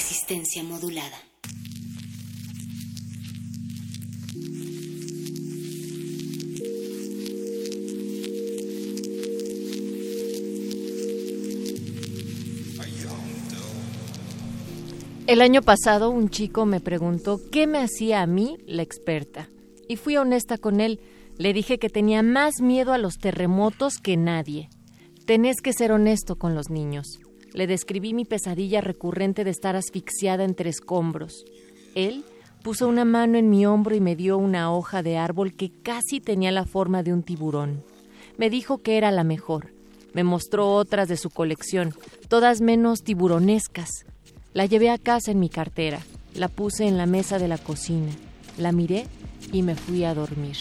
Resistencia modulada. El año pasado un chico me preguntó qué me hacía a mí la experta. Y fui honesta con él. Le dije que tenía más miedo a los terremotos que nadie. Tenés que ser honesto con los niños. Le describí mi pesadilla recurrente de estar asfixiada entre escombros. Él puso una mano en mi hombro y me dio una hoja de árbol que casi tenía la forma de un tiburón. Me dijo que era la mejor. Me mostró otras de su colección, todas menos tiburonescas. La llevé a casa en mi cartera, la puse en la mesa de la cocina, la miré y me fui a dormir.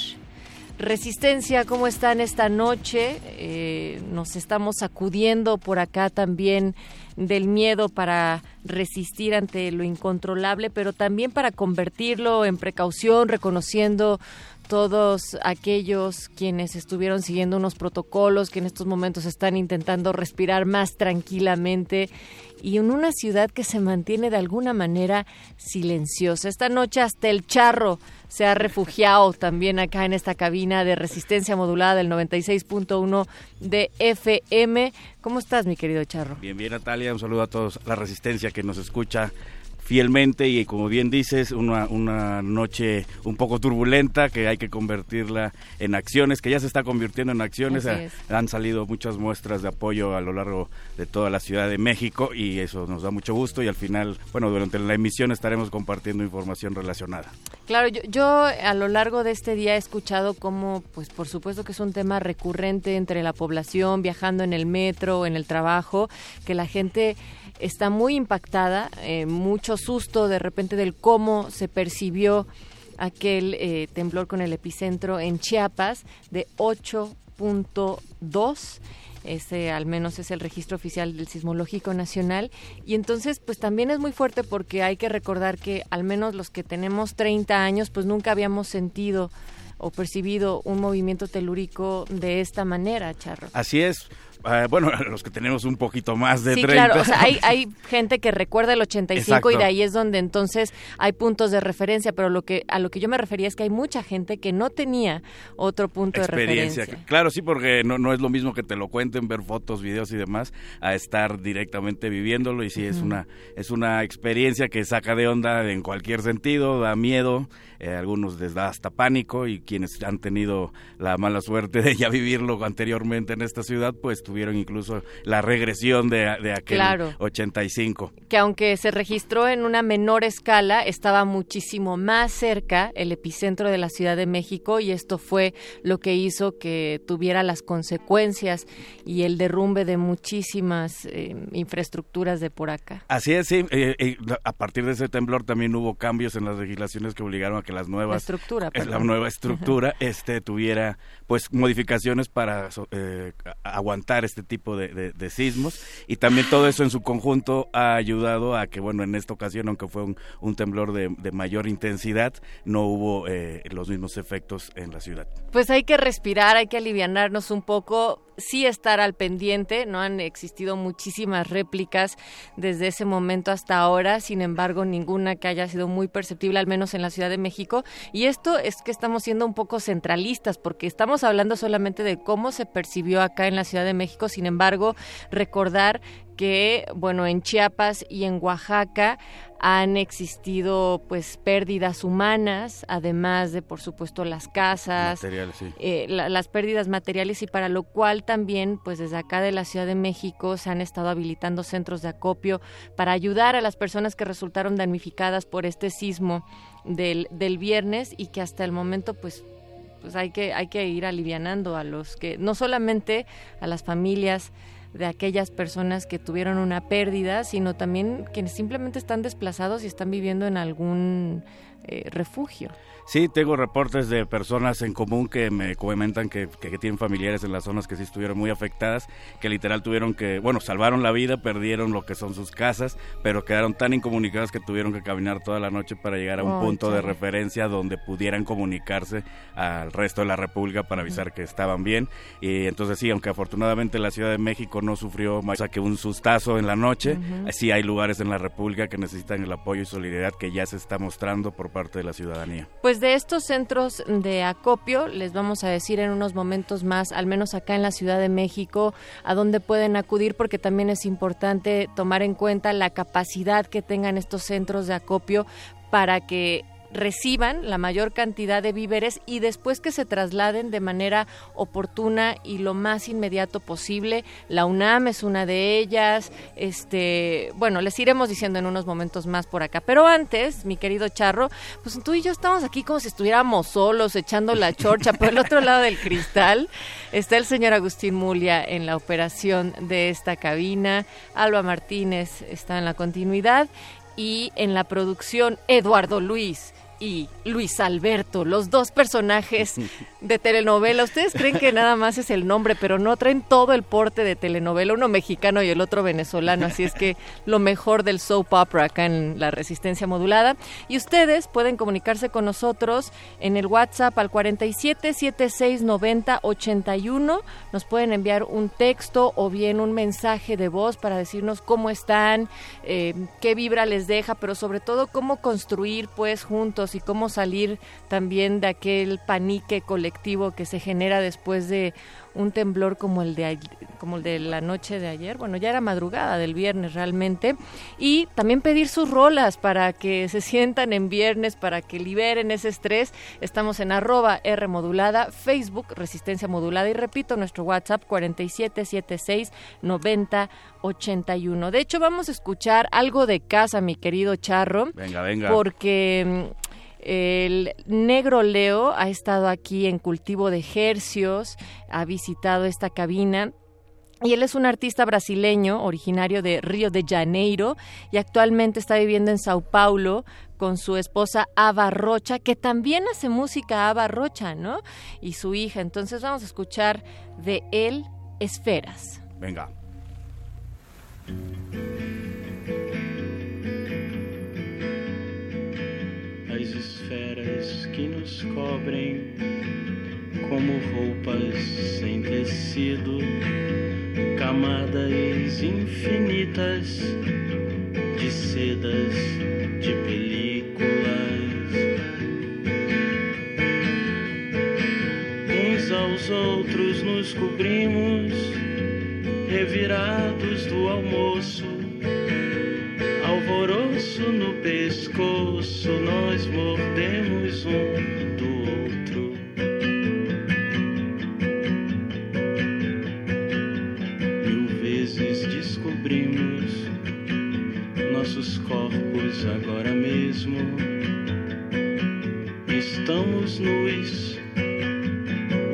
Resistencia, ¿cómo están esta noche? Eh, nos estamos sacudiendo por acá también del miedo para resistir ante lo incontrolable, pero también para convertirlo en precaución, reconociendo todos aquellos quienes estuvieron siguiendo unos protocolos, que en estos momentos están intentando respirar más tranquilamente y en una ciudad que se mantiene de alguna manera silenciosa. Esta noche hasta el charro se ha refugiado también acá en esta cabina de resistencia modulada del 96.1 de FM. ¿Cómo estás, mi querido Charro? Bien, bien, Natalia. Un saludo a todos la resistencia que nos escucha fielmente y como bien dices, una, una noche un poco turbulenta que hay que convertirla en acciones, que ya se está convirtiendo en acciones. Han salido muchas muestras de apoyo a lo largo de toda la Ciudad de México y eso nos da mucho gusto y al final, bueno, durante la emisión estaremos compartiendo información relacionada. Claro, yo, yo a lo largo de este día he escuchado cómo, pues por supuesto que es un tema recurrente entre la población, viajando en el metro, en el trabajo, que la gente está muy impactada, eh, mucho susto de repente del cómo se percibió aquel eh, temblor con el epicentro en Chiapas de 8.2 ese al menos es el registro oficial del Sismológico Nacional y entonces pues también es muy fuerte porque hay que recordar que al menos los que tenemos 30 años pues nunca habíamos sentido o percibido un movimiento telúrico de esta manera, Charro. Así es. Ah, bueno, los que tenemos un poquito más de sí, 30. claro, o sea, hay, hay gente que recuerda el 85 Exacto. y de ahí es donde entonces hay puntos de referencia, pero lo que a lo que yo me refería es que hay mucha gente que no tenía otro punto de referencia. Claro, sí, porque no, no es lo mismo que te lo cuenten, ver fotos, videos y demás, a estar directamente viviéndolo y sí es una es una experiencia que saca de onda en cualquier sentido, da miedo, eh, algunos les da hasta pánico y quienes han tenido la mala suerte de ya vivirlo anteriormente en esta ciudad, pues tuvieron incluso la regresión de, de aquel Claro. 85. que aunque se registró en una menor escala, estaba muchísimo más cerca el epicentro de la Ciudad de México y esto fue lo que hizo que tuviera las consecuencias y el derrumbe de muchísimas eh, infraestructuras de por acá. Así es, sí. eh, eh, a partir de ese temblor también hubo cambios en las legislaciones que obligaron a que las La nuevas estructura, eh, la nueva estructura este tuviera pues modificaciones para eh, aguantar este tipo de, de- de sismos y también todo eso en su conjunto ha ayudado a que bueno en esta ocasión aunque fue un, un temblor de, de mayor intensidad no hubo eh, los mismos efectos en la ciudad Pues hay que respirar, hay que alivianarnos un poco. sí estar al pendiente, no han existido muchísimas réplicas desde ese momento hasta ahora, sin embargo, ninguna que haya sido muy perceptible, al menos en la Ciudad de México. Y esto es que estamos siendo un poco centralistas, porque estamos hablando solamente de cómo se percibió acá en la Ciudad de México, sin embargo, recordar que, bueno, en Chiapas y en Oaxaca han existido pues pérdidas humanas, además de por supuesto las casas, eh, las pérdidas materiales y para lo cual también pues desde acá de la Ciudad de México se han estado habilitando centros de acopio para ayudar a las personas que resultaron damnificadas por este sismo del, del viernes y que hasta el momento pues pues hay que hay que ir alivianando a los que no solamente a las familias de aquellas personas que tuvieron una pérdida, sino también quienes simplemente están desplazados y están viviendo en algún eh, refugio. Sí, tengo reportes de personas en común que me comentan que, que, tienen familiares en las zonas que sí estuvieron muy afectadas, que literal tuvieron que, bueno, salvaron la vida, perdieron lo que son sus casas, pero quedaron tan incomunicadas que tuvieron que caminar toda la noche para llegar a un punto de referencia donde pudieran comunicarse al resto de la República para avisar que estaban bien. Y entonces sí, aunque afortunadamente la Ciudad de México no sufrió más que un sustazo en la noche, sí hay lugares en la República que necesitan el apoyo y solidaridad que ya se está mostrando por parte de la ciudadanía. Pues de estos centros de acopio, les vamos a decir en unos momentos más, al menos acá en la Ciudad de México, a dónde pueden acudir, porque también es importante tomar en cuenta la capacidad que tengan estos centros de acopio para que reciban la mayor cantidad de víveres y después que se trasladen de manera oportuna y lo más inmediato posible. La UNAM es una de ellas. Este, bueno, les iremos diciendo en unos momentos más por acá. Pero antes, mi querido Charro, pues tú y yo estamos aquí como si estuviéramos solos echando la chorcha, por el otro lado del cristal está el señor Agustín Mulia en la operación de esta cabina. Alba Martínez está en la continuidad y en la producción Eduardo Luis y Luis Alberto, los dos personajes de telenovela. Ustedes creen que nada más es el nombre, pero no traen todo el porte de telenovela, uno mexicano y el otro venezolano, así es que lo mejor del soap opera acá en la resistencia modulada. Y ustedes pueden comunicarse con nosotros en el WhatsApp al 47 76 90 81. Nos pueden enviar un texto o bien un mensaje de voz para decirnos cómo están, eh, qué vibra les deja, pero sobre todo cómo construir pues juntos y cómo salir también de aquel panique colectivo que se genera después de un temblor como el de como el de la noche de ayer, bueno, ya era madrugada del viernes realmente, y también pedir sus rolas para que se sientan en viernes, para que liberen ese estrés. Estamos en arroba R modulada, Facebook Resistencia Modulada y repito, nuestro WhatsApp 4776 90 81. De hecho, vamos a escuchar algo de casa, mi querido Charro. Venga, venga. Porque el negro Leo ha estado aquí en cultivo de ejercios, ha visitado esta cabina y él es un artista brasileño, originario de Río de Janeiro, y actualmente está viviendo en Sao Paulo con su esposa Ava Rocha, que también hace música Ava Rocha, ¿no? Y su hija. Entonces vamos a escuchar de él Esferas. Venga. As esferas que nos cobrem como roupas sem tecido, camadas infinitas de sedas, de películas. Uns aos outros nos cobrimos, revirados do almoço alvoroço no pescoço, nós mordemos um do outro. Mil vezes descobrimos nossos corpos agora mesmo. Estamos nus,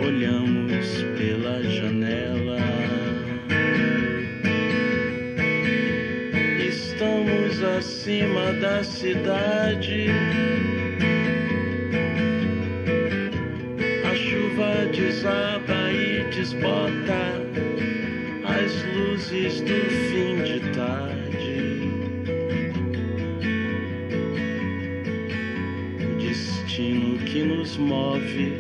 olhamos pela janela. Acima da cidade. A chuva desaba e desbota as luzes do fim de tarde. O destino que nos move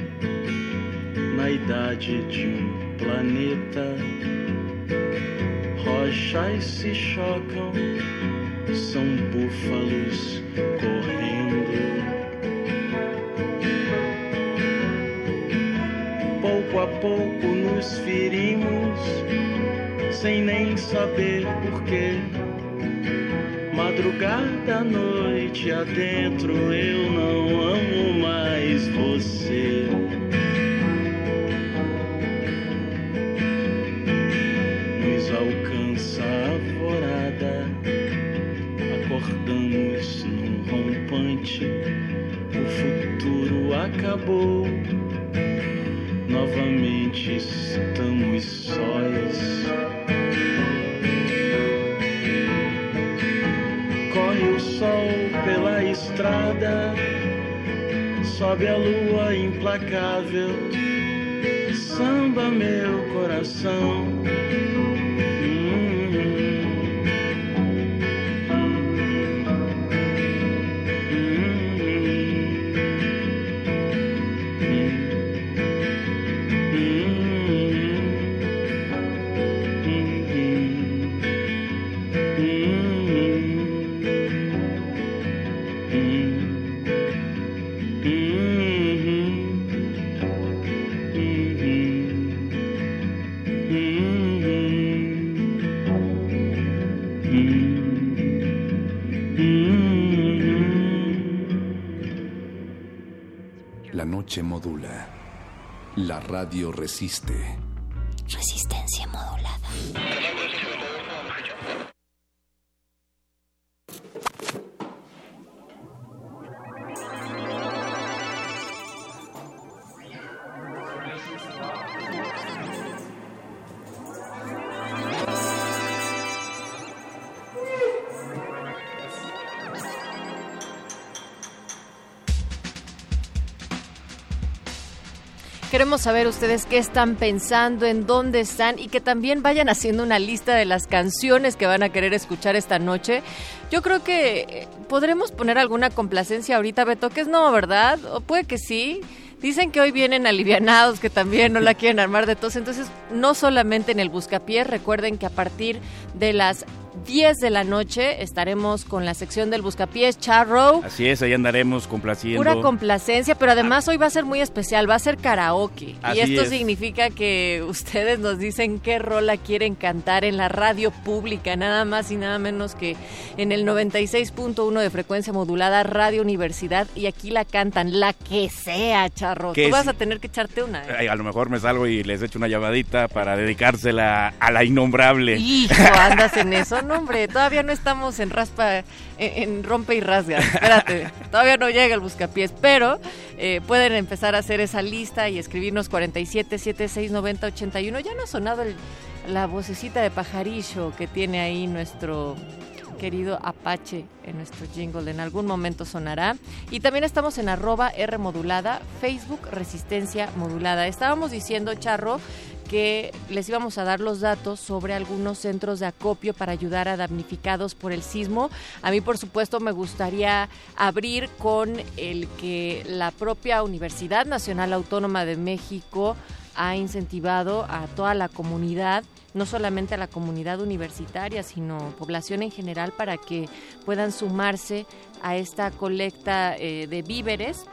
na idade de um planeta. Rochas se chocam, são búfalos correndo. Pouco a pouco nos ferimos, sem nem saber porquê. Madrugada, noite adentro, eu não amo mais você. Acabou, novamente estamos sós. Corre o sol pela estrada, sobe a lua implacável, samba meu coração. La radio resiste. Queremos saber ustedes qué están pensando, en dónde están y que también vayan haciendo una lista de las canciones que van a querer escuchar esta noche. Yo creo que eh, podremos poner alguna complacencia ahorita, Beto, que no, ¿verdad? O puede que sí. Dicen que hoy vienen alivianados, que también no la quieren armar de tos. Entonces, no solamente en el Buscapiés, recuerden que a partir de las 10 de la noche estaremos con la sección del Buscapiés, Charro. Así es, ahí andaremos complaciendo. Pura complacencia, pero además hoy va a ser muy especial, va a ser karaoke. Así y esto es. significa que ustedes nos dicen qué rola quieren cantar en la radio pública, nada más y nada menos que en el 96.1 de frecuencia modulada Radio Universidad y aquí la cantan, la que sea, Charro. Que Tú vas sí. a tener que echarte una. ¿eh? A lo mejor me salgo y les echo una llamadita para dedicársela a la innombrable. Hijo, andas en eso, no hombre, todavía no estamos en raspa, en, rompe y rasga, espérate, todavía no llega el buscapiés, pero eh, pueden empezar a hacer esa lista y escribirnos 47 76 90 81, ya no ha sonado la vocecita de pajarillo que tiene ahí nuestro querido Apache en nuestro jingle, en algún momento sonará. Y también estamos en arroba R modulada, Facebook Resistencia Modulada. Estábamos diciendo, Charro, que les íbamos a dar los datos sobre algunos centros de acopio para ayudar a damnificados por el sismo. A mí, por supuesto, me gustaría abrir con el que la propia Universidad Nacional Autónoma de México ha incentivado a toda la comunidad, no solamente a la comunidad universitaria, sino población en general, para que puedan sumarse a esta colecta eh, de víveres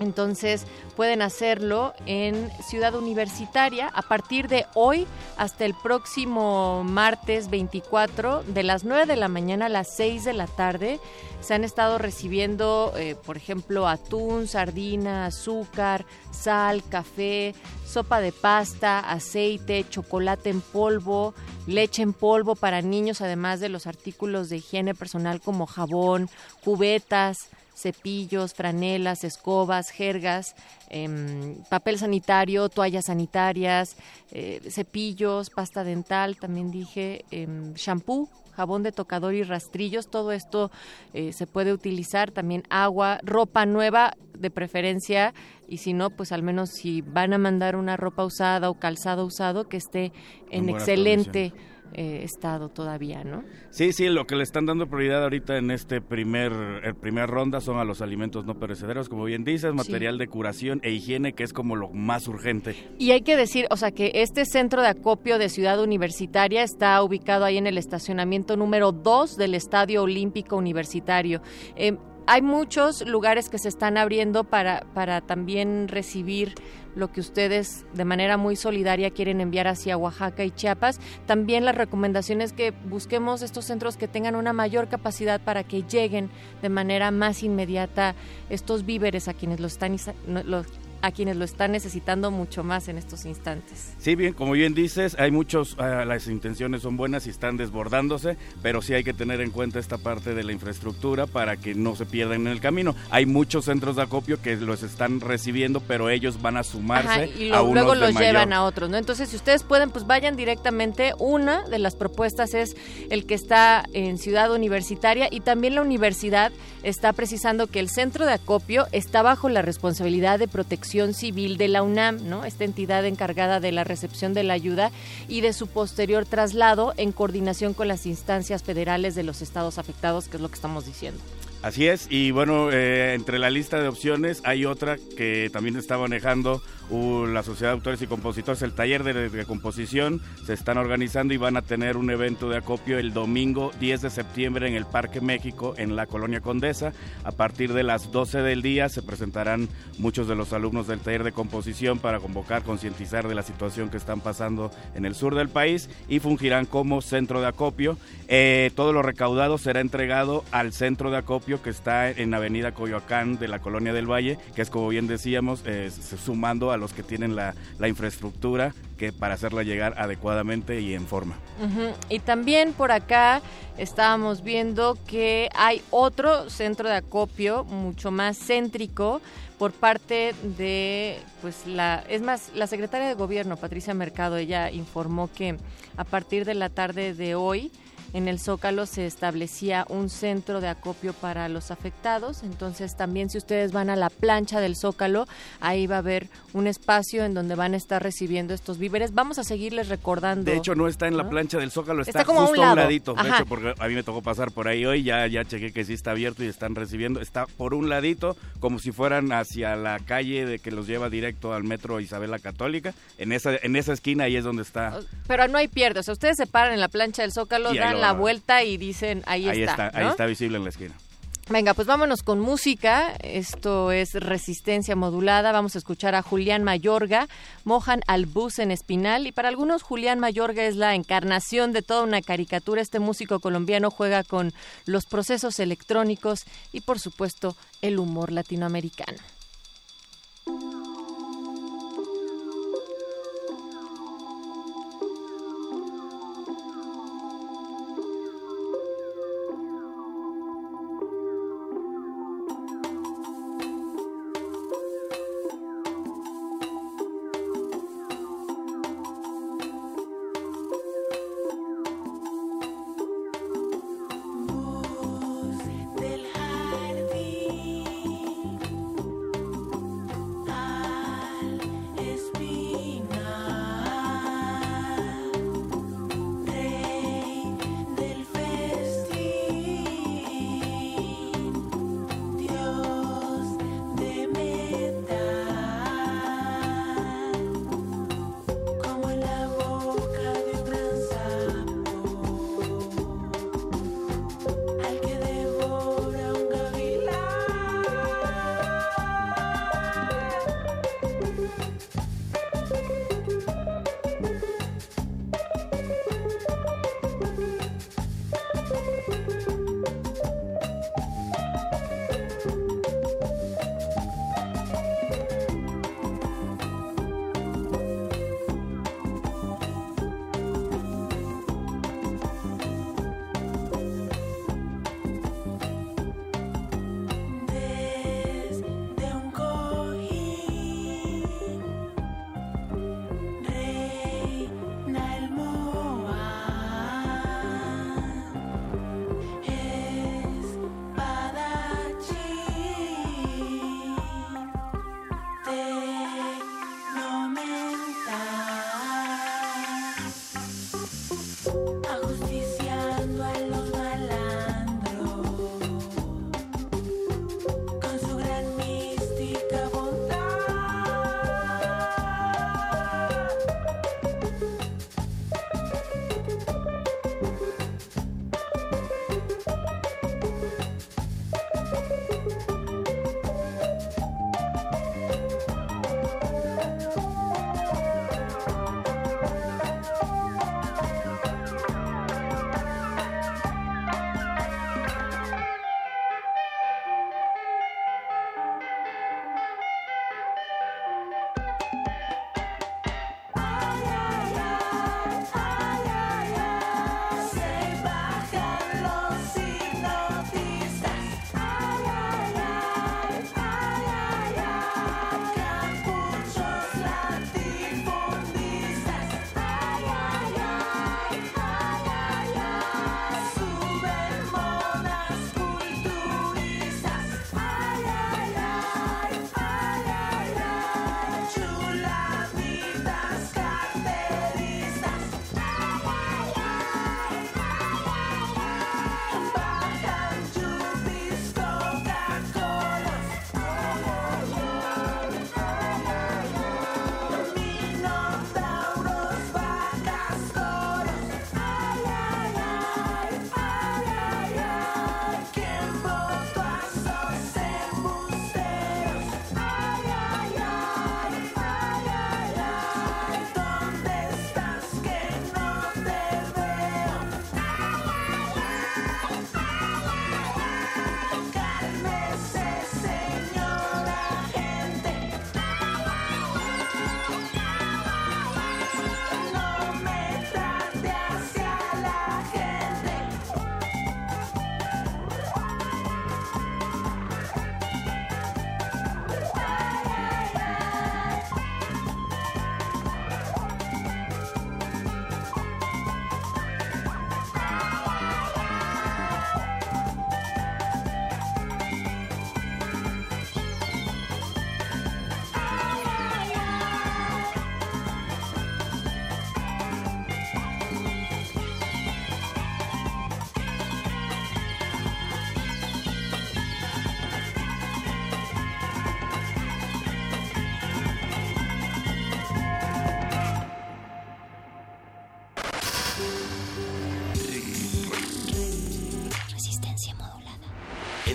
entonces pueden hacerlo en Ciudad Universitaria a partir de hoy hasta el próximo martes 24 de las 9 de la mañana a las 6 de la tarde. Se han estado recibiendo, eh, por ejemplo, atún, sardina, azúcar, sal, café, sopa de pasta, aceite, chocolate en polvo, leche en polvo para niños, además de los artículos de higiene personal como jabón, cubetas, cepillos, franelas, escobas, jergas, em, papel sanitario, toallas sanitarias, eh, cepillos, pasta dental, también dije, em, shampoo, jabón de tocador y rastrillos, todo esto eh, se puede utilizar, también agua, ropa nueva de preferencia. Y si no, pues al menos si van a mandar una ropa usada o calzado usado que esté en, excelente eh, estado todavía, ¿no? Sí, sí, lo que le están dando prioridad ahorita en este primer, el primer ronda son a los alimentos no perecederos, como bien dices, material de curación e higiene, que es como lo más urgente. Y hay que decir, o sea, que este centro de acopio de Ciudad Universitaria está ubicado ahí en el estacionamiento número 2 del Estadio Olímpico Universitario. Eh, hay muchos lugares que se están abriendo para, para también recibir lo que ustedes de manera muy solidaria quieren enviar hacia Oaxaca y Chiapas. También la recomendación es que busquemos estos centros que tengan una mayor capacidad para que lleguen de manera más inmediata estos víveres a quienes los están, los, a quienes lo están necesitando mucho más en estos instantes. Sí, bien, como bien dices, hay muchos, uh, las intenciones son buenas y están desbordándose, pero sí hay que tener en cuenta esta parte de la infraestructura para que no se pierdan en el camino. Hay muchos centros de acopio que los están recibiendo, pero ellos van a sumarse Ajá, y lo, a unos luego los mayor. llevan a otros, ¿no? Entonces, si ustedes pueden, pues vayan directamente. Una de las propuestas es el que está en Ciudad Universitaria y también la universidad está precisando que el centro de acopio está bajo la responsabilidad de protección Civil de la UNAM, ¿no? Esta entidad encargada de la recepción de la ayuda y de su posterior traslado en coordinación con las instancias federales de los estados afectados, que es lo que estamos diciendo. Así es, y bueno, eh, entre la lista de opciones hay otra que también está manejando la Sociedad de Autores y Compositores, el taller de, composición, se están organizando y van a tener un evento de acopio el domingo 10 de septiembre en el Parque México, en la Colonia Condesa. A partir de las 12 del día se presentarán muchos de los alumnos del taller de composición para convocar, concientizar de la situación que están pasando en el sur del país y fungirán como centro de acopio. Eh, todo lo recaudado será entregado al centro de acopio que está en Avenida Coyoacán de la Colonia del Valle, que es como bien decíamos, sumando a los que tienen la, infraestructura que para hacerla llegar adecuadamente y en forma. Y también por acá estábamos viendo que hay otro centro de acopio mucho más céntrico por parte de pues la es más la secretaria de gobierno Patricia Mercado ella informó que a partir de la tarde de hoy en el Zócalo se establecía un centro de acopio para los afectados, entonces también si ustedes van a la plancha del Zócalo, ahí va a haber un espacio en donde van a estar recibiendo estos víveres. Vamos a seguirles recordando. De hecho, no está en ¿no? la plancha del Zócalo, está, está como justo a un, a un ladito. Ajá. De hecho, porque a mí me tocó pasar por ahí hoy, ya, ya chequé que sí está abierto y están recibiendo. Está por un ladito, como si fueran hacia la calle de que los lleva directo al metro Isabel la Católica. En esa, en esa esquina ahí es donde está. Pero no hay pierde, o sea, ustedes se paran en la plancha del Zócalo, dan la vuelta y dicen, ahí, ahí está. está ¿no? Ahí está visible en la esquina. Venga, pues vámonos con música. Esto es Resistencia Modulada. Vamos a escuchar a Julián Mayorga, Mojan al Bus en Espinal. Y para algunos, Julián Mayorga es la encarnación de toda una caricatura. Este músico colombiano juega con los procesos electrónicos y, por supuesto, el humor latinoamericano.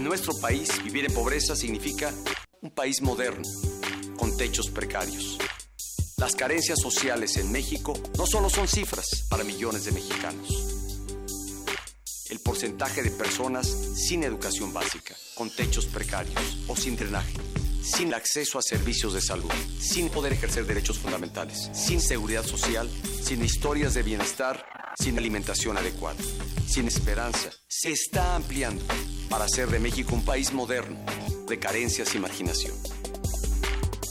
Nuestro país, vivir en pobreza significa un país moderno, con techos precarios. Las carencias sociales en México no solo son cifras para millones de mexicanos. El porcentaje de personas sin educación básica, con techos precarios o sin drenaje, sin acceso a servicios de salud, sin poder ejercer derechos fundamentales, sin seguridad social, sin historias de bienestar, sin alimentación adecuada, sin esperanza, se está ampliando para hacer de México un país moderno, de carencias y marginación.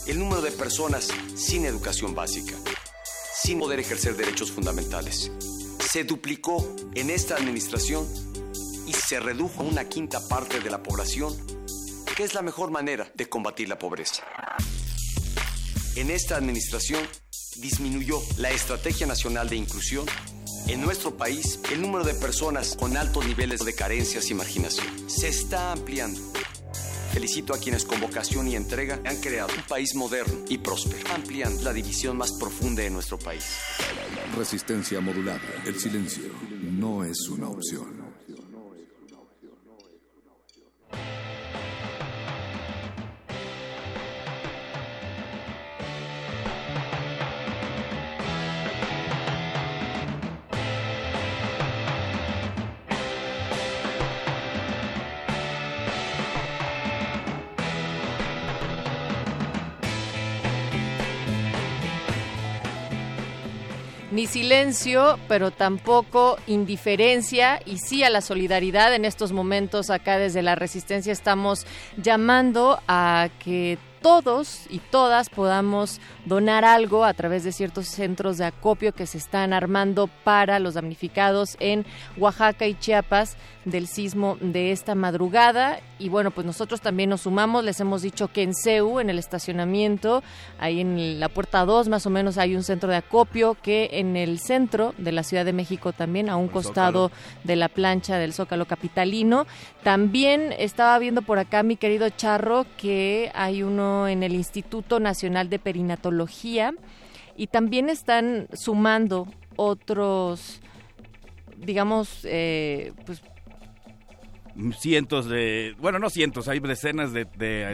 El número de personas sin educación básica, sin poder ejercer derechos fundamentales, se duplicó en esta administración y se redujo a una quinta parte de la población ¿Qué es la mejor manera de combatir la pobreza? En esta administración disminuyó la Estrategia Nacional de Inclusión. En nuestro país, el número de personas con altos niveles de carencias y marginación se está ampliando. Felicito a quienes con vocación y entrega han creado un país moderno y próspero, ampliando la división más profunda de nuestro país. Resistencia modulada. El silencio no es una opción. Ni silencio, pero tampoco indiferencia y sí a la solidaridad. En estos momentos acá desde la Resistencia estamos llamando a que todos y todas podamos donar algo a través de ciertos centros de acopio que se están armando para los damnificados en Oaxaca y Chiapas del sismo de esta madrugada. Y bueno, pues nosotros también nos sumamos. Les hemos dicho que en CEU, en el estacionamiento, ahí en la puerta 2 más o menos hay un centro de acopio que en el centro de la Ciudad de México también, a un costado de la plancha del Zócalo Capitalino. También estaba viendo por acá mi querido Charro que hay uno en el Instituto Nacional de Perinatología y también están sumando otros, digamos, eh, pues cientos de, bueno, no cientos, hay decenas de,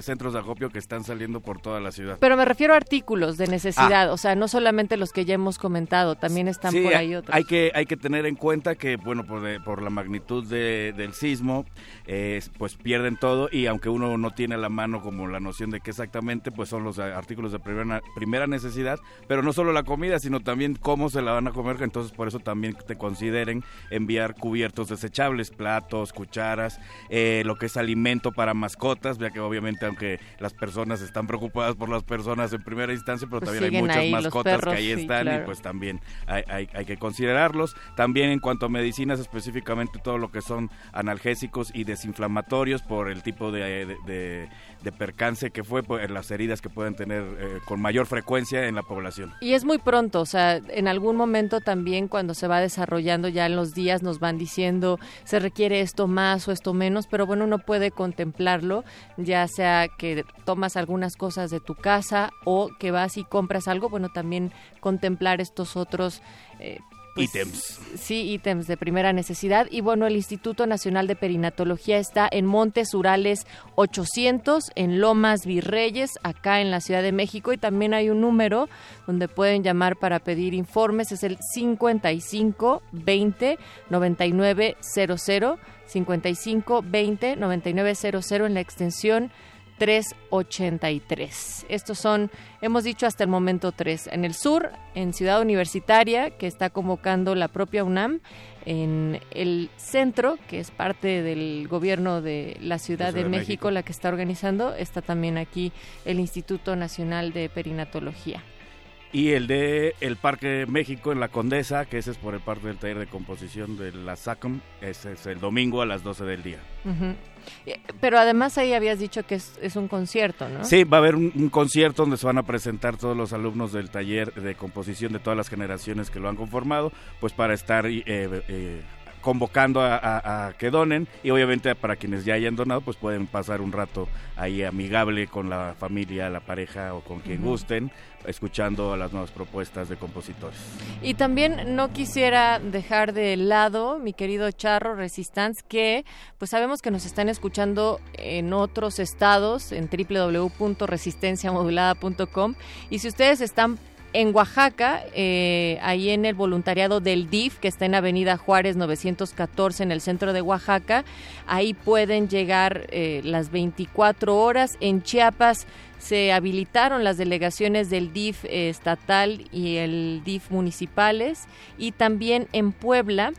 centros de acopio que están saliendo por toda la ciudad. Pero me refiero a artículos de necesidad, ah. o sea, no solamente los que ya hemos comentado, también están por ahí otros. Hay que, hay que tener en cuenta que, bueno, por, por la magnitud del sismo, eh, pues pierden todo y aunque uno no tiene a la mano como la noción de qué exactamente, pues son los artículos de primera, primera necesidad, pero no solo la comida, sino también cómo se la van a comer, entonces por eso también te consideren enviar cubiertos desechables, platos, cucharas, eh, lo que es alimento para mascotas, ya que obviamente aunque las personas están preocupadas por las personas en primera instancia, pero pues también hay muchas mascotas que ahí están y pues también hay, que considerarlos. También en cuanto a medicinas, específicamente todo lo que son analgésicos y desinflamatorios por el tipo de, percance que fue, por las heridas que pueden tener eh, con mayor frecuencia en la población. Y es muy pronto, o sea, en algún momento también cuando se va desarrollando ya en los días nos van diciendo se requiere esto más o esto menos, pero bueno, uno puede contemplarlo, ya sea que tomas algunas cosas de tu casa o que vas y compras algo, bueno, también contemplar estos otros... Eh, pues, ítems. Sí, ítems de primera necesidad. Y bueno, el Instituto Nacional de Perinatología está en Montes Urales 800, en Lomas Virreyes, acá en la Ciudad de México. Y también hay un número donde pueden llamar para pedir informes, es el 55 20 99 00. 55 20 9900 en la extensión 383. Estos son, hemos dicho hasta el momento tres. En el sur, en Ciudad Universitaria, que está convocando la propia UNAM. En el centro, que es parte del gobierno de la Ciudad, de, México, la que está organizando, está también aquí el Instituto Nacional de Perinatología y el de el Parque México en la Condesa, que ese es por el parte del taller de composición de la SACOM, ese es el domingo a las 12 del día. Eh, pero además ahí habías dicho que es, un concierto, ¿no? Sí, va a haber un, concierto donde se van a presentar todos los alumnos del taller de composición de todas las generaciones que lo han conformado, pues para estar eh, eh, convocando a, que donen y obviamente para quienes ya hayan donado pues pueden pasar un rato ahí amigable con la familia, la pareja o con quien gusten escuchando las nuevas propuestas de compositores. Y también no quisiera dejar de lado, mi querido Charro Resistance, que pues sabemos que nos están escuchando en otros estados en www.resistenciamodulada.com y si ustedes están en Oaxaca, eh, ahí en el voluntariado del DIF, que está en Avenida Juárez 914 en el centro de Oaxaca. Ahí pueden llegar eh, las 24 horas. En Chiapas se habilitaron las delegaciones del DIF eh, estatal y el DIF municipales. Y también en Puebla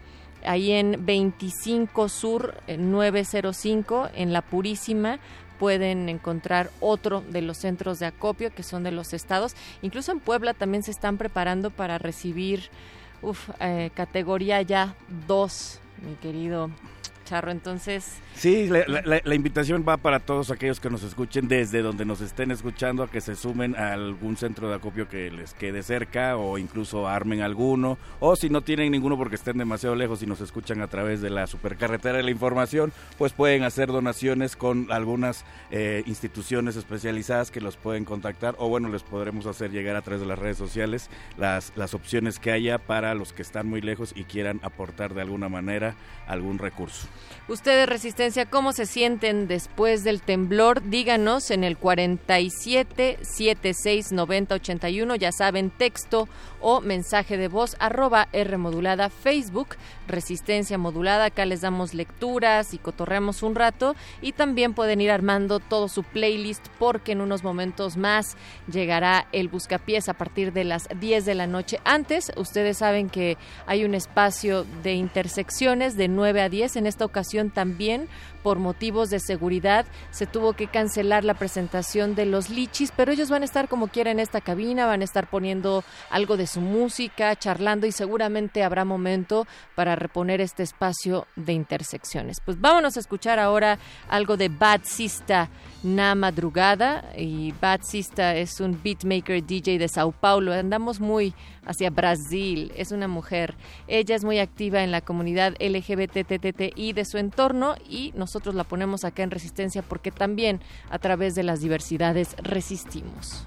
ahí en 25 Sur 905 en La Purísima pueden encontrar otro de los centros de acopio que son de los estados. Incluso en Puebla también se están preparando para recibir uf, eh, categoría ya 2, mi querido Charro. Entonces, Sí, la, invitación va para todos aquellos que nos escuchen desde donde nos estén escuchando a que se sumen a algún centro de acopio que les quede cerca o incluso armen alguno o si no tienen ninguno porque estén demasiado lejos y nos escuchan a través de la supercarretera de la información, pues pueden hacer donaciones con algunas eh, instituciones especializadas que los pueden contactar o bueno, les podremos hacer llegar a través de las redes sociales las, las opciones que haya para los que están muy lejos y quieran aportar de alguna manera algún recurso. Ustedes resisten ¿cómo se sienten después del temblor? Díganos en el 47 76 90 81, ya saben, texto o mensaje de voz, arroba R modulada, Facebook, Resistencia Modulada, acá les damos lecturas y cotorreamos un rato y también pueden ir armando todo su playlist porque en unos momentos más llegará el buscapiés a partir de las 10 de la noche. Antes, ustedes saben que hay un espacio de intersecciones de 9 a 10, en esta también por motivos de seguridad se tuvo que cancelar la presentación de los lichis, pero ellos van a estar como quiera en esta cabina, van a estar poniendo algo de su música, charlando y seguramente habrá momento para reponer este espacio de intersecciones. Pues vámonos a escuchar ahora algo de Bad Sista Na Madrugada y Bad Sista es un beatmaker DJ de Sao Paulo. Andamos muy hacia Brasil. Es una mujer. Ella es muy activa en la comunidad LGBTTTI de su entorno y nosotros la ponemos acá en Resistencia porque también a través de las diversidades resistimos.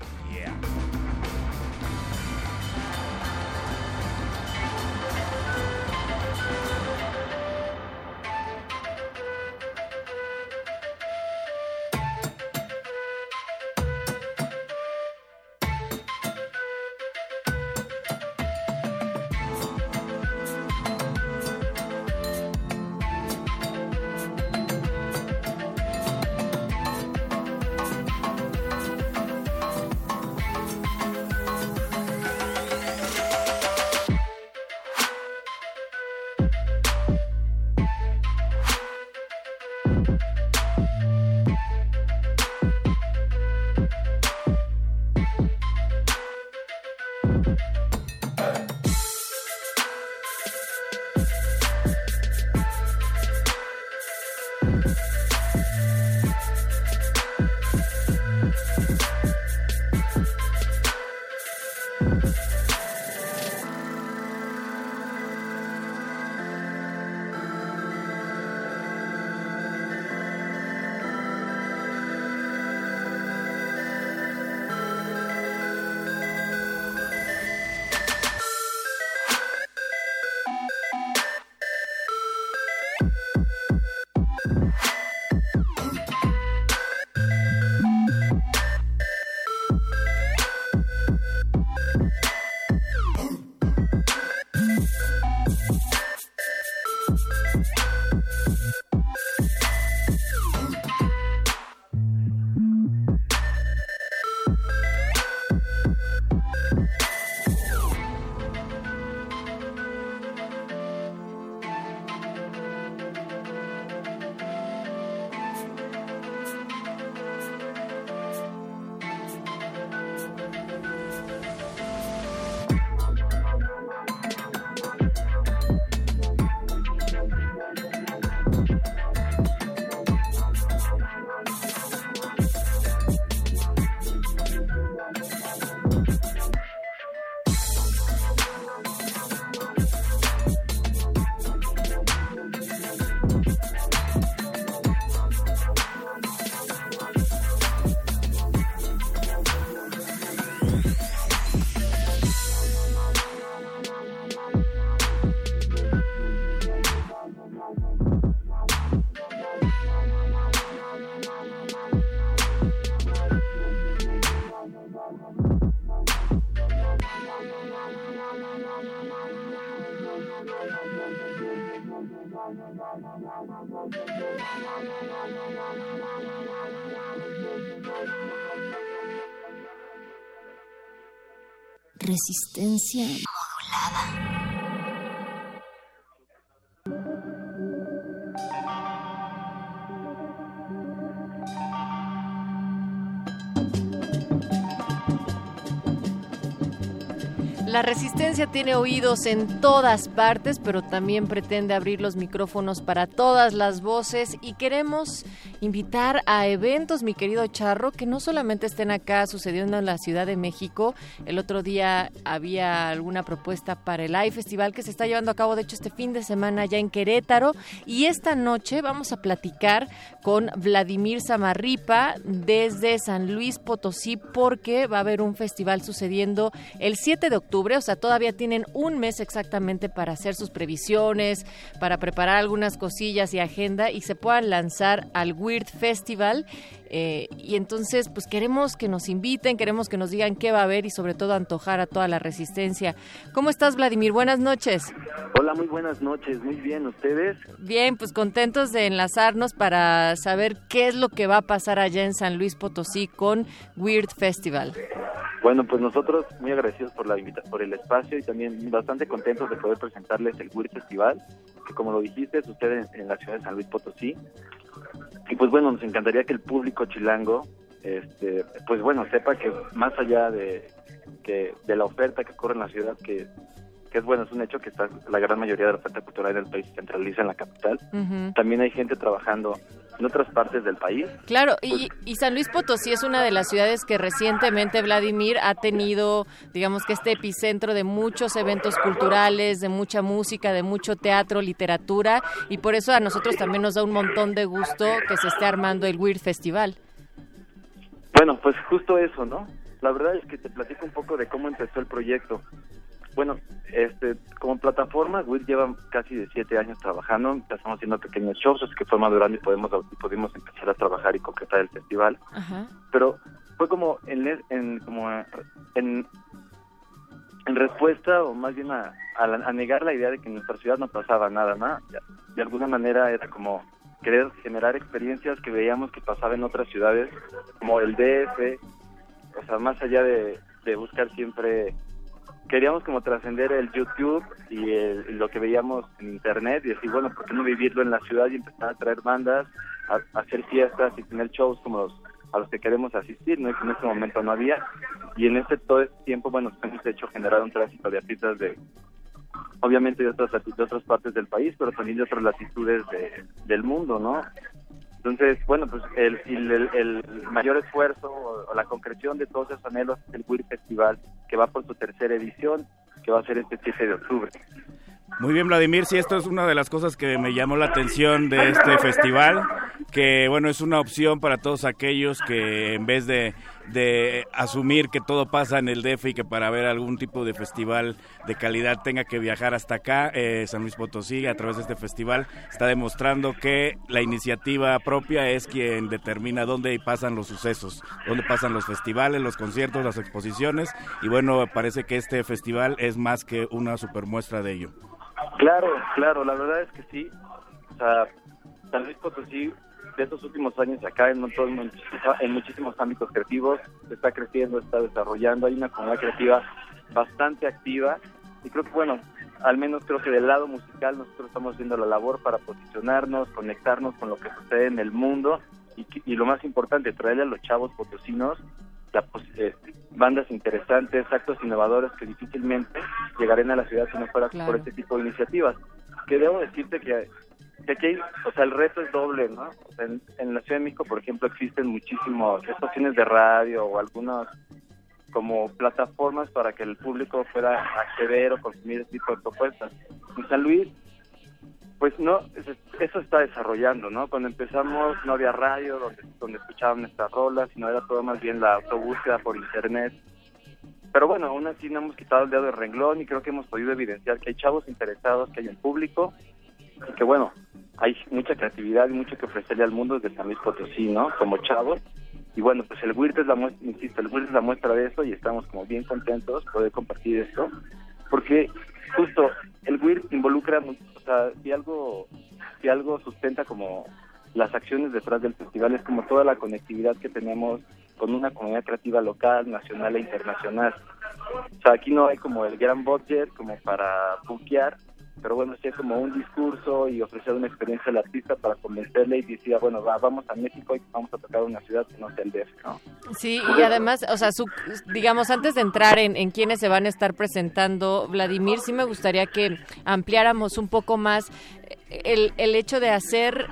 Resistencia modulada. La resistencia tiene oídos en todas partes, pero también pretende abrir los micrófonos para todas las voces y queremos invitar a eventos, mi querido Charro, que no solamente estén acá sucediendo en la Ciudad de México. El otro día había alguna propuesta para el AI Festival que se está llevando a cabo, de hecho, este fin de semana ya en Querétaro. Y esta noche vamos a platicar con Vladimir Samarripa desde San Luis Potosí porque va a haber un festival sucediendo el 7 de octubre o sea, todavía tienen un mes exactamente para hacer sus previsiones, para preparar algunas cosillas y agenda y se puedan lanzar al Weird Festival. Eh, y entonces, pues queremos que nos inviten, queremos que nos digan qué va a haber y sobre todo antojar a toda la resistencia. ¿Cómo estás, Vladimir? Buenas noches. Hola, muy buenas noches. Muy bien, ¿ustedes? Bien, pues contentos de enlazarnos para saber qué es lo que va a pasar allá en San Luis Potosí con Weird Festival. Bueno, pues nosotros muy agradecidos por la invitación, por el espacio y también bastante contentos de poder presentarles el Weird Festival, que como lo dijiste sucede en la ciudad de San Luis Potosí. Y pues bueno, nos encantaría que el público chilango, este, pues bueno, sepa que más allá de, que, de la oferta que ocurre en la ciudad, que que es bueno, es un hecho que está la gran mayoría de la oferta cultural del país se centraliza en la capital. También hay gente trabajando en otras partes del país. Claro, y, y, San Luis Potosí es una de las ciudades que recientemente Vladimir ha tenido, digamos que este epicentro de muchos eventos culturales, de mucha música, de mucho teatro, literatura, y por eso a nosotros también nos da un montón de gusto que se esté armando el Weird Festival. Bueno, pues justo eso, ¿no? La verdad es que te platico un poco de cómo empezó el proyecto. Bueno, este, como plataforma, WIR lleva casi de siete años trabajando. Empezamos haciendo pequeños shows, así que fue madurando y podemos, pudimos empezar a trabajar y concretar el festival. Pero fue como en, en como en, en respuesta, o más bien a, a, negar la idea de que en nuestra ciudad no pasaba nada, ¿no? De alguna manera era como querer generar experiencias que veíamos que pasaban en otras ciudades, como el DF, o sea, más allá de, de buscar siempre queríamos como trascender el YouTube y, lo que veíamos en internet y decir, bueno, ¿por qué no vivirlo en la ciudad y empezar a traer bandas, a, hacer fiestas y tener shows como los a los que queremos asistir, ¿no? Y que en este momento no había. Y en este todo este tiempo, bueno, hemos hecho generar un tránsito de artistas de, obviamente de otras, de otras partes del país, pero también de otras latitudes de, del mundo, ¿no? Entonces, bueno, pues el, mayor esfuerzo o, la concreción de todos esos anhelos es el WIR Festival, que va por su tercera edición, que va a ser este 7 de octubre. Muy bien, Vladimir, sí, esto es una de las cosas que me llamó la atención de este festival, que bueno, es una opción para todos aquellos que en vez de, de asumir que todo pasa en el DF y que para ver algún tipo de festival de calidad tenga que viajar hasta acá, eh, San Luis Potosí, a través de este festival, está demostrando que la iniciativa propia es quien determina dónde pasan los sucesos, dónde pasan los festivales, los conciertos, las exposiciones, y bueno, parece que este festival es más que una supermuestra de ello. Claro, claro, la verdad es que sí. San Luis Potosí de estos últimos años acá en, en muchísimos ámbitos creativos se está creciendo, está desarrollando, hay una comunidad creativa bastante activa y creo que bueno, al menos creo que del lado musical nosotros estamos haciendo la labor para posicionarnos, conectarnos con lo que sucede en el mundo y, y lo más importante, traerle a los chavos potosinos eh, bandas interesantes, actos innovadores que difícilmente llegarían a la ciudad si no fuera por este tipo de iniciativas. Que debo decirte que, aquí, o sea, el reto es doble, ¿no? en, la Ciudad de México, por ejemplo, existen muchísimas estaciones de radio o algunas como plataformas para que el público pueda acceder o consumir este tipo de propuestas. En San Luis pues no, eso está desarrollando, ¿no? Cuando empezamos no había radio donde, donde escuchaban estas rolas, sino era todo más bien la autobúsqueda por internet. Pero bueno, aún así no hemos quitado el dedo de renglón y creo que hemos podido evidenciar que hay chavos interesados, que hay un público y que bueno, hay mucha creatividad y mucho que ofrecerle al mundo desde San Luis Potosí, ¿no? Como chavos. Y bueno, pues el WIRT es la muestra, insisto, el WIRT es la muestra de eso y estamos como bien contentos poder compartir esto, porque justo el WIRT involucra o sea, si algo si algo sustenta como las acciones detrás del festival es como toda la conectividad que tenemos con una comunidad creativa local, nacional e internacional. O sea, aquí no hay como el gran budget como para buquear, pero bueno, sí es como un discurso y ofrecer una experiencia al artista para convencerle y decir, bueno, va, vamos a México y vamos a tocar una ciudad que no sea el DF, ¿no? Sí, y además, o sea, su, digamos, antes de entrar en, en quiénes se van a estar presentando, Vladimir, sí me gustaría que ampliáramos un poco más el, el hecho de hacer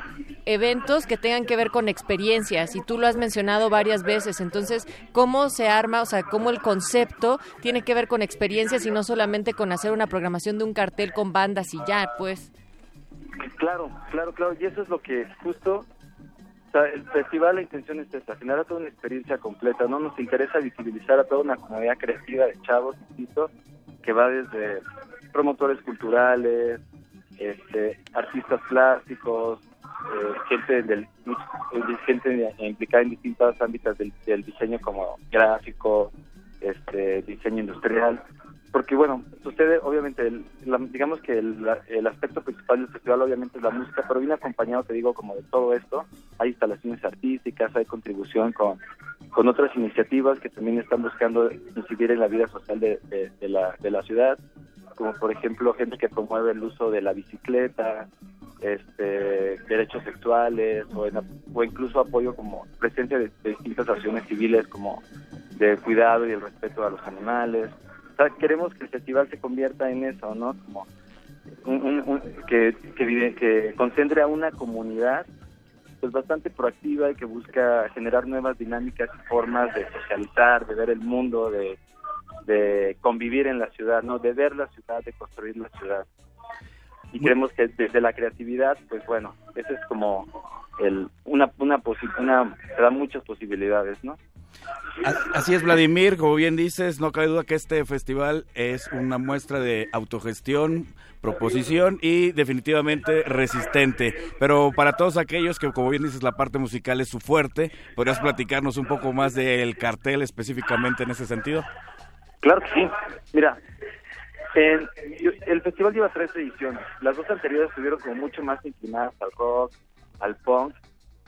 eventos que tengan que ver con experiencias y tú lo has mencionado varias veces. Entonces, ¿cómo se arma, o sea, cómo el concepto tiene que ver con experiencias y no solamente con hacer una programación de un cartel con bandas y ya, pues? Claro, claro, claro. Y eso es lo que justo, o sea, el festival, la intención es esta, generar toda una experiencia completa. No nos interesa visibilizar a toda una comunidad creativa de chavos, insisto, que va desde promotores culturales, este, artistas plásticos, eh, gente del eh, gente implicada en distintos ámbitos del, diseño como gráfico, este diseño industrial, porque bueno, sucede obviamente, el, la, digamos que el, el, aspecto principal del festival obviamente es la música, pero viene acompañado, te digo, como de todo esto, hay instalaciones artísticas, hay contribución con, con otras iniciativas que también están buscando incidir en la vida social de la, de la ciudad, como por ejemplo gente que promueve el uso de la bicicleta, este, derechos sexuales o, en, o incluso apoyo como presencia de, distintas acciones civiles como de cuidado y el respeto a los animales. O sea, queremos que el festival se convierta en eso, ¿no? Como un, un, un, que, que, que concentre a una comunidad pues bastante proactiva y que busca generar nuevas dinámicas y formas de socializar, de ver el mundo, de, de convivir en la ciudad, ¿no? De ver la ciudad, de construir la ciudad y creemos que desde la creatividad, pues bueno, ese es como el, una, una, una, te da muchas posibilidades, ¿no? Así es, Vladimir, como bien dices, no cabe duda que este festival es una muestra de autogestión, proposición y definitivamente resistente. Pero para todos aquellos que, como bien dices, la parte musical es su fuerte, ¿podrías platicarnos un poco más del cartel específicamente en ese sentido? Claro que sí. Mira, en, el festival lleva tres ediciones. Las dos anteriores estuvieron como mucho más inclinadas al rock, al punk,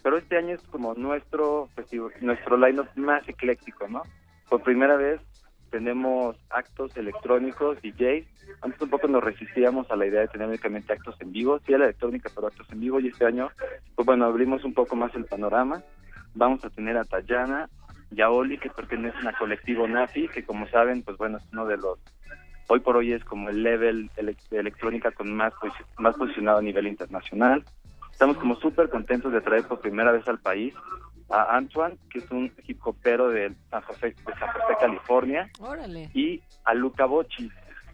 pero este año es como nuestro festival, nuestro line-up más ecléctico, ¿no? Por primera vez tenemos actos electrónicos, DJs. Antes un poco nos resistíamos a la idea de tener únicamente actos en vivo, sí a la electrónica, pero actos en vivo. Y este año, pues bueno, abrimos un poco más el panorama. Vamos a tener a Tayana, Yaoli, que pertenecen al colectivo NAFI, que como saben, pues bueno, es uno de los hoy por hoy es como el level de electrónica con más, más posicionado a nivel internacional. Estamos como súper contentos de traer por primera vez al país a Antoine, que es un hip hopero de San José, de San José California, Órale. y a Luca Bocci.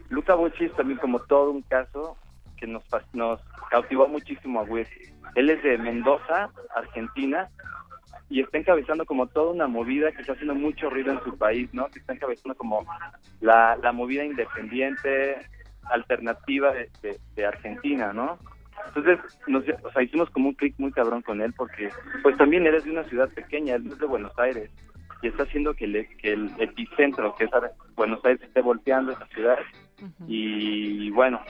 Luca Bocci es también como todo un caso que nos, nos cautivó muchísimo a Wes. Él es de Mendoza, Argentina, y está encabezando como toda una movida que está haciendo mucho ruido en su país, ¿no? Que está encabezando como la, la movida independiente, alternativa de, de, Argentina, ¿no? Entonces, nos, hicimos como un clic muy cabrón con él porque, pues también eres de una ciudad pequeña, él es de Buenos Aires y está haciendo que, le, que el epicentro, que es Buenos Aires, esté volteando esa ciudad. Uh -huh. Y bueno,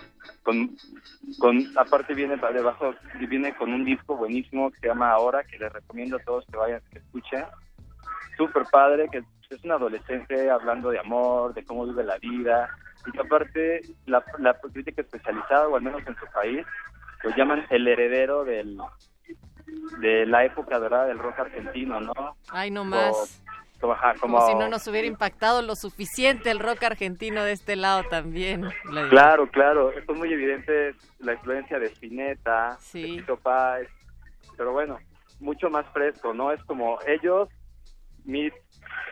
con, con aparte viene debajo, viene con un disco buenísimo que se llama Ahora, que les recomiendo a todos que vayan, que escuchen. Súper padre, que es un adolescente hablando de amor, de cómo vive la vida. Y que aparte la, la crítica especializada, o al menos en su país, lo llaman el heredero del de la época dorada del rock argentino, ¿no? Ay, no más. Como, si no nos hubiera impactado lo suficiente el rock argentino de este lado también. Claro, claro. Es muy evidente la influencia de Spinetta, sí. de Tito Páez, pero bueno, mucho más fresco, ¿no? Es como ellos, Meet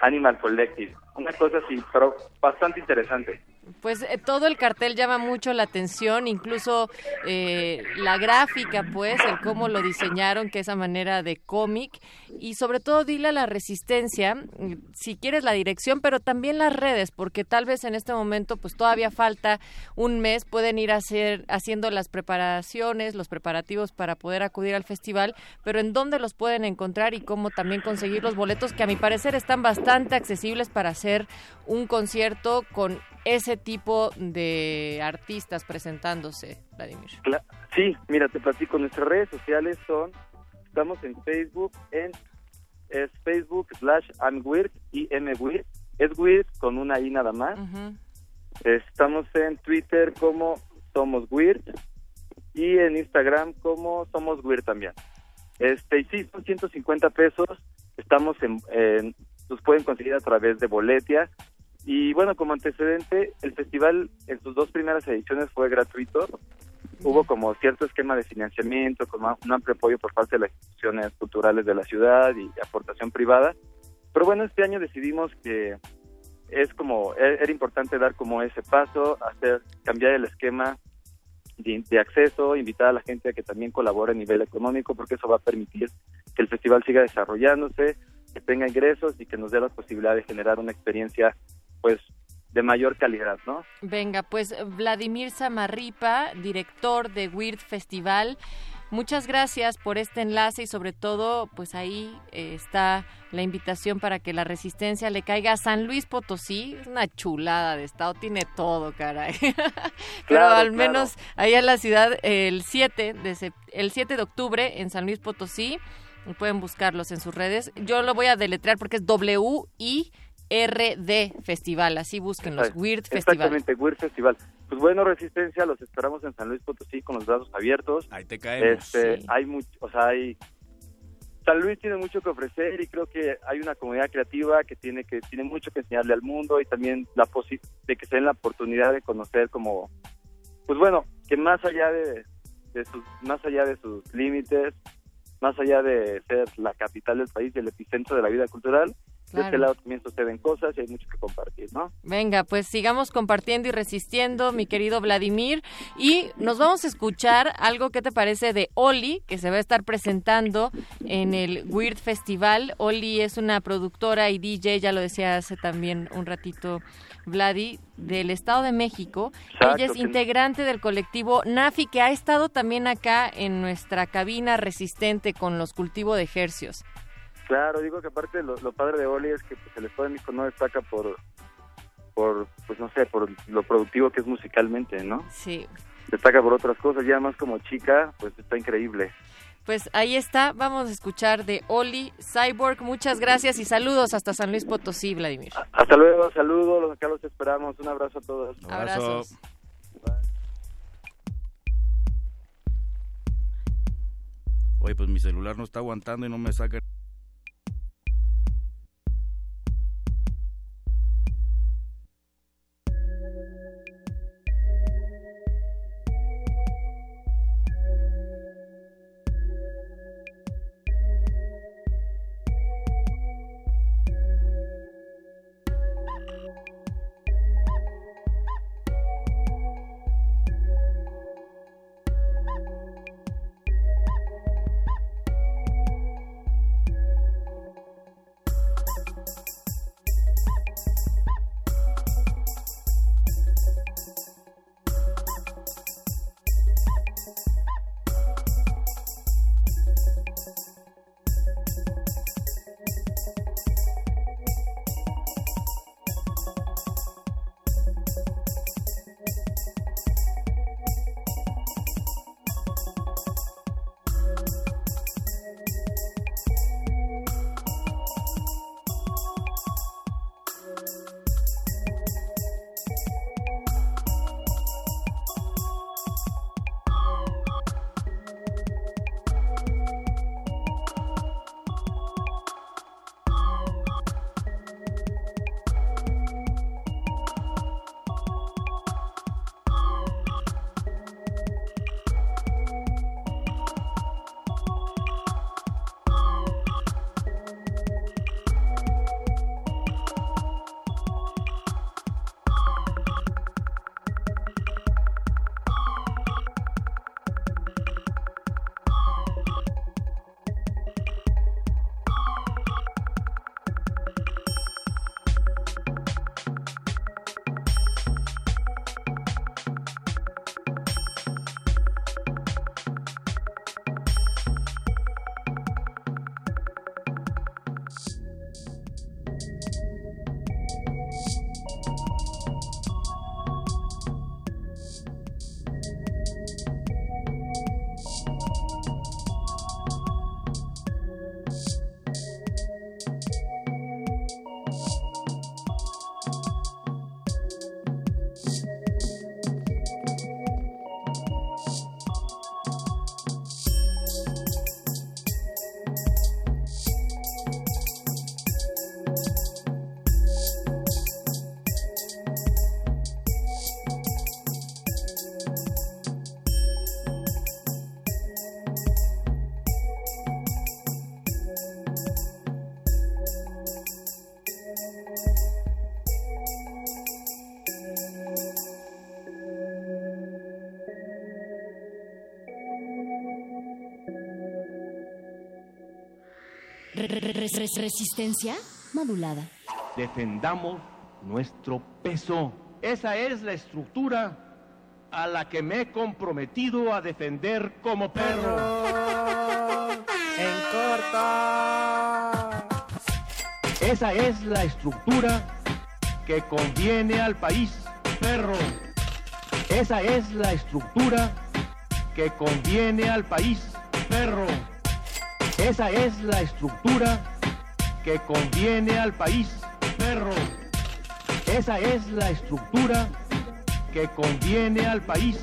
Animal Collective. Una cosa así, pero bastante interesante. Pues eh, todo el cartel llama mucho la atención, incluso eh, la gráfica, pues, el cómo lo diseñaron, que esa manera de cómic, y sobre todo dile a la resistencia, mm, si quieres la dirección, pero también las redes, porque tal vez en este momento, pues todavía falta un mes, pueden ir a hacer, haciendo las preparaciones, los preparativos para poder acudir al festival, pero en dónde los pueden encontrar y cómo también conseguir los boletos, que a mi parecer están bastante accesibles para hacer un concierto con ese tipo de artistas presentándose, Vladimir? sí, mira, te platico, nuestras redes sociales son, estamos en Facebook, en es Facebook slash I'm weird y M weird, es weird con una I nada más. Estamos en Twitter como Somos Weird y en Instagram como Somos Weird también. Este, y sí, son 150 pesos. Estamos en, los pueden conseguir a través de Boletia. Y bueno, como antecedente, el festival en sus dos primeras ediciones fue gratuito. Hubo como cierto esquema de financiamiento, con un amplio apoyo por parte de las instituciones culturales de la ciudad y aportación privada. Pero bueno, este año decidimos que es como e, era importante dar como ese paso, hacer cambiar el esquema de, acceso, invitar a la gente a que también colabore a nivel económico, porque eso va a permitir que el festival siga desarrollándose, que tenga ingresos y que nos dé la posibilidad de generar una experiencia, pues, de mayor calidad, ¿no? Venga, pues Vladimir Samarripa, director de Weird Festival. Muchas gracias por este enlace y sobre todo, pues ahí eh, está la invitación para que la resistencia le caiga a San Luis Potosí. Es una chulada de estado, tiene todo, caray. Pero al menos ahí en la ciudad el 7 de, el 7 de octubre en San Luis Potosí. Pueden buscarlos en sus redes. Yo lo voy a deletrear porque es W-I RD Festival, así busquen los Weird Festival. Exactamente, Weird Festival. Pues bueno, Resistencia, los esperamos en San Luis Potosí con los brazos abiertos. Ahí te caemos. Este, Hay mucho, o sea, hay... San Luis tiene mucho que ofrecer y creo que hay una comunidad creativa que tiene que tiene mucho que enseñarle al mundo y también la de que se den la oportunidad de conocer como pues bueno, que más allá de, de sus más allá de sus límites, más allá de ser la capital del país y el epicentro de la vida cultural, de este lado también suceden cosas y hay mucho que compartir, ¿no? Venga, pues sigamos compartiendo y resistiendo, mi querido Vladimir. Y nos vamos a escuchar algo que te parece de Oli, que se va a estar presentando en el Weird Festival. Oli es una productora y DJ, ya lo decía hace también un ratito Vladi, del Estado de México. Ella es integrante del colectivo NAFI, que ha estado también acá en nuestra cabina resistente con los cultivos de ejercios. Claro, digo que aparte lo, padre de Oli es que pues, el Estado de México no destaca por, por, pues no sé, por lo productivo que es musicalmente, ¿no? Sí. Destaca por otras cosas, ya más como chica, pues está increíble. Pues ahí está, vamos a escuchar de Oli Cyborg. Muchas gracias y saludos hasta San Luis Potosí, Vladimir. Hasta luego, saludos, acá los esperamos. Un abrazo a todos. Abrazos. Oye, pues mi celular no está aguantando y no me saca. Resistencia modulada. Defendamos nuestro peso. Esa es la estructura a la que me he comprometido a defender como perro. En corto. Esa es la estructura que conviene al país, perro. Esa es la estructura que conviene al país, perro. Esa es la estructura que conviene al país, perro. Esa es la estructura que conviene al país.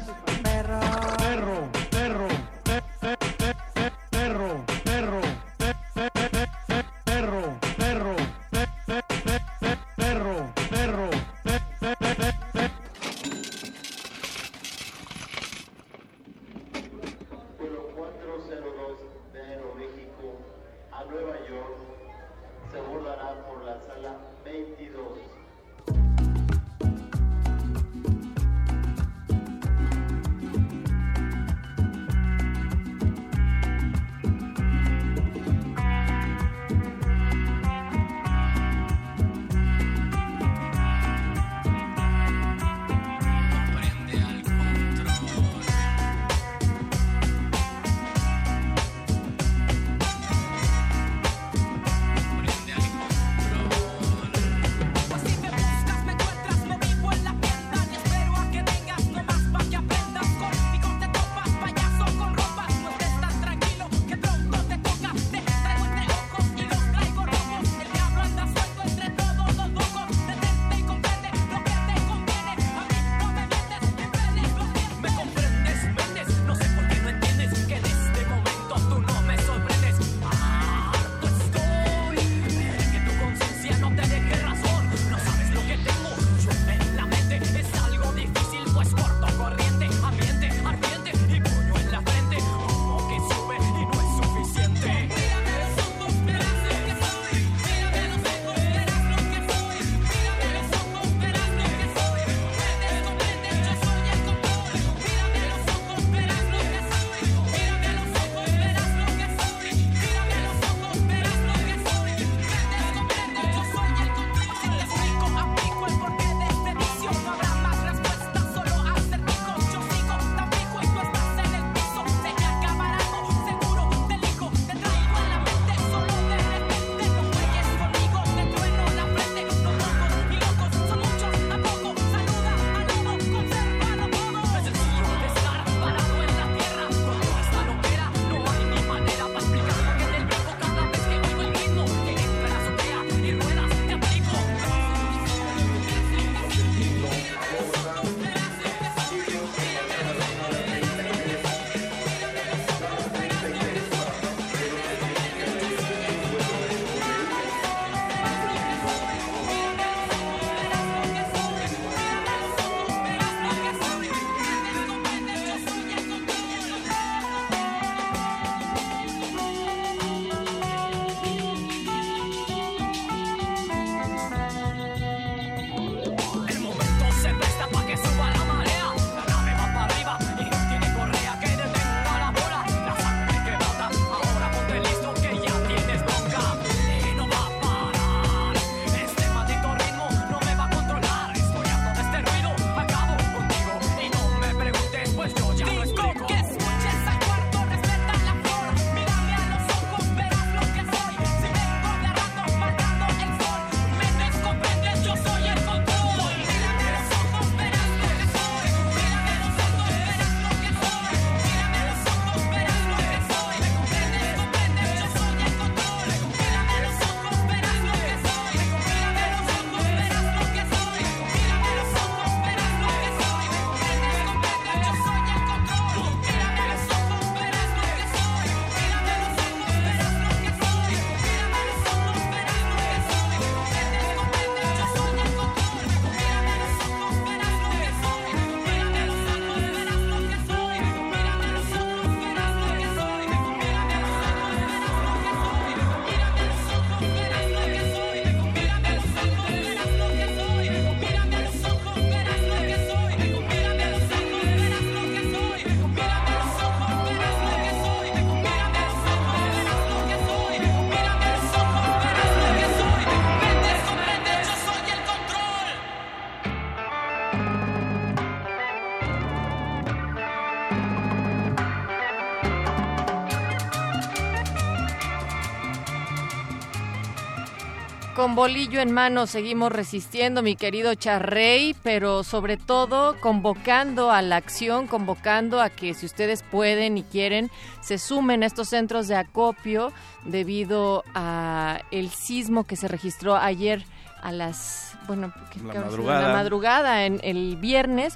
Con bolillo en mano seguimos resistiendo, mi querido Charrey, pero sobre todo convocando a la acción, convocando a que si ustedes pueden y quieren, se sumen a estos centros de acopio debido a el sismo que se registró ayer a las, bueno, La ¿qué- madrugada. la madrugada, en el viernes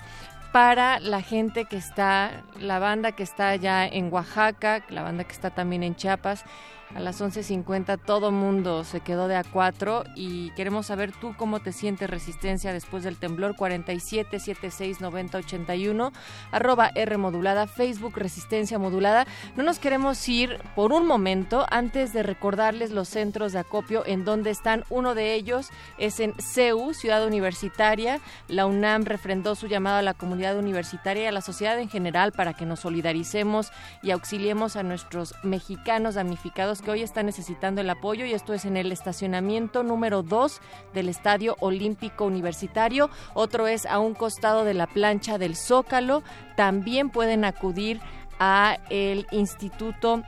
para la gente que está, la banda que está allá en Oaxaca, la banda que está también en Chiapas. A las 11.50 todo mundo se quedó de A4 y queremos saber tú cómo te sientes resistencia después del temblor 47 76 90 81 arroba R modulada, Facebook Resistencia Modulada. No nos queremos ir por un momento antes de recordarles los centros de acopio en donde están. Uno de ellos es en CEU, Ciudad Universitaria. La UNAM refrendó su llamado a la comunidad universitaria y a la sociedad en general para que nos solidaricemos y auxiliemos a nuestros mexicanos damnificados que hoy están necesitando el apoyo y esto es en el estacionamiento número 2 del Estadio Olímpico Universitario. Otro es a un costado de la plancha del Zócalo. También pueden acudir a el Instituto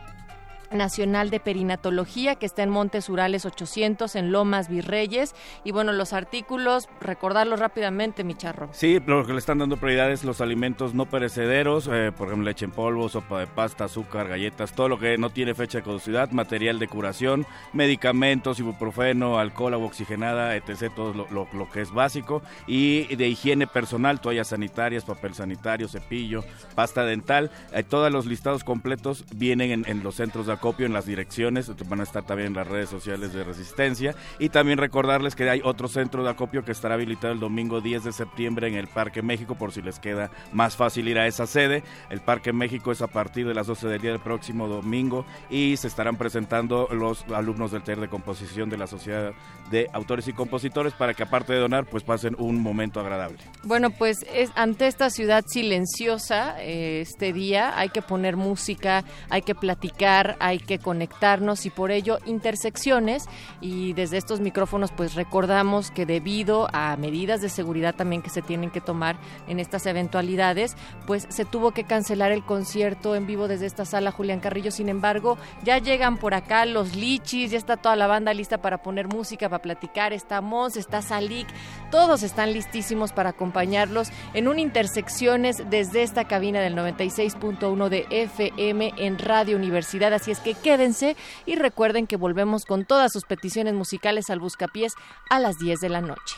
Nacional de Perinatología, que está en Montes Urales 800, en Lomas Virreyes. Y bueno, los artículos, recordarlos rápidamente, mi charro. Sí, lo que le están dando prioridad es los alimentos no perecederos, eh, por ejemplo, leche en polvo, sopa de pasta, azúcar, galletas, todo lo que no tiene fecha de caducidad, material de curación, medicamentos, ibuprofeno, alcohol, agua oxigenada, etc., todo lo, que es básico, y de higiene personal, toallas sanitarias, papel sanitario, cepillo, pasta dental, eh, todos los listados completos vienen en, en los centros de acopio, en las direcciones, van a estar también en las redes sociales de Resistencia, y también recordarles que hay otro centro de acopio que estará habilitado el domingo 10 de septiembre en el Parque México, por si les queda más fácil ir a esa sede. El Parque México es a partir de las 12 del día del próximo domingo y se estarán presentando los alumnos del taller de composición de la Sociedad de Autores y Compositores para que aparte de donar, pues pasen un momento agradable. Bueno, pues es, ante esta ciudad silenciosa, eh, este día hay que poner música, hay que platicar, que conectarnos y por ello intersecciones y desde estos micrófonos pues recordamos que debido a medidas de seguridad también que se tienen que tomar en estas eventualidades, pues se tuvo que cancelar el concierto en vivo desde esta sala Julián Carrillo. Sin embargo, ya llegan por acá los lichis, ya está toda la banda lista para poner música, para platicar, está Mons, está Salik, todos están listísimos para acompañarlos en un intersecciones desde esta cabina del 96.1 de FM en Radio Universidad. Así es que quédense y recuerden que volvemos con todas sus peticiones musicales al Buscapiés a las 10 de la noche.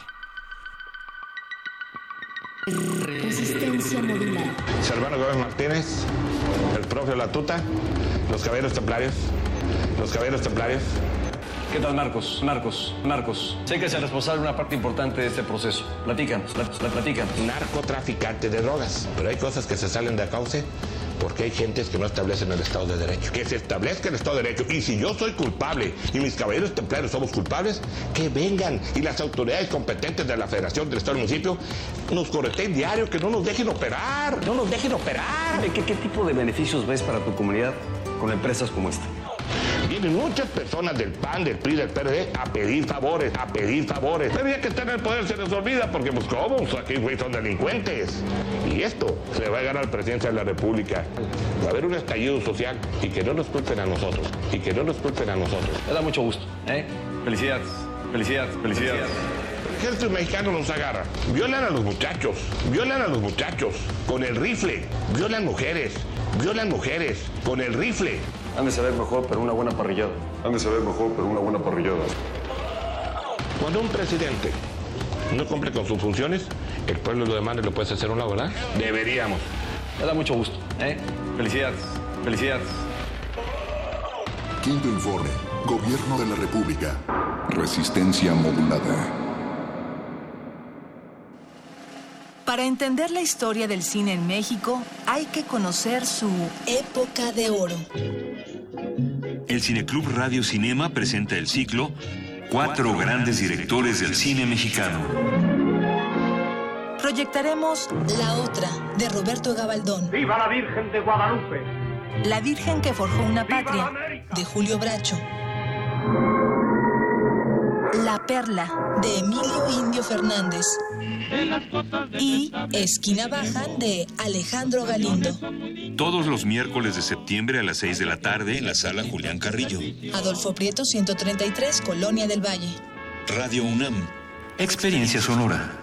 Resistencia modulada. Servano Gómez Martínez, el profe Latuta, los caballeros templarios, los caballeros templarios. ¿Qué tal, Marcos? Marcos, Marcos. Sé que es el responsable de una parte importante de este proceso. Platícanos, la, la platican. Narcotraficante de drogas. Pero hay cosas que se salen de cauce porque hay gentes que no establecen el Estado de Derecho. Que se establezca el Estado de Derecho. Y si yo soy culpable y mis caballeros templarios somos culpables, que vengan y las autoridades competentes de la Federación del Estado y Municipio nos correteen diario, que no nos dejen operar. No nos dejen operar. ¿Qué, qué tipo de beneficios ves para tu comunidad con empresas como esta? Vienen muchas personas del PAN, del PRI, del PRD a pedir favores, a pedir favores. Pero ya que están en el poder se les olvida porque, pues, ¿cómo? Pues, aquí, güey, son delincuentes. Y esto se va a ganar al presidente de la República. Va a haber un estallido social y que no nos culpen a nosotros. Y que no nos culpen a nosotros. Me da mucho gusto, ¿eh? Felicidades, felicidades, felicidades. El ejército mexicano nos agarra. Violan a los muchachos, violan a los muchachos con el rifle, violan mujeres, violan mujeres con el rifle. Han de saber mejor, pero una buena parrillada. Han de saber mejor, pero una buena parrillada. Cuando un presidente no cumple con sus funciones, el pueblo lo demanda y lo puedes hacer a un lado, ¿verdad? Deberíamos. Me da mucho gusto, ¿eh? Felicidades, felicidades. Quinto informe. Gobierno de la República. Resistencia modulada. Para entender la historia del cine en México, hay que conocer su época de oro. El Cineclub Radio Cinema presenta el ciclo Cuatro grandes directores del cine mexicano. Proyectaremos La Otra, de Roberto Gabaldón. ¡Viva la Virgen de Guadalupe! La Virgen que forjó una patria, de Julio Bracho. La Perla, de Emilio Indio Fernández. Y Esquina Baja, de Alejandro Galindo. Todos los miércoles de septiembre a las 6 de la tarde en la sala Julián Carrillo. Adolfo Prieto, 133, Colonia del Valle. Radio UNAM, experiencia sonora.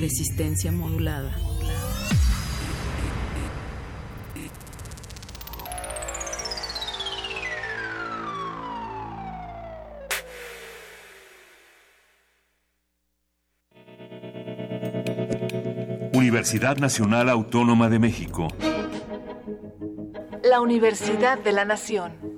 Resistencia modulada. Universidad Nacional Autónoma de México. La Universidad de la Nación.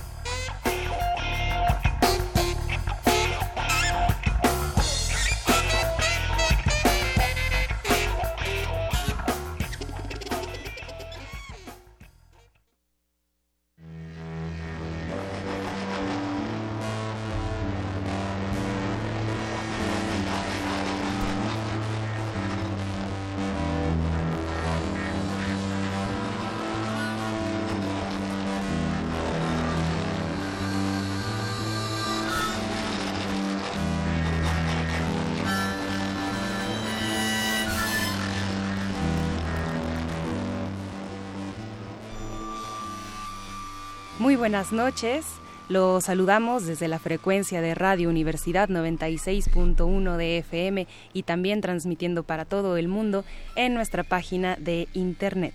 Buenas noches. Los saludamos desde la frecuencia de Radio Universidad 96.1 de FM y también transmitiendo para todo el mundo en nuestra página de Internet.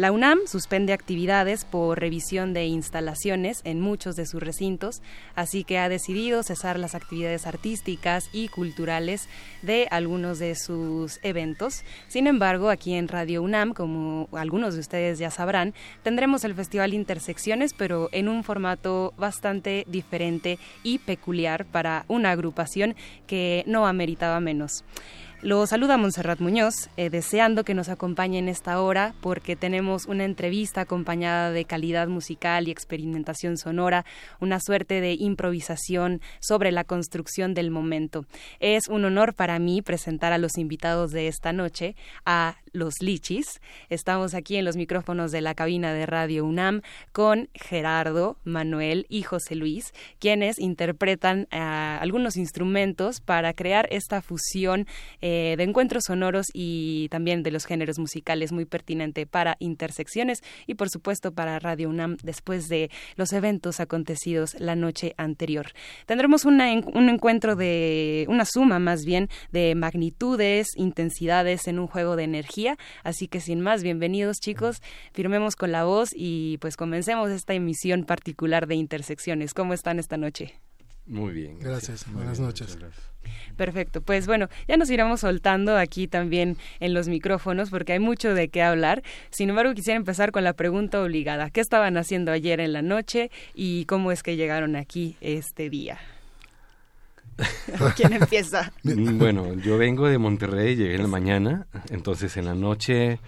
La UNAM suspende actividades por revisión de instalaciones en muchos de sus recintos, así que ha decidido cesar las actividades artísticas y culturales de algunos de sus eventos. Sin embargo, aquí en Radio UNAM, como algunos de ustedes ya sabrán, tendremos el Festival Intersecciones, pero en un formato bastante diferente y peculiar para una agrupación que no ameritaba menos. Lo saluda Montserrat Muñoz, eh, deseando que nos acompañe en esta hora porque tenemos una entrevista acompañada de calidad musical y experimentación sonora, una suerte de improvisación sobre la construcción del momento. Es un honor para mí presentar a los invitados de esta noche, a los Lichis. Estamos aquí en los micrófonos de la cabina de Radio UNAM con Gerardo, Manuel y José Luis, quienes interpretan eh, algunos instrumentos para crear esta fusión eh, de encuentros sonoros y también de los géneros musicales muy pertinente para intersecciones y por supuesto para Radio UNAM después de los eventos acontecidos la noche anterior. Tendremos una un encuentro de una suma más bien de magnitudes, intensidades en un juego de energía, así que sin más, bienvenidos chicos, firmemos con la voz y pues comencemos esta emisión particular de intersecciones. ¿Cómo están esta noche? Muy bien. Gracias, Muy buenas bien, noches. gracias. Perfecto, pues bueno, ya nos iremos soltando aquí también en los micrófonos porque hay mucho de qué hablar. Sin embargo, quisiera empezar con la pregunta obligada. ¿Qué estaban haciendo ayer en la noche y cómo es que llegaron aquí este día? ¿Quién empieza? Mm, Bueno, yo vengo de Monterrey, llegué en la mañana, entonces en la noche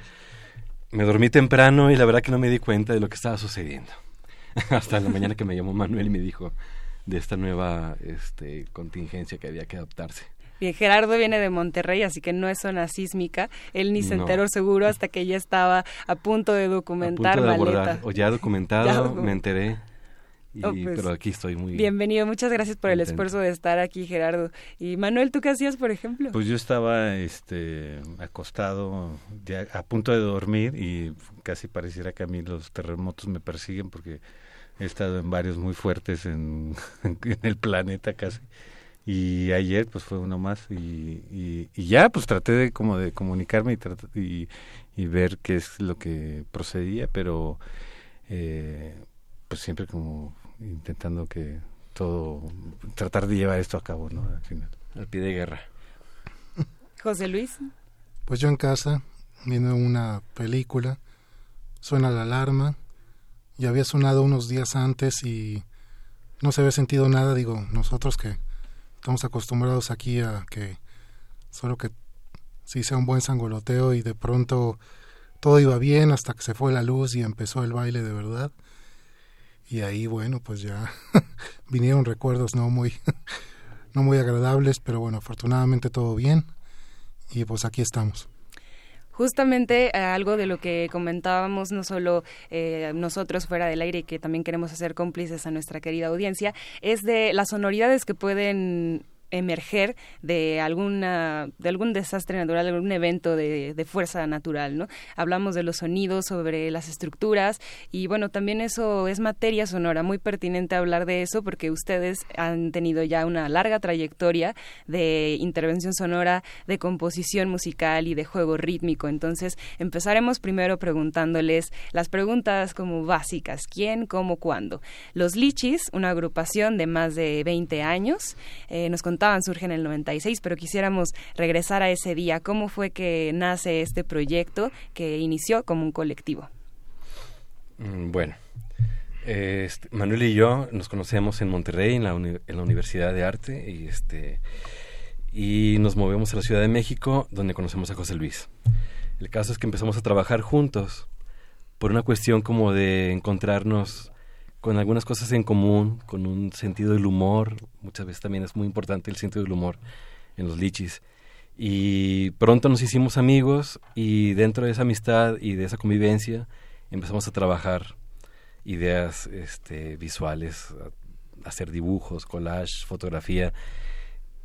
me dormí temprano y la verdad que no me di cuenta de lo que estaba sucediendo. Hasta la mañana que me llamó Manuel y me dijo de esta nueva este, contingencia que había que adaptarse. Bien, Gerardo viene de Monterrey, así que no es zona sísmica. Él ni se No. enteró seguro hasta que ya estaba a punto de documentar punto de maleta. abordar, o ya documentado, Ya me enteré, y- Oh, pues, pero aquí estoy muy Bienvenido, muchas gracias por el esfuerzo de estar aquí, Gerardo. Y Manuel, ¿tú qué hacías, por ejemplo? Pues yo estaba este, acostado, ya a punto de dormir y casi pareciera que a mí los terremotos me persiguen porque he estado en varios muy fuertes en, en el planeta casi. Y ayer pues fue uno más y, y, y ya pues traté de como de comunicarme y, trat- y, y ver qué es lo que procedía, pero eh, pues siempre como intentando que todo, tratar de llevar esto a cabo, ¿no? Al final. Al pie de guerra. José Luis. Pues yo en casa, viendo una película, suena la alarma, y había sonado unos días antes y no se había sentido nada, digo, nosotros que estamos acostumbrados aquí a que solo que sí sea un buen sangoloteo y de pronto todo iba bien hasta que se fue la luz y empezó el baile de verdad. Y ahí, bueno, pues ya vinieron recuerdos no muy, no muy agradables, pero bueno, afortunadamente todo bien y pues aquí estamos. Justamente eh, algo de lo que comentábamos no solo eh, nosotros fuera del aire que también queremos hacer cómplices a nuestra querida audiencia es de las sonoridades que pueden emerger de alguna de algún desastre natural, algún evento de, de, fuerza natural, ¿no? Hablamos de los sonidos, sobre las estructuras y bueno, también eso es materia sonora, muy pertinente hablar de eso porque ustedes han tenido ya una larga trayectoria de intervención sonora, de composición musical y de juego rítmico. Entonces, empezaremos primero preguntándoles las preguntas como básicas, ¿quién, cómo, cuándo? Los Lichis, una agrupación de más de 20 años, eh, nos surge en el 96, pero quisiéramos regresar a ese día. ¿Cómo fue que nace este proyecto que inició como un colectivo? Mm, bueno, este, Manuel y yo nos conocemos en Monterrey, en la, en la Universidad de Arte, y, este, y nos movemos a la Ciudad de México, donde conocemos a José Luis. El caso es que empezamos a trabajar juntos por una cuestión como de encontrarnos con algunas cosas en común, con un sentido del humor. Muchas veces también es muy importante el sentido del humor en los lichis. Y pronto nos hicimos amigos y dentro de esa amistad y de esa convivencia empezamos a trabajar ideas este, visuales, hacer dibujos, collage, fotografía.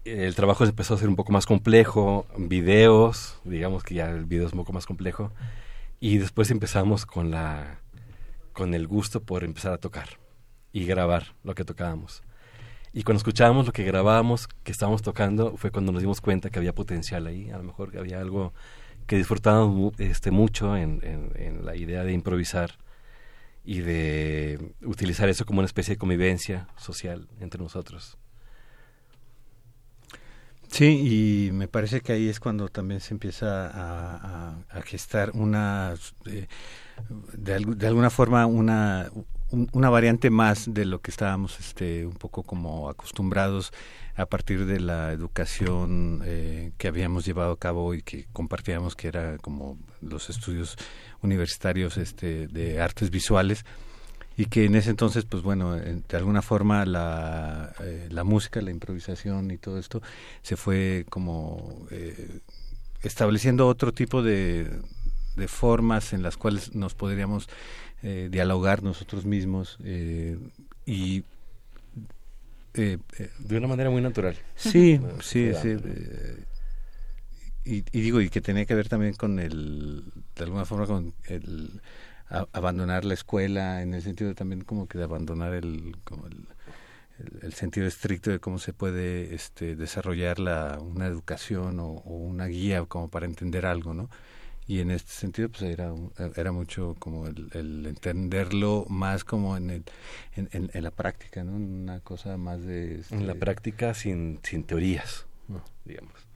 El trabajo empezó a ser un poco más complejo, videos, digamos que ya el video es un poco más complejo. Y después empezamos con la con el gusto por empezar a tocar y grabar lo que tocábamos. Y cuando escuchábamos lo que grabábamos, que estábamos tocando, fue cuando nos dimos cuenta que había potencial ahí, a lo mejor que había algo que disfrutábamos este, mucho en, en, la idea de improvisar y de utilizar eso como una especie de convivencia social entre nosotros. Sí, y me parece que ahí es cuando también se empieza a, gestar una... Eh, de, de alguna forma una, una variante más de lo que estábamos este, un poco como acostumbrados a partir de la educación eh, que habíamos llevado a cabo y que compartíamos que era como los estudios universitarios este, de artes visuales y que en ese entonces pues bueno de alguna forma la, eh, la música la improvisación y todo esto se fue como eh, estableciendo otro tipo de, de formas en las cuales nos podríamos eh, dialogar nosotros mismos eh, y eh, de una manera muy natural. Sí, sí, sí. Y, digo, y que tenía que ver también con el, de alguna forma, con el abandonar la escuela, en el sentido también como que de abandonar el, como el, el, sentido estricto de cómo se puede este, desarrollar la, una educación o, o, una guía como para entender algo, ¿no? y en este sentido pues era era mucho como el, entenderlo más como en, el, en, en, la práctica no una cosa más de en la este práctica sin sin teorías digamos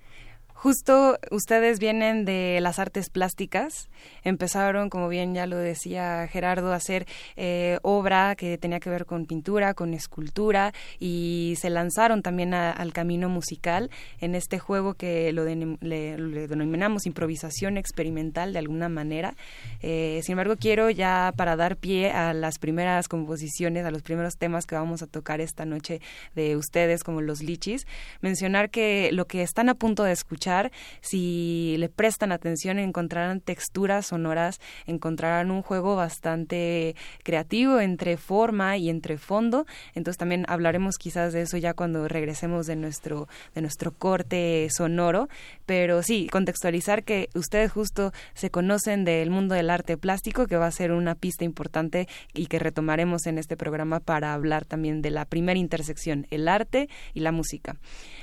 Justo ustedes vienen de las artes plásticas, empezaron, como bien ya lo decía Gerardo, a hacer eh, obra que tenía que ver con pintura, con escultura y se lanzaron también al camino musical en este juego que lo le, denominamos improvisación experimental de alguna manera. Eh, sin embargo, quiero ya para dar pie a las primeras composiciones, a los primeros temas que vamos a tocar esta noche de ustedes como los lichis, mencionar que lo que están a punto de escuchar si le prestan atención, encontrarán texturas sonoras, encontrarán un juego bastante creativo entre forma y entre fondo. Entonces también hablaremos quizás de eso ya cuando regresemos de nuestro, de nuestro corte sonoro. Pero sí, contextualizar que ustedes justo se conocen del mundo del arte plástico, que va a ser una pista importante y que retomaremos en este programa para hablar también de la primera intersección, el arte y la música.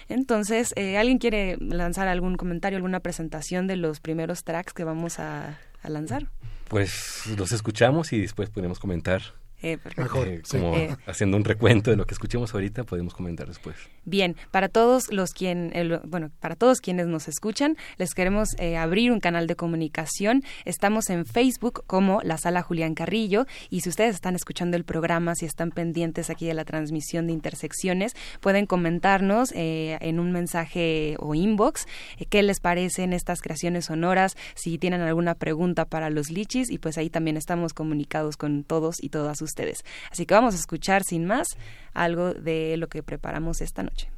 Entonces, eh, ¿alguien quiere lanzar algún comentario, alguna presentación de los primeros tracks que vamos a, lanzar? Pues los escuchamos y después podemos comentar Eh, perfecto. Mejor, Eh, sí. como Eh. haciendo un recuento de lo que escuchemos ahorita, podemos comentar después. Bien, para todos los quien, el- bueno, para todos quienes nos escuchan, les queremos eh, abrir un canal de comunicación. Estamos en Facebook como la Sala Julián Carrillo y si ustedes están escuchando el programa, si están pendientes aquí de la transmisión de Intersecciones, pueden comentarnos eh, en un mensaje o inbox eh, qué les parecen estas creaciones sonoras, si tienen alguna pregunta para los lichis y pues ahí también estamos comunicados con todos y todas ustedes. Así que vamos a escuchar sin más algo de lo que preparamos esta noche.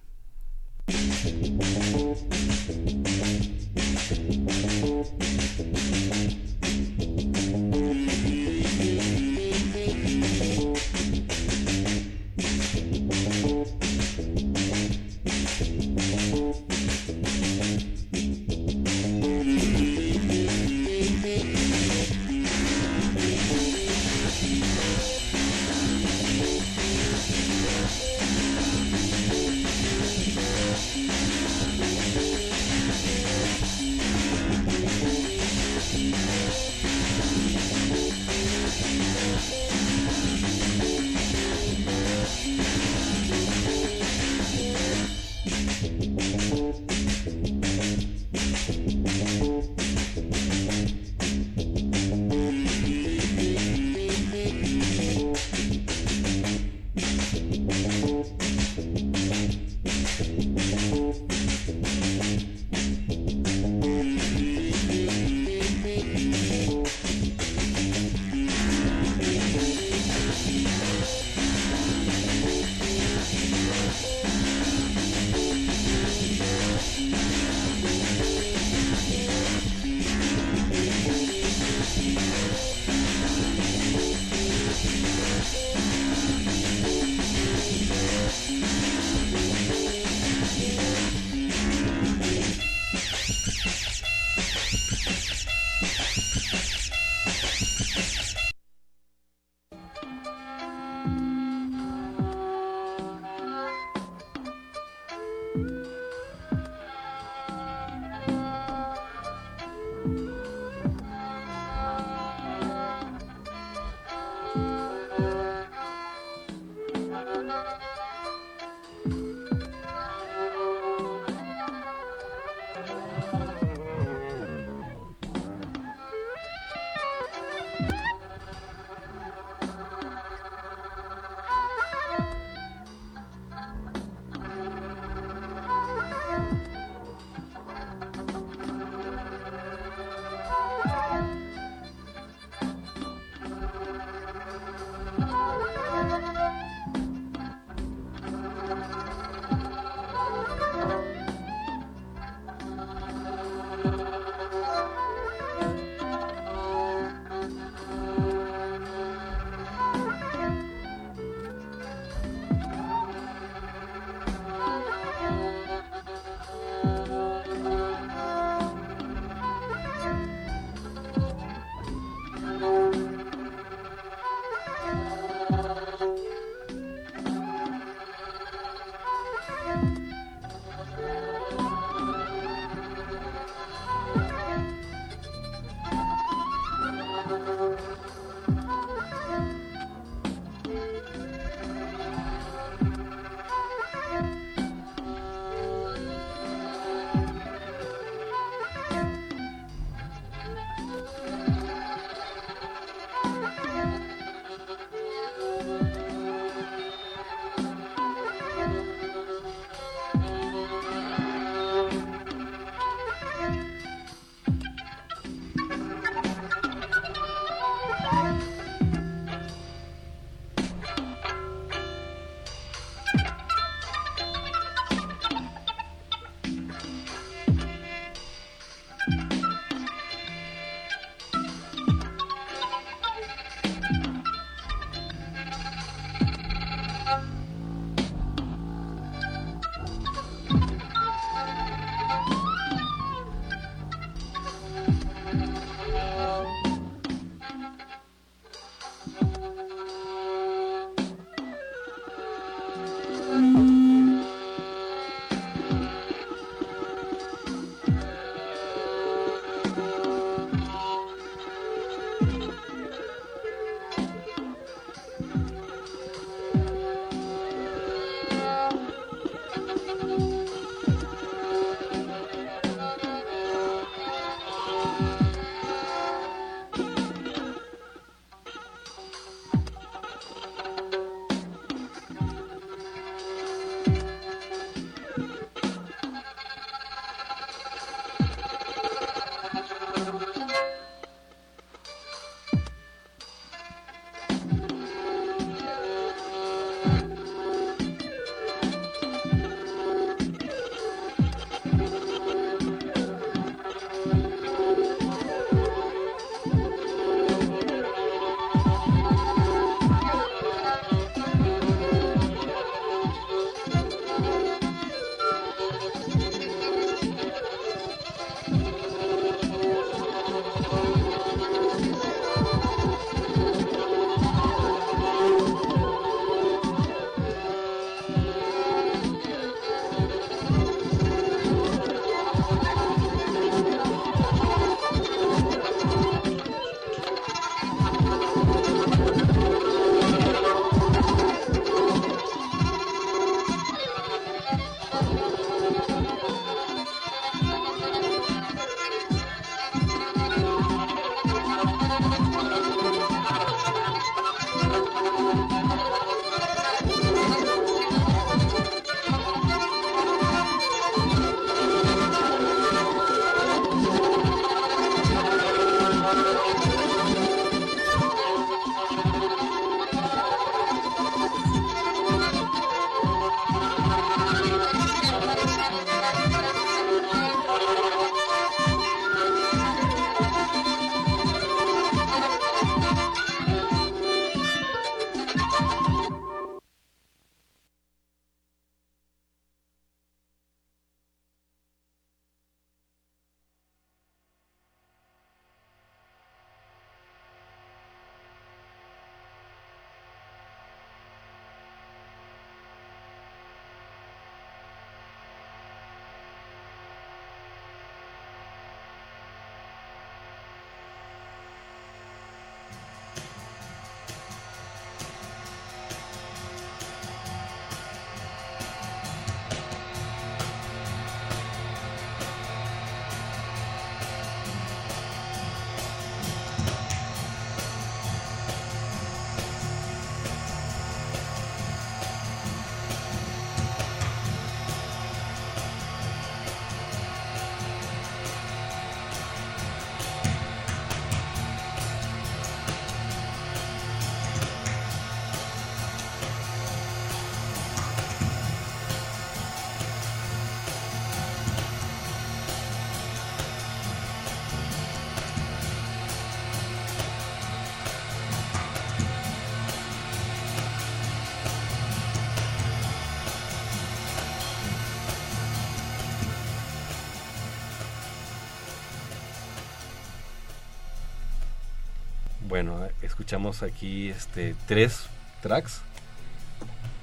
Bueno, escuchamos aquí este, tres tracks,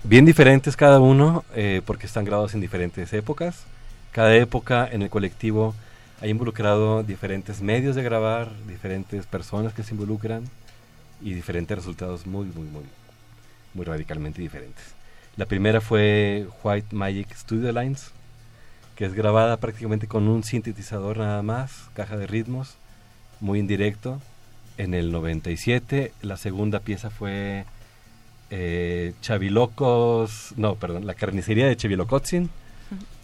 bien diferentes cada uno, eh, porque están grabados en diferentes épocas. Cada época en el colectivo ha involucrado diferentes medios de grabar, diferentes personas que se involucran y diferentes resultados muy, muy, muy, muy radicalmente diferentes. La primera fue White Magic Studio Lines, que es grabada prácticamente con un sintetizador nada más, caja de ritmos, muy indirecto, en el 97. La segunda pieza fue eh, Chavilocos, no, perdón, La carnicería de Chavilocotzin,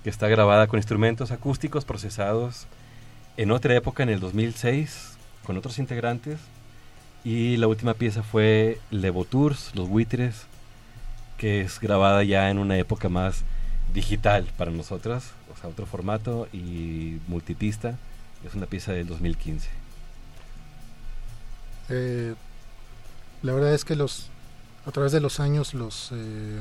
que está grabada con instrumentos acústicos procesados en otra época, en el 2006, con otros integrantes. Y la última pieza fue Tours, Los Buitres, que es grabada ya en una época más digital para nosotras, o sea, otro formato y multipista. Es una pieza del 2015. Eh, la verdad es que los a través de los años los eh,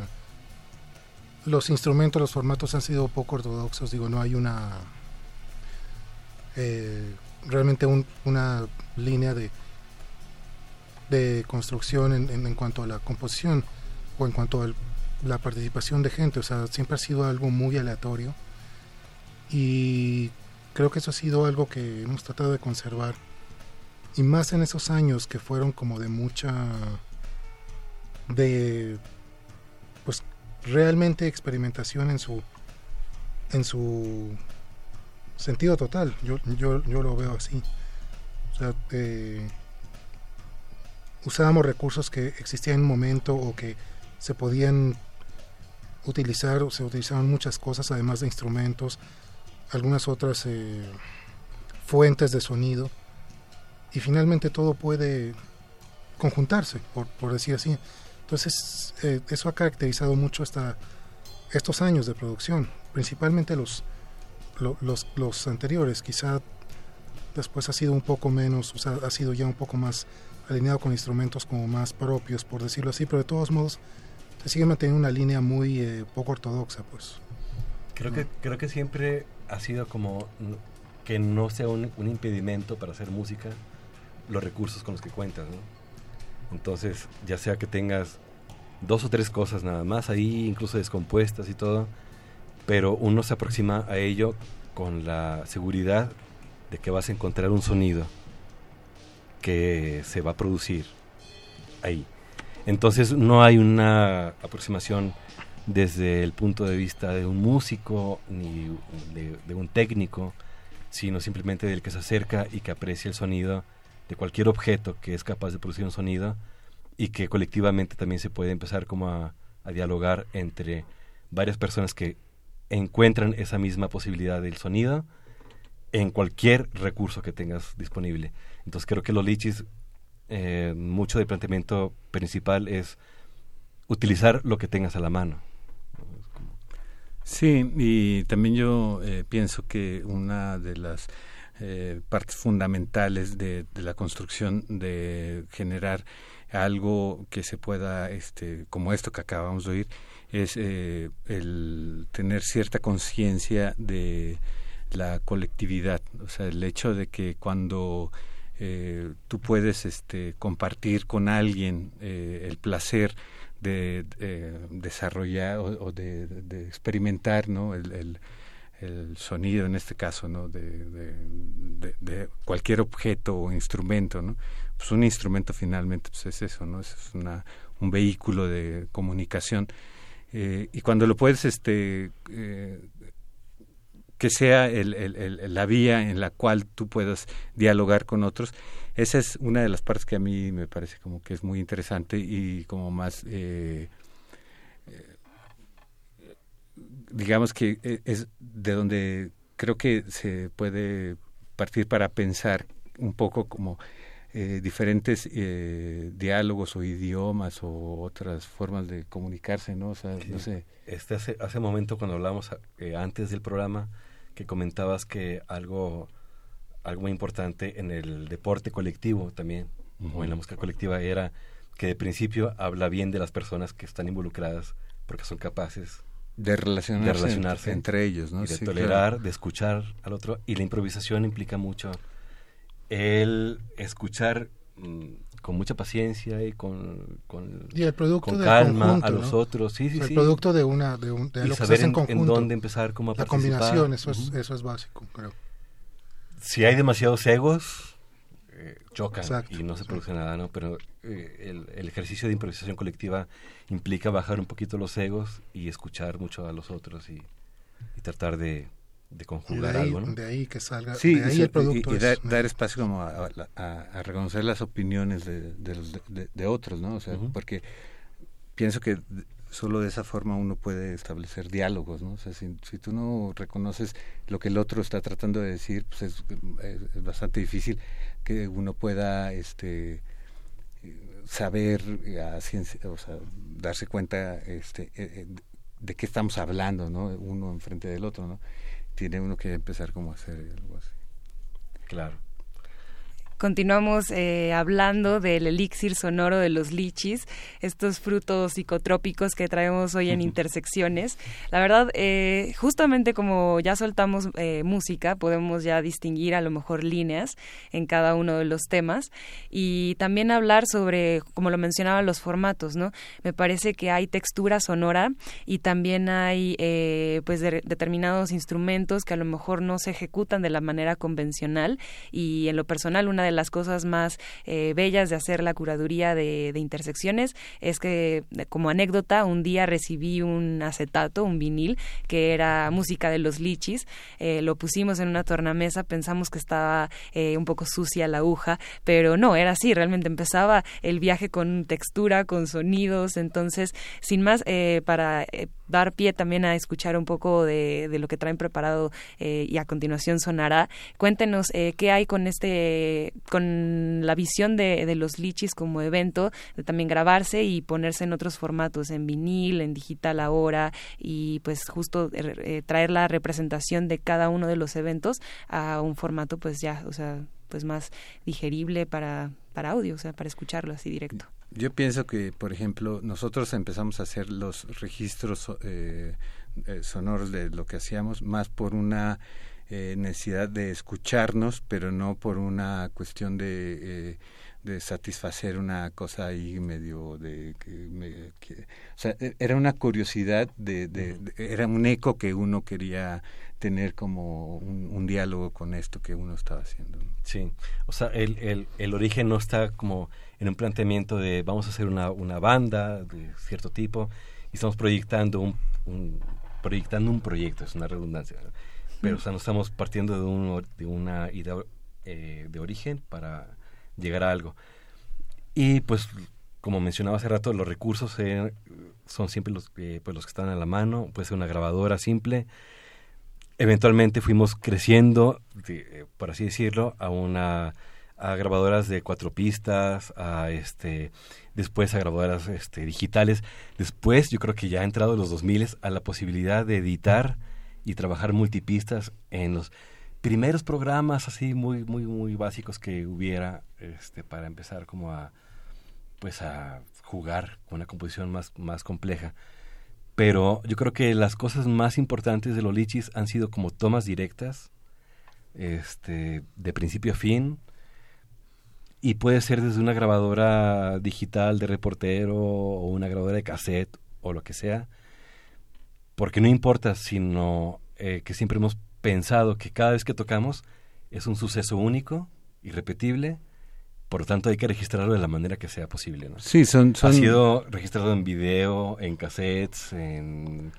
los instrumentos, los formatos han sido poco ortodoxos. Digo, no hay una eh, realmente una línea de de construcción en, en, cuanto a la composición o en cuanto a la participación de gente. O sea, siempre ha sido algo muy aleatorio y creo que eso ha sido algo que hemos tratado de conservar y más en esos años que fueron como de mucha de pues realmente experimentación en su en su sentido total. Yo, yo, yo lo veo así. O sea eh, usábamos recursos que existían en un momento o que se podían utilizar se utilizaban muchas cosas además de instrumentos algunas otras eh, fuentes de sonido y finalmente todo puede conjuntarse, por, por decir así. Entonces, eh, eso ha caracterizado mucho esta, estos años de producción, principalmente los, los, los anteriores. Quizá después ha sido un poco menos, o sea, ha sido ya un poco más alineado con instrumentos como más propios, por decirlo así, pero de todos modos se sigue manteniendo una línea muy eh, poco ortodoxa, pues. Creo que, creo que siempre ha sido como que no sea un, un impedimento para hacer música, los recursos con los que cuentas. Entonces, ya sea que tengas dos o tres cosas nada más ahí, incluso descompuestas y todo, pero uno se aproxima a ello con la seguridad de que vas a encontrar un sonido que se va a producir ahí. Entonces no hay una aproximación desde el punto de vista de un músico ni de un técnico, sino simplemente del que se acerca y que aprecia el sonido de cualquier objeto que es capaz de producir un sonido y que colectivamente también se puede empezar como a, dialogar entre varias personas que encuentran esa misma posibilidad del sonido en cualquier recurso que tengas disponible. Entonces creo que los lichis, eh, mucho del planteamiento principal es utilizar lo que tengas a la mano. Sí, y también yo eh, pienso que una de las eh, partes fundamentales de, la construcción de generar algo que se pueda, este, como esto que acabamos de oír, es eh, el tener cierta conciencia de la colectividad, o sea, el hecho de que cuando eh, tú puedes este, compartir con alguien el placer de desarrollar o, de, experimentar ¿no? el sonido en este caso no de, cualquier objeto o instrumento no pues un instrumento finalmente pues es eso no es una un vehículo de comunicación. Eh, y cuando lo puedes este eh, que sea el, el, la vía en la cual tú puedas dialogar con otros esa es una de las partes que a mí me parece como que es muy interesante y como más eh, digamos que eh, es de donde creo que se puede partir para pensar un poco como eh, diferentes eh, diálogos o idiomas o otras formas de comunicarse, ¿no? O sea, no sé. Este hace, hace un momento cuando hablamos antes del programa que comentabas que algo, algo muy importante en el deporte colectivo también, o en la música colectiva, era que de principio habla bien de las personas que están involucradas porque son capaces de relacionarse, entre, ellos, ¿no? de tolerar, de escuchar al otro. Y la improvisación implica mucho el escuchar mm, con mucha paciencia y con, con, y el producto con calma conjunto, a los ¿no? otros. Sí, sí, el sí. producto de una de, un, de Y lo que se saber hace en en- en conjunto. dónde empezar, cómo La participar. combinación, eso es, Ujú. eso es básico, creo. si hay demasiados egos, chocan Exacto, y no se sí. produce nada, ¿no? Pero eh, el, el ejercicio de improvisación colectiva implica bajar un poquito los egos y escuchar mucho a los otros y, y tratar de, de Y conjugar de ahí, algo, ¿no? de ahí que salga, Sí, de ahí y- el producto y, y es- dar, dar espacio como a, a- a reconocer las opiniones de, de los- de- de otros, ¿no? O sea, porque pienso que solo de esa forma uno puede establecer diálogos, ¿no? O sea, si, si tú no reconoces lo que el otro está tratando de decir, pues es, bastante difícil que uno pueda, este saber o sea, darse cuenta este eh, eh, de qué estamos hablando, ¿no? Uno enfrente del otro, ¿no? Tiene uno que empezar como a hacer algo así. Claro. Continuamos eh, hablando del elixir sonoro de los lichis, estos frutos psicotrópicos que traemos hoy en Intersecciones. La verdad, eh, justamente como ya soltamos eh, música, podemos ya distinguir a lo mejor líneas en cada uno de los temas y también hablar sobre, como lo mencionaba, los formatos, ¿no? Me parece que hay textura sonora y también hay pues de- determinados instrumentos que a lo mejor no se ejecutan de la manera convencional y en lo personal una de las cosas más eh, bellas de hacer la curaduría de, intersecciones es que eh, como anécdota un día recibí un acetato, un vinil que era música de los lichis, eh, lo pusimos en una tornamesa, pensamos que estaba un poco sucia la aguja, pero no, era así, realmente empezaba el viaje con textura, con sonidos, entonces sin más para dar pie también a escuchar un poco de, lo que traen preparado y a continuación sonará. Cuéntenos qué hay con este, con la visión de, de los lichis como evento, de también grabarse y ponerse en otros formatos, en vinil, en digital ahora y pues justo eh, eh, traer la representación de cada uno de los eventos a un formato pues ya, o sea, pues más digerible para, para audio, o sea, para escucharlo así directo. Yo pienso que, por ejemplo, nosotros empezamos a hacer los registros eh, eh, sonoros de lo que hacíamos más por una eh, necesidad de escucharnos, pero no por una cuestión de, eh, de satisfacer una cosa ahí medio de... Que me- que- o sea, e- era una curiosidad, de, de- de- era un eco que uno quería tener como un, un diálogo con esto que uno estaba haciendo. ¿no? Sí, o sea, el, el, el origen no está como en un planteamiento de vamos a hacer una, una banda de cierto tipo y estamos proyectando un, un- proyectando un proyecto, es una redundancia, ¿no? Pero o sea, no estamos partiendo de, un, de una idea eh, de origen para llegar a algo. Y pues, como mencionaba hace rato, los recursos eh, son siempre los, eh, pues, los que están a la mano, puede ser una grabadora simple, eventualmente fuimos creciendo, de- eh, por así decirlo, a una a grabadoras de cuatro pistas, a este después a grabadoras este, digitales. Después, yo creo que ya ha entrado en los 2000 a la posibilidad de editar y trabajar multipistas en los primeros programas así muy muy muy básicos que hubiera este para empezar como a pues a jugar con una composición más más compleja. Pero yo creo que las cosas más importantes de los lichis han sido como tomas directas, este, de principio a fin, y puede ser desde una grabadora digital de reportero o una grabadora de cassette o lo que sea, porque no importa, sino eh, que siempre hemos pensado que cada vez que tocamos es un suceso único, irrepetible, por lo tanto hay que registrarlo de la manera que sea posible. ¿no? Sí, son- son- Ha sido registrado en video, en cassettes, en,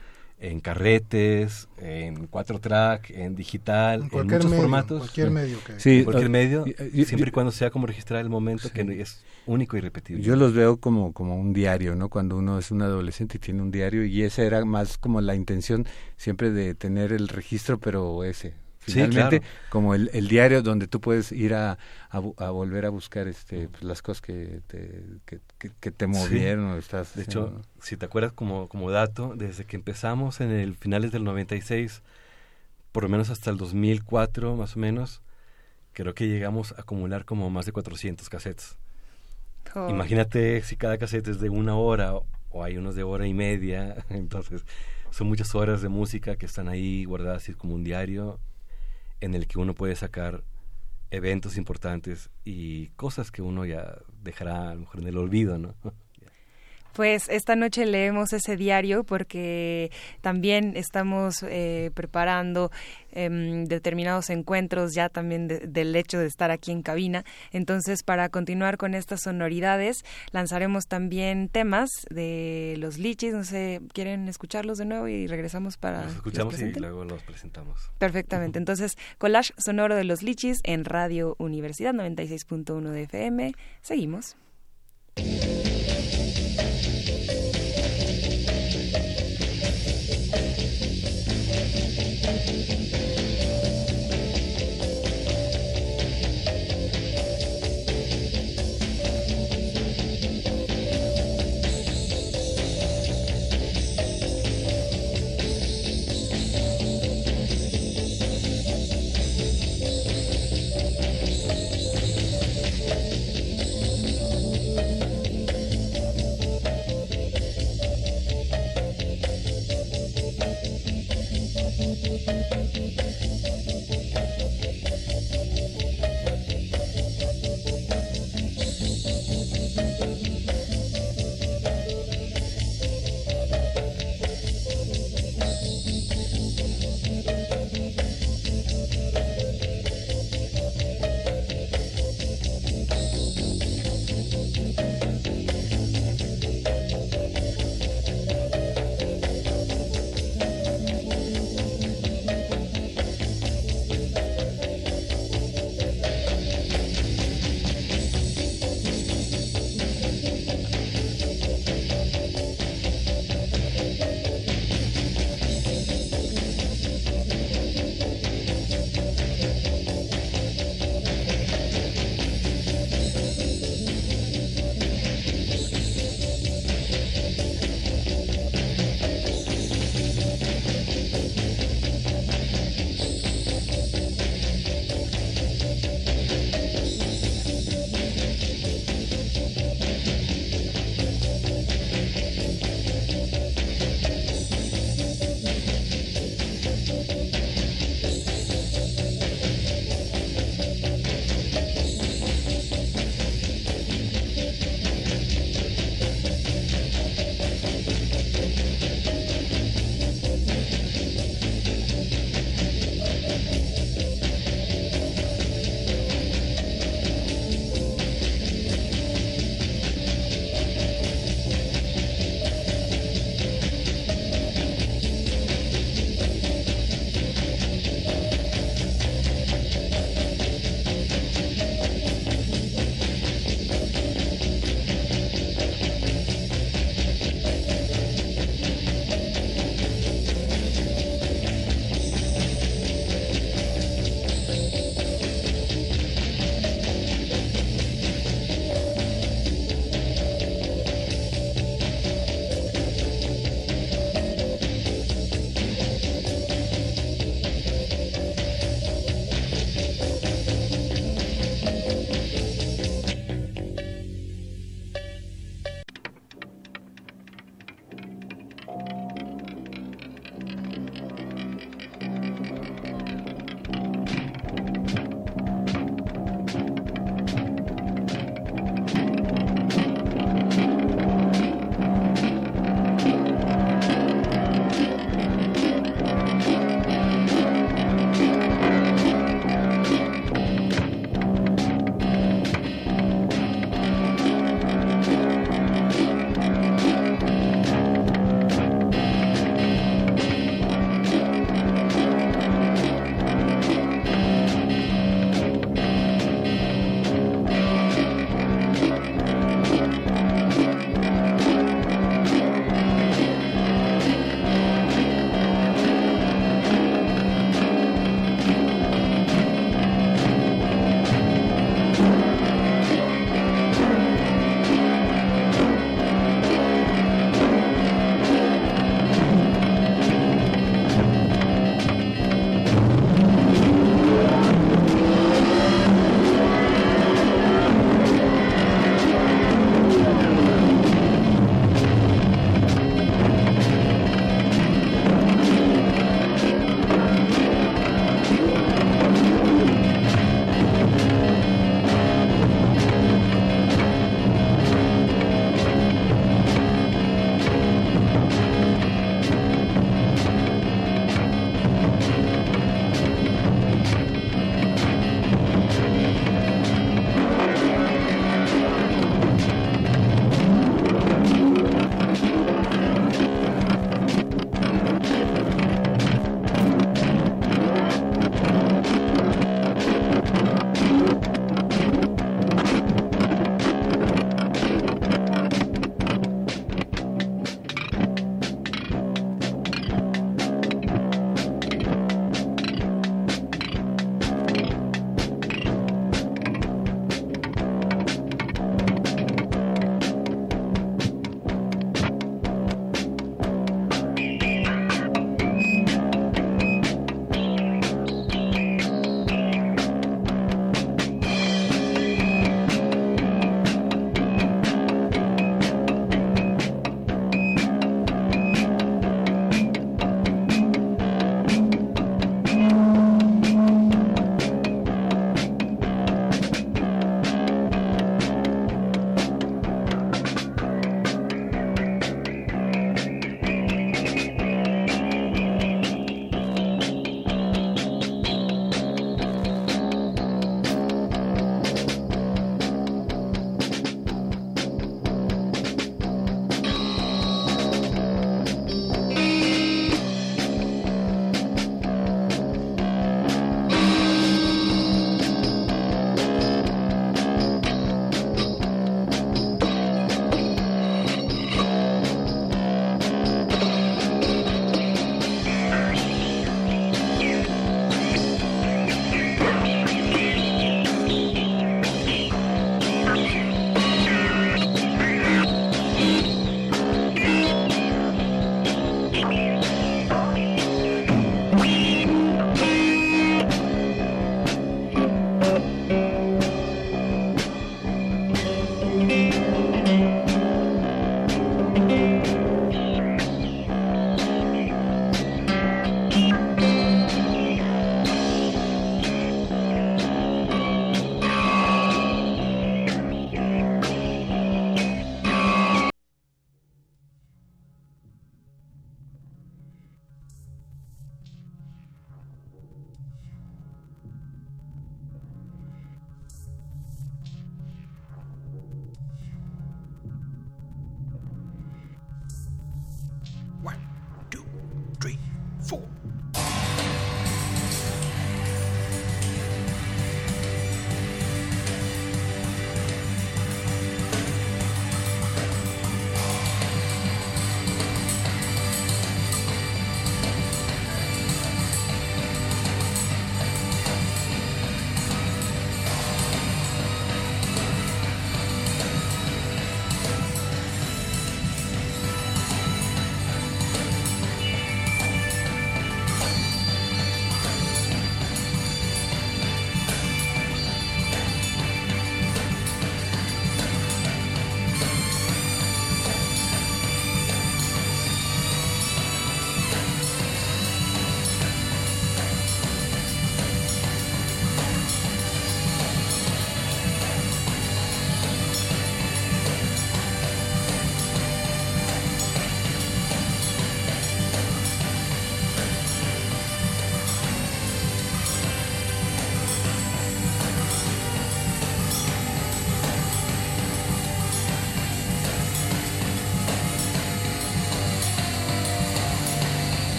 en carretes, en cuatro track, en digital, En en, muchos medio, formatos. cualquier medio que- Sí, En cualquier eh, medio, y- y- siempre y- y cuando sea como registrar el momento que es único y repetible. Yo los veo como, como un diario, ¿no? Cuando uno es un adolescente y tiene un diario, y esa era más como la intención siempre de tener el registro, pero ese. Sí, Finalmente, claro. como el, el diario donde tú puedes ir a, a, bu- a volver a buscar este pues, las cosas que te, que, que- que te movieron o estás De hecho, ¿no? si te acuerdas como, como dato, desde que empezamos en el finales del 96, por lo menos hasta el 2004 más o menos, creo que llegamos a acumular como más de 400 cassettes. Oh. Imagínate si cada cassette es de una hora o, o hay unos de hora y media, entonces son muchas horas de música que están ahí guardadas así como un diario en el que uno puede sacar eventos importantes y cosas que uno ya dejará a lo mejor en el olvido, ¿no? Pues esta noche leemos ese diario porque también estamos eh, preparando em, determinados encuentros ya también del hecho de estar aquí en cabina. Entonces, para continuar con estas sonoridades, lanzaremos también temas de los lichis. No sé, ¿quieren escucharlos de nuevo y regresamos para... Los escuchamos y luego los presentamos. Perfectamente. Entonces, collage sonoro de los lichis en Radio Universidad 96.1 de FM. Seguimos.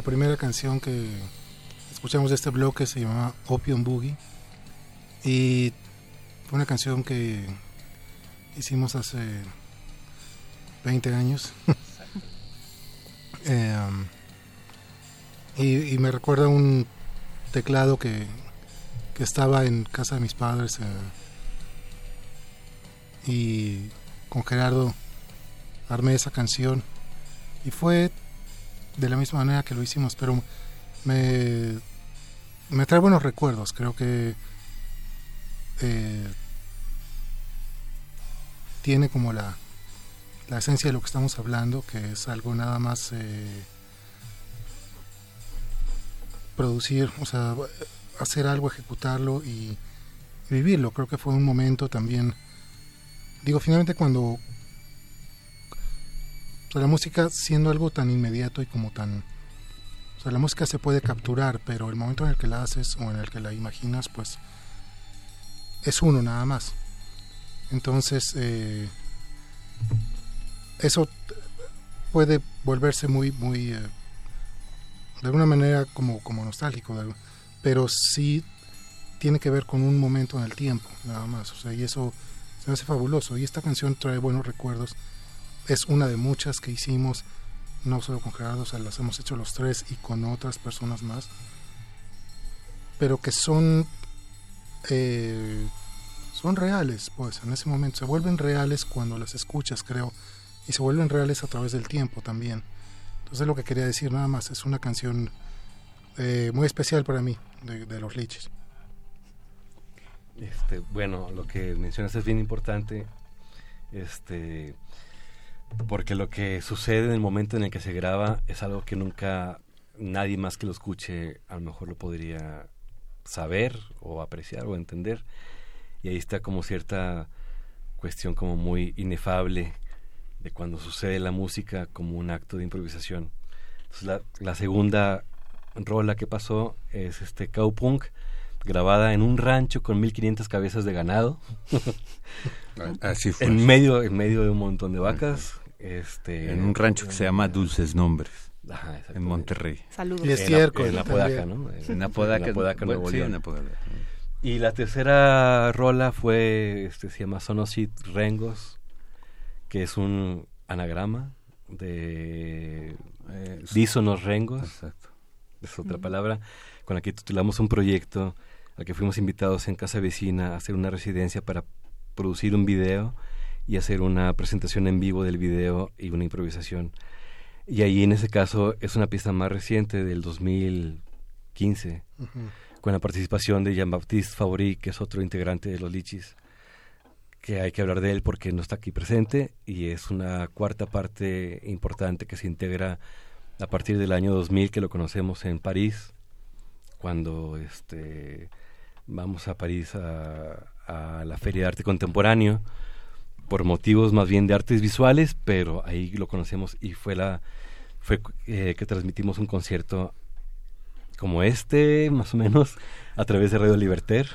La primera canción que escuchamos de este bloque se llamaba Opium Boogie y fue una canción que hicimos hace 20 años. Y, y me recuerda un teclado que, que estaba en casa de mis padres eh, y con Gerardo armé esa canción y fue de la misma manera que lo hicimos, pero me, me trae buenos recuerdos, creo que eh, tiene como la, la esencia de lo que estamos hablando, que es algo nada más eh, producir, o sea, hacer algo, ejecutarlo y vivirlo. Creo que fue un momento también, digo, finalmente cuando o sea, la música siendo algo tan inmediato y como tan... O sea, la música se puede capturar, pero el momento en el que la haces o en el que la imaginas, pues es uno nada más. Entonces, eh, eso puede volverse muy, muy, eh, de alguna manera como, como nostálgico, pero sí tiene que ver con un momento en el tiempo, nada más. O sea, y eso se hace fabuloso. Y esta canción trae buenos recuerdos. Es una de muchas que hicimos, no solo con Gerardo, o sea, las hemos hecho los tres y con otras personas más. Pero que son eh, son reales, pues en ese momento se vuelven reales cuando las escuchas, creo, y se vuelven reales a través del tiempo también. Entonces lo que quería decir nada más, es una canción eh, muy especial para mí de, los Lichis. Este, bueno, lo que mencionas es bien importante, este, porque lo que sucede en el momento en el que se graba es algo que nunca nadie más que lo escuche a lo mejor lo podría saber o apreciar o entender y ahí está como cierta cuestión como muy inefable de cuando sucede la música como un acto de improvisación. Entonces la, segunda rola que pasó es este Cowpunk, grabada en un rancho con 1500 cabezas de ganado. Así fue. En medio, en medio de un montón de vacas. Este, en un rancho que se llama Dulces Nombres. en Monterrey. Saludos. Y estiércol. En, Apodaca, ¿no? En Apodaca, Nuevo León. Y la tercera rola fue, este, se llama Sonosit Rengos, que es un anagrama de eh, dísonos rengos. Exacto. Es otra palabra con la que titulamos un proyecto al que fuimos invitados en casa vecina a hacer una residencia para producir un video y hacer una presentación en vivo del video y una improvisación. Y ahí en ese caso es una pieza más reciente del 2015 con la participación de Jean-Baptiste Favori, que es otro integrante de los Lichis, que hay que hablar de él porque no está aquí presente y es una cuarta parte importante que se integra a partir del año 2000 que lo conocemos en París, cuando este, vamos a París a, la Feria de Arte Contemporáneo por motivos más bien de artes visuales, pero ahí lo conocemos y fue la fue eh, que transmitimos un concierto como este, más o menos, a través de Radio Liberter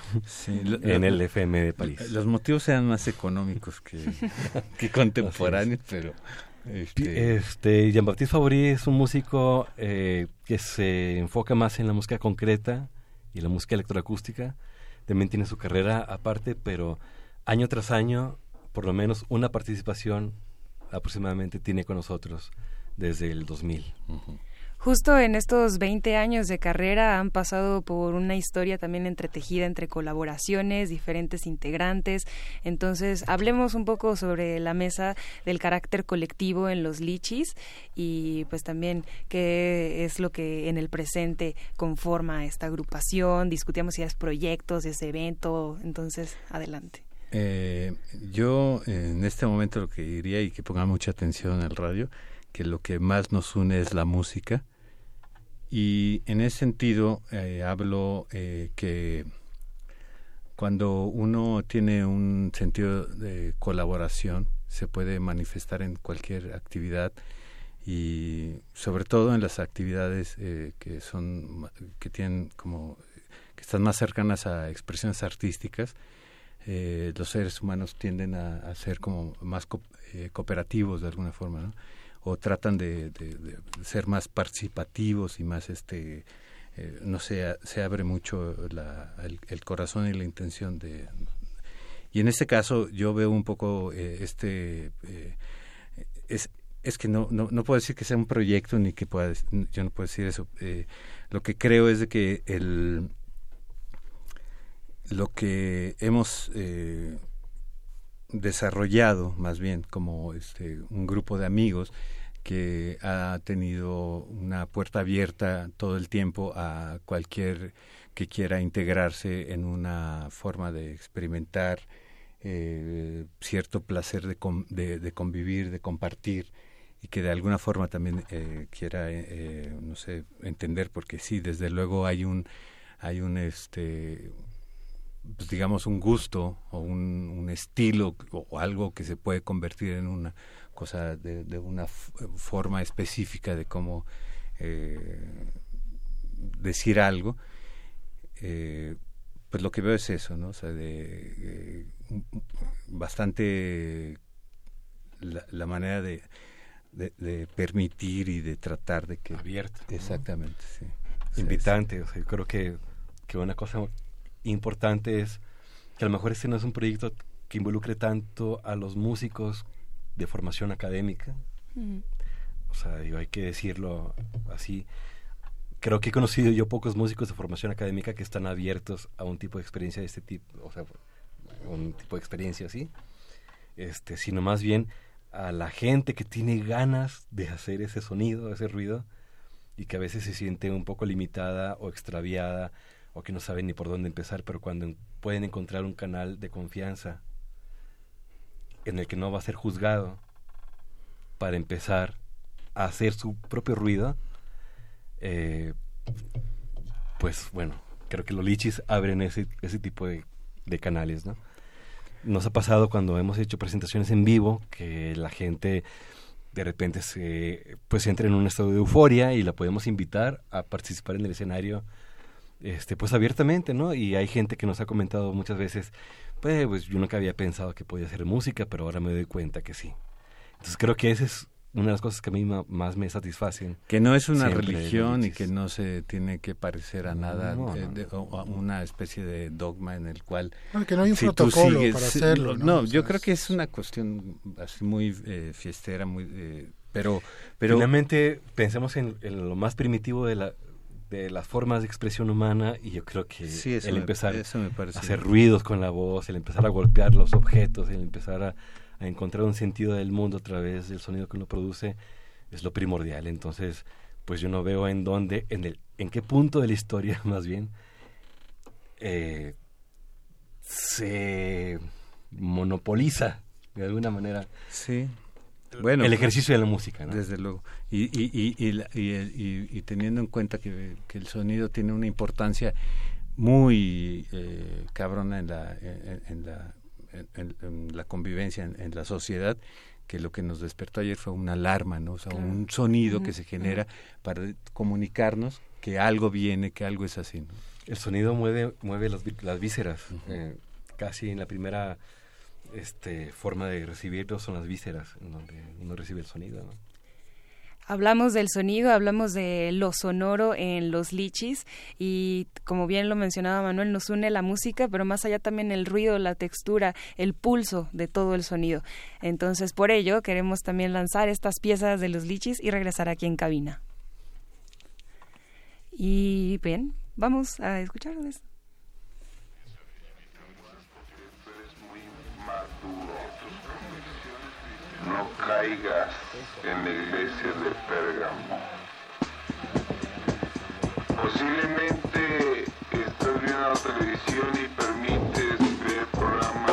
en el FM de París. Los motivos sean más económicos que, que contemporáneos, pero... Este... este Jean-Baptiste Favori es un músico eh, que se enfoca más en la música concreta y la música electroacústica. También tiene su carrera aparte, pero año tras año, por lo menos una participación aproximadamente tiene con nosotros desde el 2000. Justo en estos 20 años de carrera han pasado por una historia también entretejida entre colaboraciones, diferentes integrantes. Entonces, hablemos un poco sobre la mesa del carácter colectivo en los lichis y pues también qué es lo que en el presente conforma esta agrupación. Discutíamos es proyectos, ese evento. Entonces, adelante. Eh, yo en este momento lo que diría y que ponga mucha atención al radio, que lo que más nos une es la música. Y en ese sentido eh, hablo eh, que cuando uno tiene un sentido de colaboración se puede manifestar en cualquier actividad y sobre todo en las actividades eh, que son que tienen como que están más cercanas a expresiones artísticas los seres humanos tienden a, ser como más cooperativos de alguna forma o tratan de, ser más participativos y más este eh, no sé se abre mucho la- el, corazón y la intención de y en este caso yo veo un poco eh, este eh, es es que no, no no puedo decir que sea un proyecto ni que pueda yo no puedo decir eso Eh, lo que creo es de que el lo que hemos eh, desarrollado más bien como este un grupo de amigos que ha tenido una puerta abierta todo el tiempo a cualquier que quiera integrarse en una forma de experimentar eh, cierto placer de, de convivir, de compartir y que de alguna forma también eh, quiera, eh, eh, no sé, entender, porque sí, desde luego hay un, hay un, este, pues, digamos, un gusto o un, un estilo o, o algo que se puede convertir en una cosa de, de una forma específica de cómo eh, decir algo. Eh, pues lo que veo es eso, ¿no? O sea, de eh, bastante la, la manera de, de, de permitir y de tratar de que Abierto, ¿no? exactamente, sí. Sí, invitante. O sea, yo creo que, que una cosa importante es que a lo mejor este no es un proyecto que involucre tanto a los músicos de formación académica. O sea, digo, hay que decirlo así. Creo que he conocido yo pocos músicos de formación académica que están abiertos a un tipo de experiencia de este tipo, o sea, un tipo de experiencia así, este, sino más bien a la gente que tiene ganas de hacer ese sonido, ese ruido, y que a veces se siente un poco limitada o extraviada o que no saben ni por dónde empezar, pero cuando en- pueden encontrar un canal de confianza en el que no va a ser juzgado para empezar a hacer su propio ruido, eh, pues bueno, creo que los lichis abren ese, tipo de, de canales, ¿no? Nos ha pasado cuando hemos hecho presentaciones en vivo que la gente de repente se pues entra en un estado de euforia y la podemos invitar a participar en el escenario este pues abiertamente, ¿no? Y hay gente que nos ha comentado muchas veces, pues, pues yo nunca había pensado que podía hacer música, pero ahora me doy cuenta que sí. Entonces creo que esa es una de las cosas que a mí más me satisfacen. Que no es una siempre religión y que no se tiene que parecer a nada, No, eh, no. de- a una especie de dogma en el cual... Ah, que no hay un si protocolo sigues- para hacerlo, ¿no? No, O yo creo que es una cuestión así muy eh, fiestera, muy... eh, pero, pero Finalmente pensemos en, en lo más primitivo de la de las formas de expresión humana y yo creo que Sí, el empezar me a hacer ruidos con la voz, el empezar a golpear los objetos, el empezar a, a encontrar un sentido del mundo a través del sonido que uno produce es lo primordial. Entonces, pues yo no veo en dónde, en el, en qué punto de la historia más bien eh, se monopoliza de alguna manera Sí. Bueno, el ejercicio de la música, ¿no? Desde luego. Y, y, y, y, la- y el- y- y teniendo en cuenta que, que el sonido tiene una importancia muy eh, cabrona en la, en, en la, en, la convivencia, en, en la sociedad, que lo que nos despertó ayer fue una alarma, ¿no? O sea, Claro. un sonido que se genera para comunicarnos que algo viene, que algo es así, ¿no? El sonido mueve, mueve las, las vísceras. eh, casi en la primera este, forma de recibirlo son las vísceras, en donde uno recibe el sonido. Hablamos del sonido, hablamos de lo sonoro en los lichis y como bien lo mencionaba Manuel, nos une la música, pero más allá también el ruido, la textura, el pulso de todo el sonido. Entonces, por ello, queremos también lanzar estas piezas de los lichis y regresar aquí en cabina. Y bien, vamos a escucharles. No caigas en la iglesia de Pérgamo. Posiblemente estás viendo la televisión y permites ver programas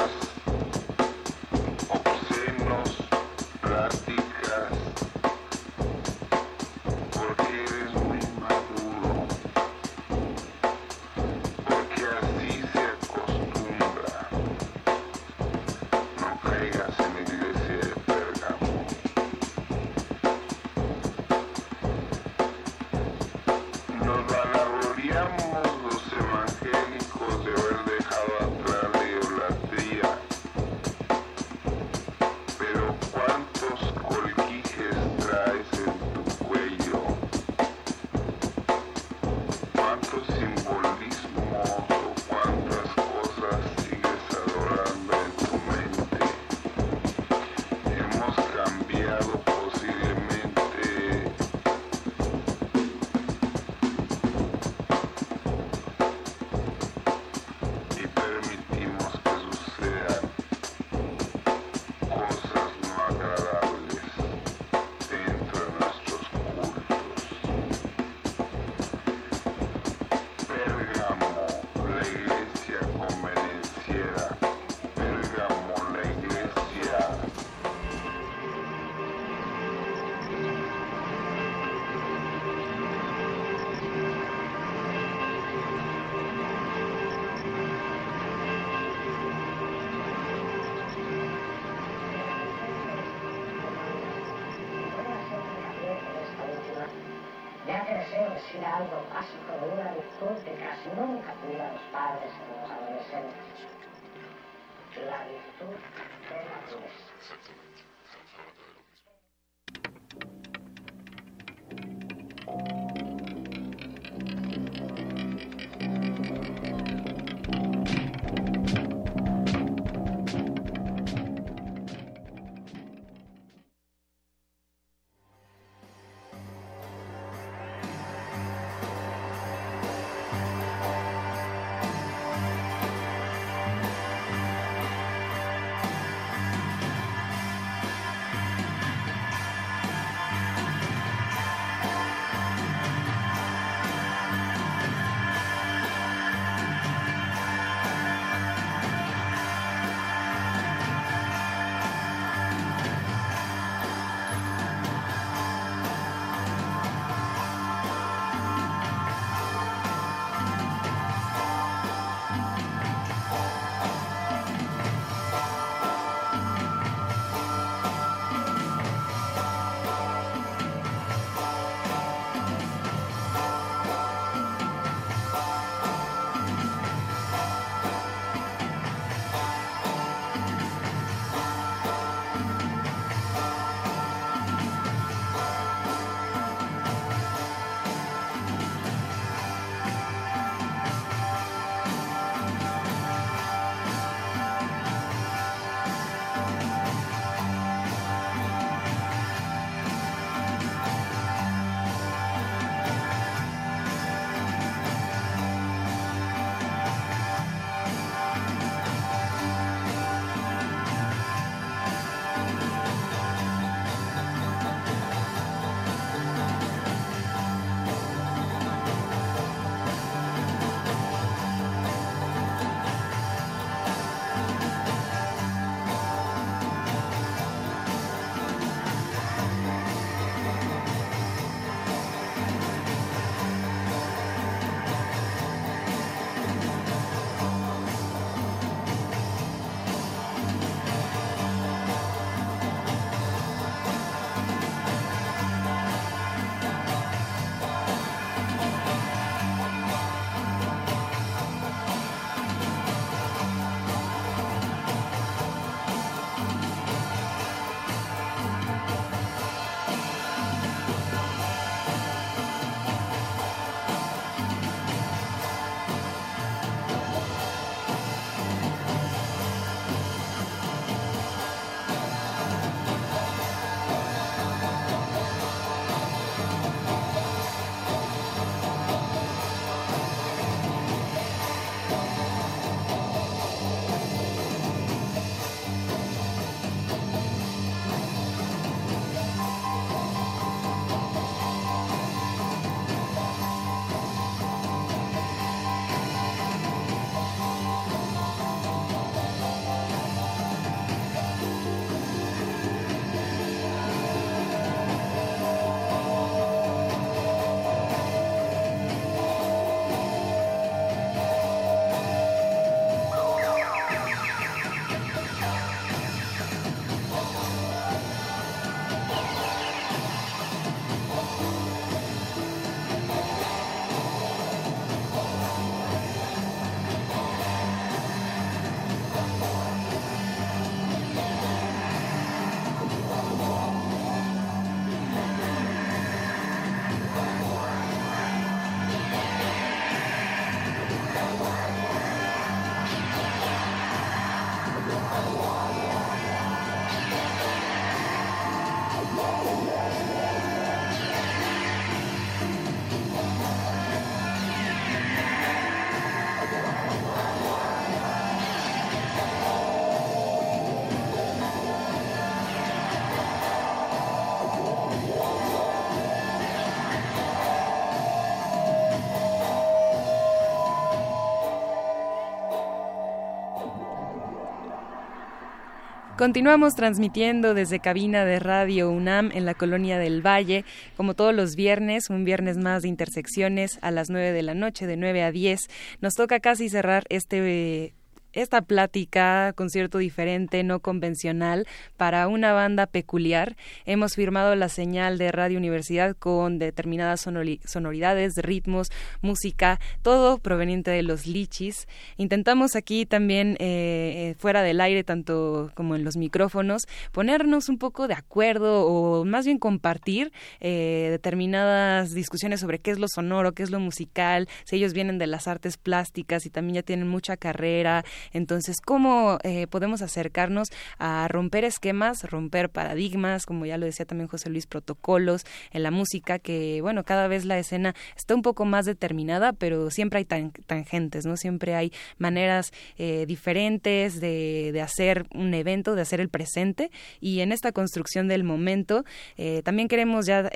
Continuamos transmitiendo desde cabina de Radio UNAM en la colonia del Valle, como todos los viernes, un viernes más de intersecciones a las 9 de la noche, de 9 a 10. Nos toca casi cerrar este esta plática, concierto diferente, no convencional, para una banda peculiar. Hemos firmado la señal de Radio Universidad con determinadas sonoridades, ritmos, música, todo proveniente de los lichis. Intentamos aquí también, eh, eh, fuera del aire, tanto como en los micrófonos, ponernos un poco de acuerdo o más bien compartir eh, determinadas discusiones sobre qué es lo sonoro, qué es lo musical, si ellos vienen de las artes plásticas y también ya tienen mucha carrera, entonces, ¿cómo eh, podemos acercarnos a romper esquemas, romper paradigmas, como ya lo decía también José Luis, protocolos en la música, que bueno, cada vez la escena está un poco más determinada, pero siempre hay tangentes, ¿no? Siempre hay maneras eh, diferentes de, de, hacer un evento, de hacer el presente, y en esta construcción del momento eh, también queremos ya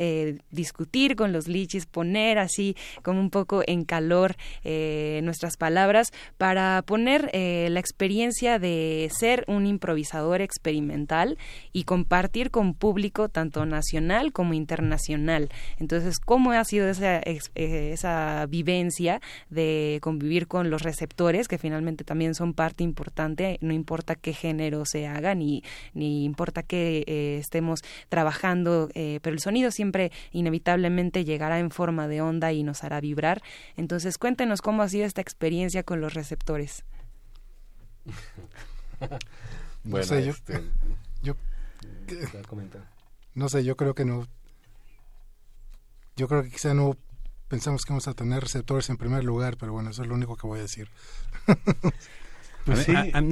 discutir con los lichis, poner así como un poco en calor nuestras palabras para poner eh, la experiencia de ser un improvisador experimental y compartir con público tanto nacional como internacional. Entonces, ¿cómo ha sido esa, eh, esa vivencia de convivir con los receptores, que finalmente también son parte importante, no importa qué género se haga, ni, ni importa que eh, estemos trabajando, pero el sonido siempre inevitablemente llegará en forma de onda y nos hará vibrar. Entonces, cuéntenos cómo ha sido esta experiencia con los receptores. no sé, yo, este, yo no sé, yo creo que no. Yo creo que quizá no pensamos que vamos a tener receptores en primer lugar, pero bueno, eso es lo único que voy a decir. Pues sí, a, mí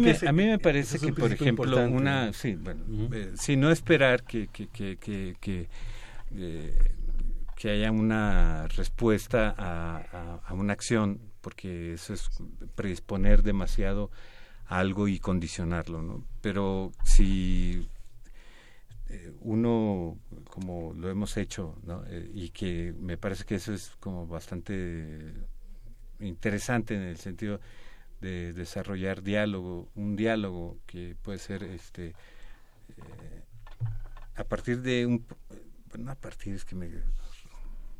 me, a, mí me, parece que, por ejemplo, una, sí, bueno, eh, si no esperar que, que, que, que, eh, que haya una respuesta a, a, una acción porque eso es predisponer demasiado a algo y condicionarlo, ¿no? Pero si eh, uno, como lo hemos hecho, ¿no? Eh, y que me parece que eso es como bastante interesante en el sentido de desarrollar diálogo, un diálogo que puede ser este eh, a partir de un bueno, a partir es que me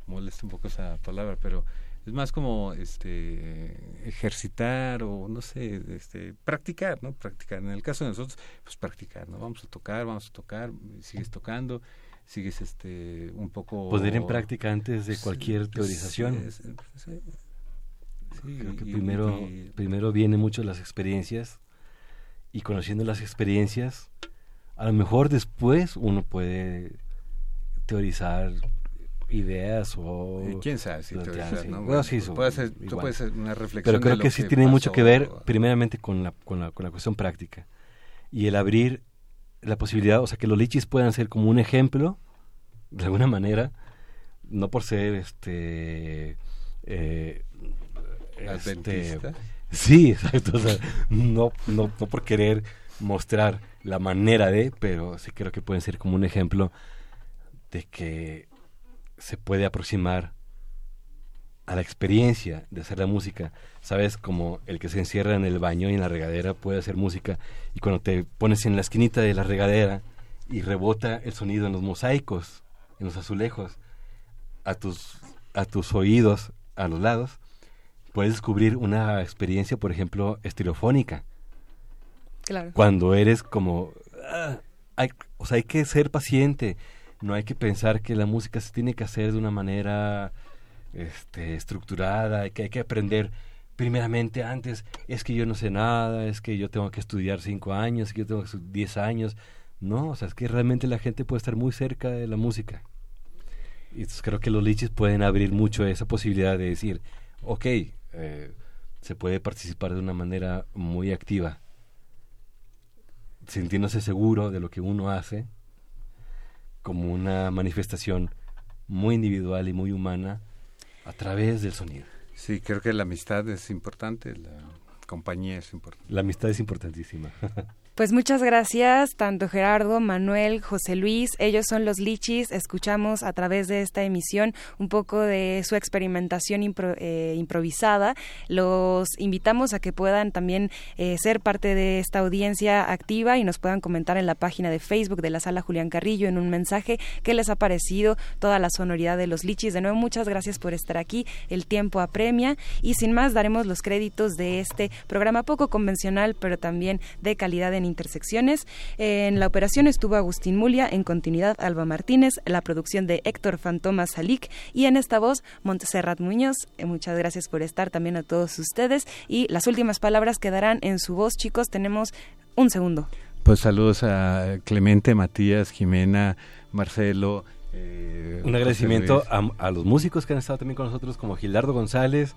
molesta un poco esa palabra, pero es más como este ejercitar o no sé este practicar no practicar. En el caso de nosotros pues practicar no vamos a tocar vamos a tocar sigues tocando sigues este un poco poner en práctica antes de cualquier teorización. sí, creo que primero primero vienen mucho las experiencias y conociendo las experiencias a lo mejor después uno puede teorizar ideas o eh, quién sabe si ¿no? bueno, sí, puede ser, tú puedes hacer una reflexión pero creo que sí tiene mucho que ver primeramente con la, con la, con la cuestión práctica y el abrir la posibilidad o sea que los lichis puedan ser como un ejemplo de alguna manera no por ser este eh, este sí exacto o sea, no, no no por querer mostrar la manera de pero sí creo que pueden ser como un ejemplo de que se puede aproximar a la experiencia de hacer la música. Sabes, como el que se encierra en el baño y en la regadera puede hacer música y cuando te pones en la esquinita de la regadera y rebota el sonido en los mosaicos, en los azulejos, a tus, a tus oídos, a los lados, puedes descubrir una experiencia, por ejemplo, estereofónica. Claro. Cuando eres como... Ah, hay, o sea, hay que ser paciente no hay que pensar que la música se tiene que hacer de una manera este, estructurada, que hay que aprender primeramente antes, es que yo no sé nada, es que yo tengo que estudiar cinco años, es que yo tengo que estudiar diez años. No, o sea, es que realmente la gente puede estar muy cerca de la música. Y creo que los lichis pueden abrir mucho esa posibilidad de decir, ok, eh, se puede participar de una manera muy activa, sintiéndose seguro de lo que uno hace como una manifestación muy individual y muy humana a través del sonido. Sí, creo que la amistad es importante, la compañía es importante. La amistad es importantísima. Pues muchas gracias, tanto Gerardo, Manuel, José Luis. Ellos son los lichis. Escuchamos a través de esta emisión un poco de su experimentación eh, improvisada. Los invitamos a que puedan también eh, ser parte de esta audiencia activa y nos puedan comentar en la página de Facebook de la Sala Julián Carrillo en un mensaje qué les ha parecido toda la sonoridad de los lichis. De nuevo, muchas gracias por estar aquí. El tiempo apremia y sin más daremos los créditos de este programa poco convencional, pero también de calidad en intersecciones. En la operación estuvo Agustín Mulia, en continuidad Alba Martínez, la producción de Héctor Fantoma Salik y en esta voz Montserrat Muñoz. Eh, muchas gracias por estar también a todos ustedes y las últimas palabras quedarán en su voz, chicos. Tenemos un segundo. Pues saludos a Clemente, Matías, Jimena, Marcelo. Eh, un agradecimiento a, a, los músicos que han estado también con nosotros, como Gildardo González,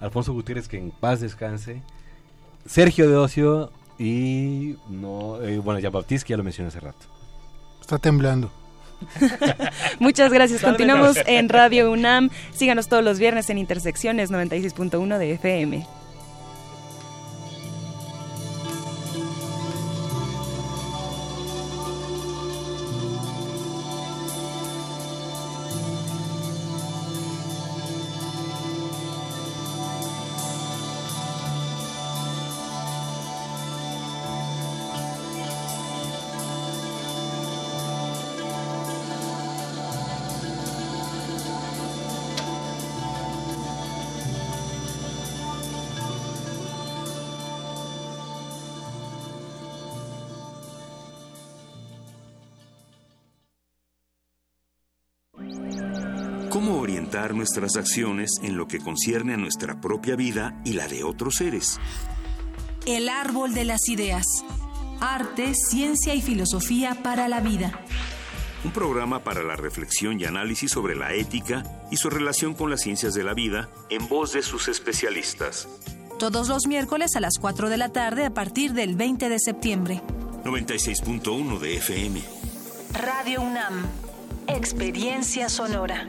Alfonso Gutiérrez, que en paz descanse, Sergio de Ocio, y no, eh, bueno, ya Baptiste, ya lo mencioné hace rato. Está temblando. Muchas gracias. Continuamos en Radio UNAM. Síganos todos los viernes en Intersecciones 96.1 de FM. Nuestras acciones en lo que concierne a nuestra propia vida y la de otros seres. El árbol de las ideas. Arte, ciencia y filosofía para la vida. Un programa para la reflexión y análisis sobre la ética y su relación con las ciencias de la vida en voz de sus especialistas. Todos los miércoles a las 4 de la tarde a partir del 20 de septiembre. 96.1 de FM. Radio UNAM. Experiencia sonora.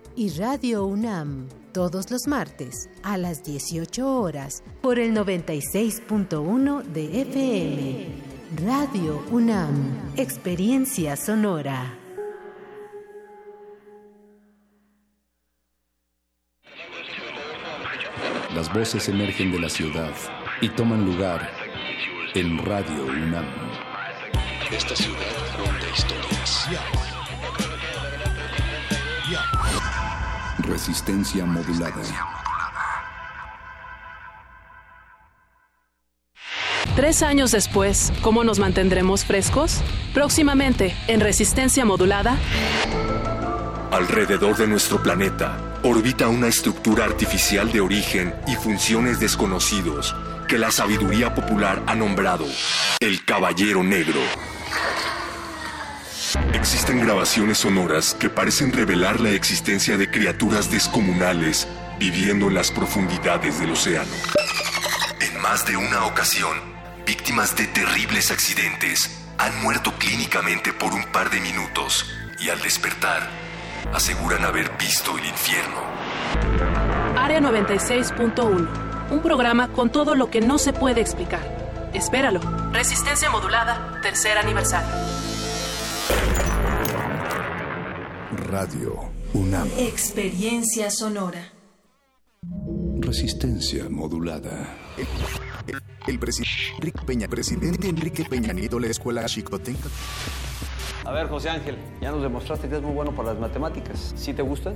y Radio UNAM todos los martes a las 18 horas por el 96.1 de FM. Radio UNAM, Experiencia Sonora. Las voces emergen de la ciudad y toman lugar en Radio UNAM. Esta ciudad cuenta historias. Resistencia modulada. Tres años después, ¿cómo nos mantendremos frescos? Próximamente, en Resistencia Modulada. Alrededor de nuestro planeta orbita una estructura artificial de origen y funciones desconocidos que la sabiduría popular ha nombrado el Caballero Negro. Existen grabaciones sonoras que parecen revelar la existencia de criaturas descomunales viviendo en las profundidades del océano. En más de una ocasión, víctimas de terribles accidentes han muerto clínicamente por un par de minutos y al despertar aseguran haber visto el infierno. Área 96.1, un programa con todo lo que no se puede explicar. Espéralo. Resistencia modulada, tercer aniversario. Radio UNAM. Experiencia sonora. Resistencia modulada. El, presidente Enrique Peña, presidente Enrique Peña Nieto, la escuela Chicotenca. A ver, José Ángel, ya nos demostraste que es muy bueno para las matemáticas. ¿Sí te gustan?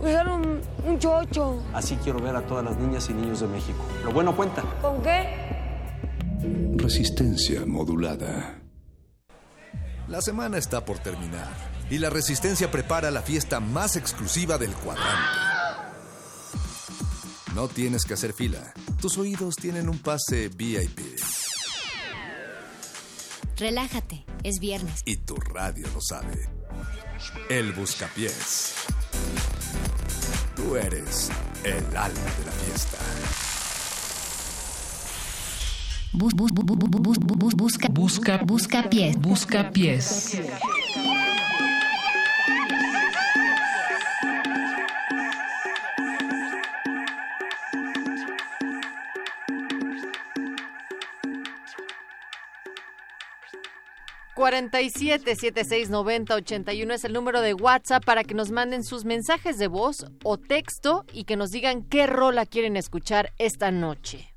usar un, un chocho. Así quiero ver a todas las niñas y niños de México. Lo bueno cuenta. ¿Con qué? Resistencia modulada. La semana está por terminar y la Resistencia prepara la fiesta más exclusiva del cuadrante. No tienes que hacer fila. Tus oídos tienen un pase VIP. Relájate, es viernes. Y tu radio lo sabe. El Buscapiés. Tú eres el alma de la fiesta. Bus, bus, bus, bus, bus, busca, busca, busca pies. Busca pies. 47 7690 81 es el número de WhatsApp para que nos manden sus mensajes de voz o texto y que nos digan qué rola quieren escuchar esta noche.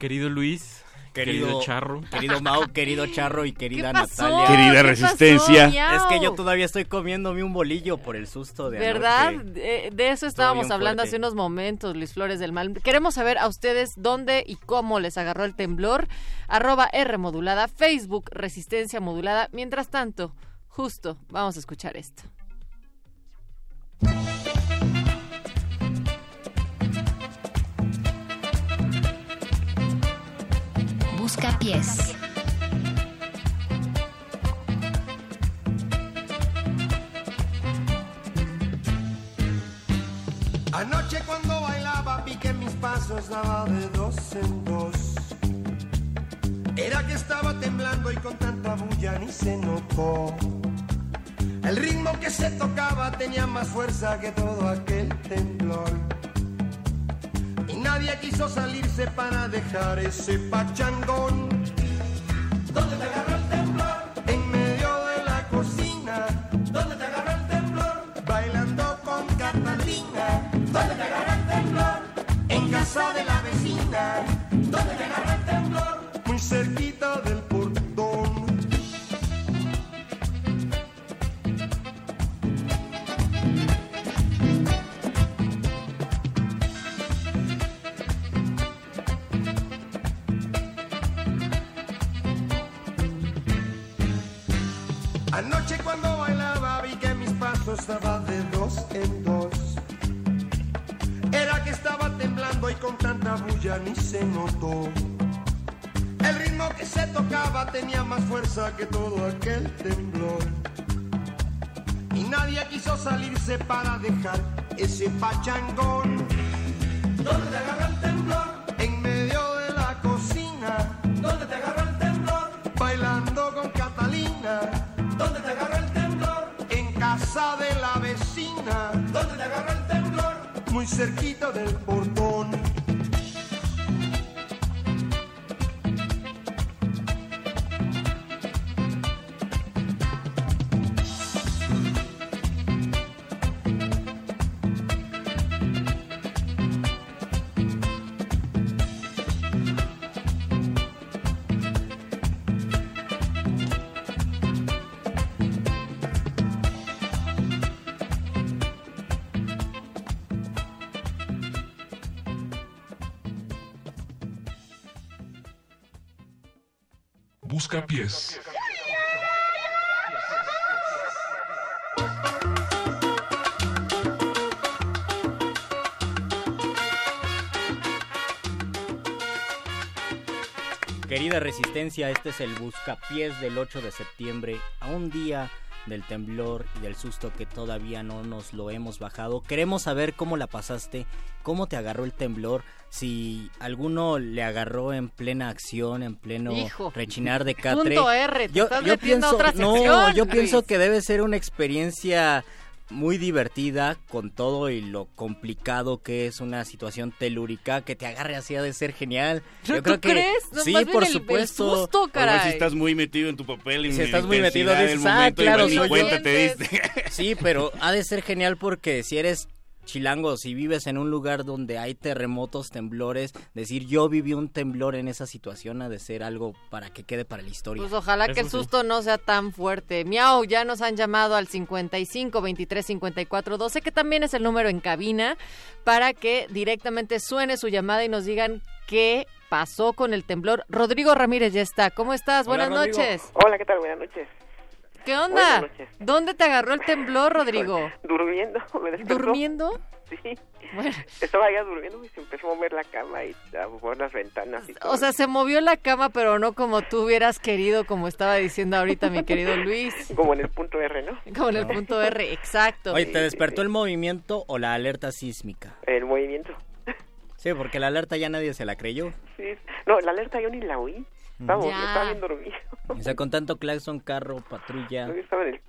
Querido Luis, Querido, Querido, Charro. Querido Mau, querido Charro y querida ¿Qué pasó? Natalia. Querida ¿Qué Resistencia. pasó, Es que yo todavía estoy comiéndome un bolillo por el susto de ¿Verdad? anoche. De, de eso estábamos hablando fuerte. hace unos momentos, Luis Flores del Mal. Queremos saber a ustedes dónde y cómo les agarró el temblor. Arroba R modulada, Facebook Resistencia modulada. Mientras tanto, justo, vamos a escuchar esto. Busca pies. Anoche cuando bailaba vi que mis pasos daba de dos en dos. Era que estaba temblando y con tanta bulla ni se notó. El ritmo que se tocaba tenía más fuerza que todo aquel temblor. Nadie quiso salirse para dejar ese pachangón. ¿Dónde te agarró el temblor? En medio de la cocina. ¿Dónde te agarró el temblor? Bailando con Catalina. ¿Dónde te agarró el temblor? En casa de la vecina. ¿Dónde te agarró el temblor? Muy cerquita del estaba temblando y con tanta bulla ni se notó. El ritmo que se tocaba tenía más fuerza que todo aquel temblor. Y nadie quiso salirse para dejar ese pachangón. ¿Dónde te agarró el temblor? Cerquita del portón. Resistencia, este es el Buscapiés del 8 de septiembre, a un día del temblor y del susto que todavía no nos lo hemos bajado. Queremos saber cómo la pasaste, cómo te agarró el temblor, si alguno le agarró en plena acción, en pleno Hijo. rechinar de catre. Punto R, te yo, estás pienso, no, yo pienso que debe ser una experiencia muy divertida con todo y lo complicado que es una situación telúrica que te agarre así ha de ser genial. ¿Tú Yo creo que crees? No, sí, por el- el supuesto. susto, caray. si estás muy metido en tu papel y Si estás muy metido dices, ah, claro, soy yo". cuenta te diste. Sí, pero ha de ser genial porque si eres chilango, si vives en un lugar donde hay terremotos, temblores, decir yo viví un temblor en esa situación ha de ser algo para que quede para la historia. Pues ojalá que el susto no sea tan fuerte. Miau, ya nos han llamado al 55 23 54 12, que también es el número en cabina, para que directamente suene su llamada y nos digan qué pasó con el temblor. Rodrigo Ramírez ya está. ¿Cómo estás? Hola, Buenas Rodrigo. noches. Hola, ¿qué tal? Buenas noches. ¿Qué onda? Buenas noches. ¿Dónde te agarró el temblor, Rodrigo? Durmiendo, me despertó. ¿Durmiendo? Sí. Estaba ya durmiendo y se empezó a mover la cama y a mover las ventanas y todo. O sea, se movió la cama, pero no como tú hubieras querido, como estaba diciendo ahorita mi querido Luis. Como en el punto R, ¿no? Como en el punto R, exacto. Oye, ¿te despertó el movimiento o la alerta sísmica? El movimiento. Sí, porque la alerta ya nadie se la creyó. Sí. No, la alerta yo ni la oí. Vamos, Ya. yo estaba bien dormido. O sea, con tanto claxon, carro, patrulla. Yo estaba en el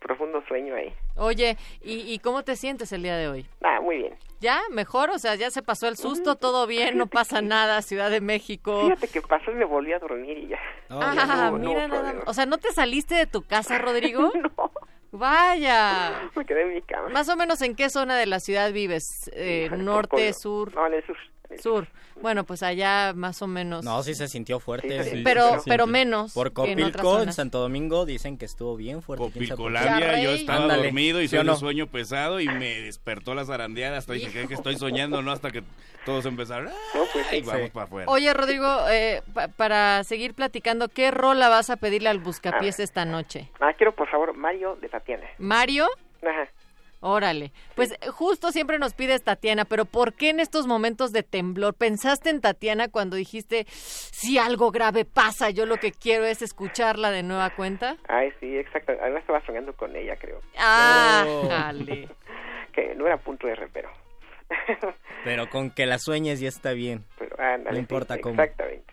profundo sueño ahí. Oye, ¿y, y cómo te sientes el día de hoy? Ah, muy bien. ¿Ya? ¿Mejor? O sea, ya se pasó el susto, todo bien, no pasa nada, Ciudad de México. Fíjate que pasó y me volví a dormir y ya. Ah, Ya no- no mira nada problema. más. O sea, ¿no te saliste de tu casa, Rodrigo? Vaya. Me quedé en mi cama. Más o menos en qué zona de la ciudad vives? Eh, norte, sur. No, en el sur. Sur. Bueno, pues allá más o menos. No, sí se sintió fuerte. Sí, sí, Pero- sí. pero menos Por en Copilco, en, zonas. Santo Domingo, dicen que estuvo bien fuerte. quién sabe por qué. Pilcolandia, yo estaba Ándale, dormido y ¿sí o soy no? sueño pesado y me despertó la zarandeada. Hasta dije "¿Qué- que estoy soñando, ¿no? Hasta que todos empezaron. ¡Ay! vamos para afuera. Oye, Rodrigo, eh, pa- para seguir platicando, ¿qué rola vas a pedirle al Buscapiés esta noche? Ah, quiero por favor Mario de Tatiana. ¿Mario? Ajá. Órale. Pues eh, justo siempre nos pides Tatiana, pero ¿por qué en estos momentos de temblor pensaste en Tatiana cuando dijiste, si algo grave pasa, yo lo que quiero es escucharla de nueva cuenta? Ay, sí, exacto. Además estaba soñando con ella, creo. Ah, Oh. jale. Que no era punto R, pero... Pero con que la sueñes ya está bien. pero ándale, no importa sí, cómo. Exactamente.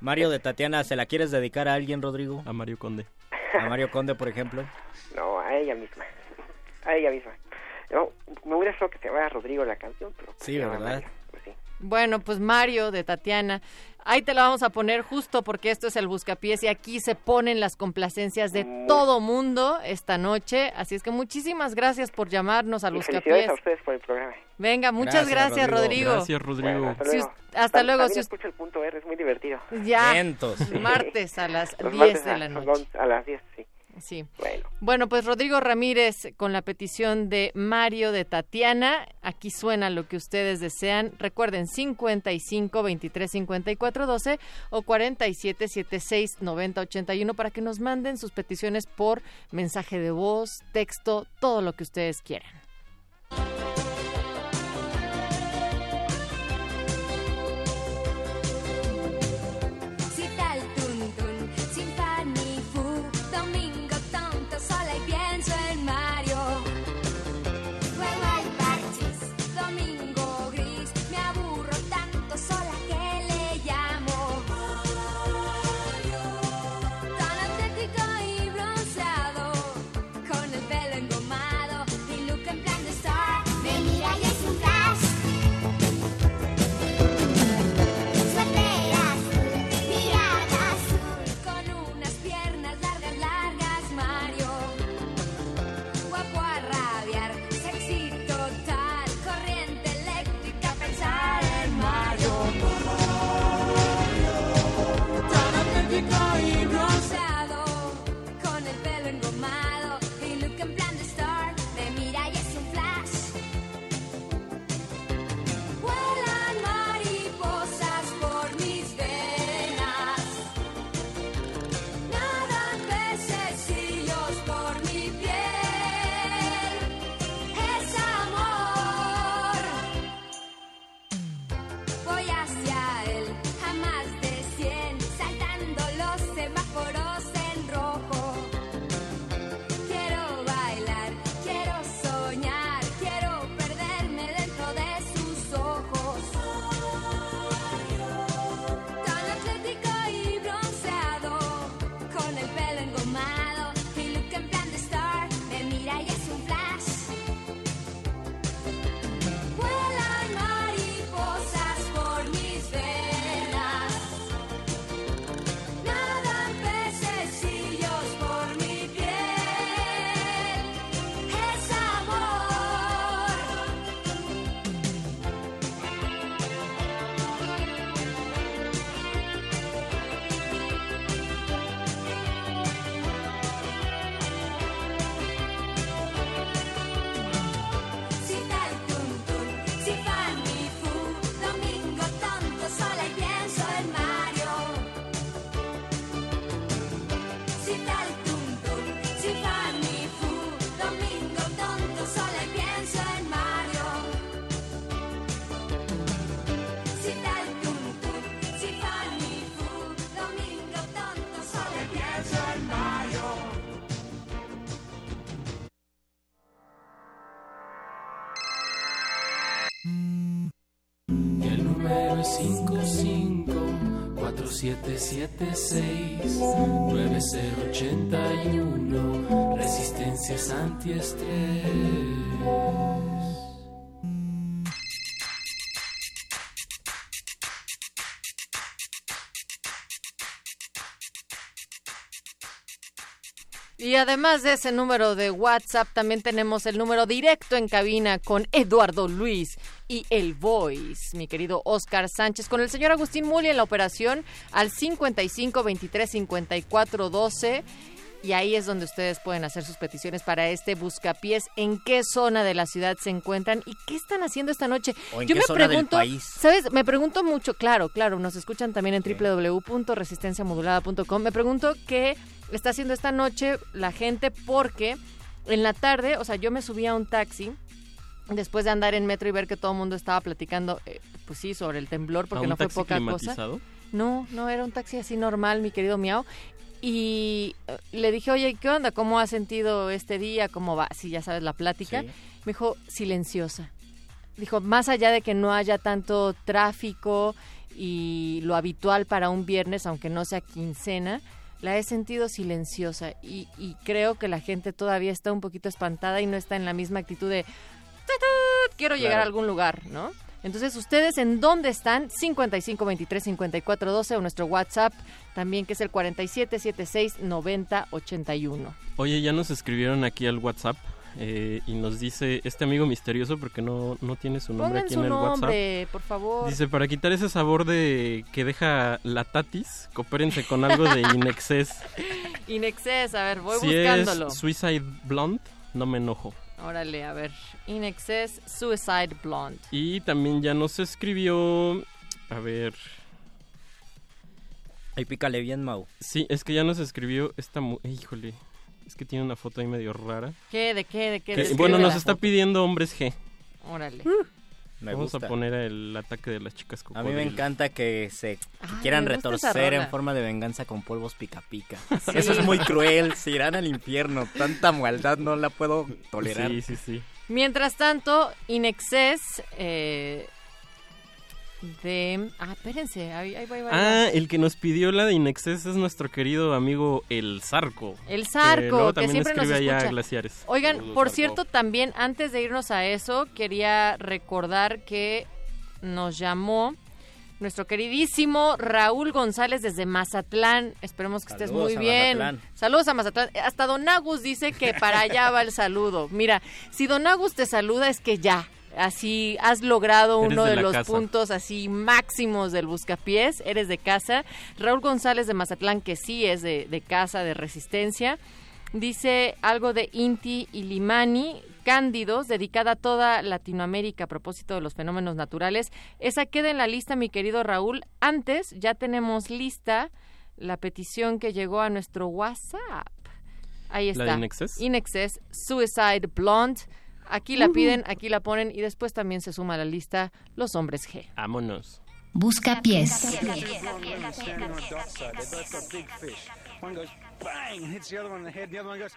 Mario de Tatiana, ¿se la quieres dedicar a alguien, Rodrigo? A Mario Conde. A Mario Conde, por ejemplo. No, a ella misma. A ella misma. No, me hubiera gustado que se llamara Rodrigo la canción, pero... Sí, ¿verdad? Mario, pues sí. Bueno, pues Mario de Tatiana. Ahí te la vamos a poner justo porque esto es el Buscapiés y aquí se ponen las complacencias de todo mundo esta noche. Así es que muchísimas gracias por llamarnos al Buscapiés. felicidades a ustedes por el programa. Venga, muchas gracias, Rodrigo. Gracias, Rodrigo. Bueno, hasta Si luego. hasta si us- escucho el punto R, es muy divertido. Ya, Vientos. martes a las Los 10 martes de la noche. A las 10, sí. Sí. Bueno. Bueno, pues Rodrigo Ramírez con la petición de Mario de Tatiana. Aquí suena lo que ustedes desean. Recuerden 55 23 54 12 o 47 76 90 81 para que nos manden sus peticiones por mensaje de voz, texto, todo lo que ustedes quieran. 655-4776-9081 Resistencias antiestrés. Y además de ese número de WhatsApp, también tenemos el número directo en cabina con Eduardo Luis y el Voice, mi querido Oscar Sánchez, con el señor Agustín Muli en la operación al 55 23 54 12. Y ahí es donde ustedes pueden hacer sus peticiones para este buscapiés. ¿En qué zona de la ciudad se encuentran y qué están haciendo esta noche? O en Yo qué me zona del pregunto, país. ¿sabes? Me pregunto mucho, claro, claro, nos escuchan también en www.resistenciamodulada.com. Me pregunto qué está haciendo esta noche la gente porque en la tarde, o sea, yo me subí a un taxi después de andar en metro y ver que todo el mundo estaba platicando, eh, pues sí, sobre el temblor, porque ¿A un no fue taxi poca cosa. No, no, era un taxi así normal, mi querido Miau. Y eh, le dije, oye, ¿qué onda? ¿Cómo has sentido este día? ¿Cómo va? Sí, ya sabes, la plática. Sí. Me dijo, silenciosa. Dijo, más allá de que no haya tanto tráfico y lo habitual para un viernes, aunque no sea quincena, la he sentido silenciosa y, y creo que la gente todavía está un poquito espantada y no está en la misma actitud de "Tutut, quiero llegar Claro. a algún lugar, ¿no? Entonces, ¿ustedes en dónde están? 55 23 54 12 o nuestro WhatsApp también que es el 47 76 90 81. Oye, ya nos escribieron aquí al WhatsApp eh, y nos dice este amigo misterioso porque no, no tiene su nombre Pongan aquí su en el WhatsApp. nombre, por favor. Dice, para quitar ese sabor de que deja la tatis, coopérense con algo de Inexcess. Inexcess, a ver, voy si buscándolo. es Suicide Blonde, no me enojo. Órale, a ver. Inexcess Suicide Blonde. Y también ya nos escribió, a ver, Ahí pícale bien, Mau. sí, es que ya nos escribió esta, mu- híjole, es que tiene una foto ahí medio rara. ¿Qué? ¿De qué? ¿De qué? Bueno, nos está pidiendo hombres G. Órale. Me Vamos gusta. a poner el ataque de las chicas A mí me encanta que se que Ay, quieran retorcer en forma de venganza con polvos pica pica. Sí. Eso es muy cruel, se irán al infierno. Tanta maldad no la puedo tolerar. Sí, sí, sí. Mientras tanto, Inexcess eh, de... Ah, espérense, ahí, ahí va, ahí va, ahí va. Ah, el que nos pidió la de Inexcess es nuestro querido amigo El Zarco. El Zarco, que, luego que también siempre nos escribe allá escucha. Glaciares. Oigan, Saludos, por Zarco. cierto, también antes de irnos a eso, quería recordar que nos llamó nuestro queridísimo Raúl González desde Mazatlán. Esperemos que estés muy bien. Mazatlán. Saludos a Mazatlán. Hasta Don Agus dice que para allá va el saludo. Mira, si Don Agus te saluda es que ya. Así has logrado Eres uno de de, la los casa. puntos así máximos del buscapiés. Eres de casa. Raúl González de Mazatlán, que sí es de, de casa, de resistencia. Dice algo de Inti y Limani, Cándidos, dedicada a toda Latinoamérica a propósito de los fenómenos naturales. Esa queda en la lista, mi querido Raúl. Antes ya tenemos lista la petición que llegó a nuestro WhatsApp. Ahí ¿La está. Inexcess? Inexcess, Suicide Blonde. Aquí la piden, aquí la ponen y después también se suma a la lista los hombres G. Vámonos. Busca pies. One goes bang and hits the other one in the head. The other one goes,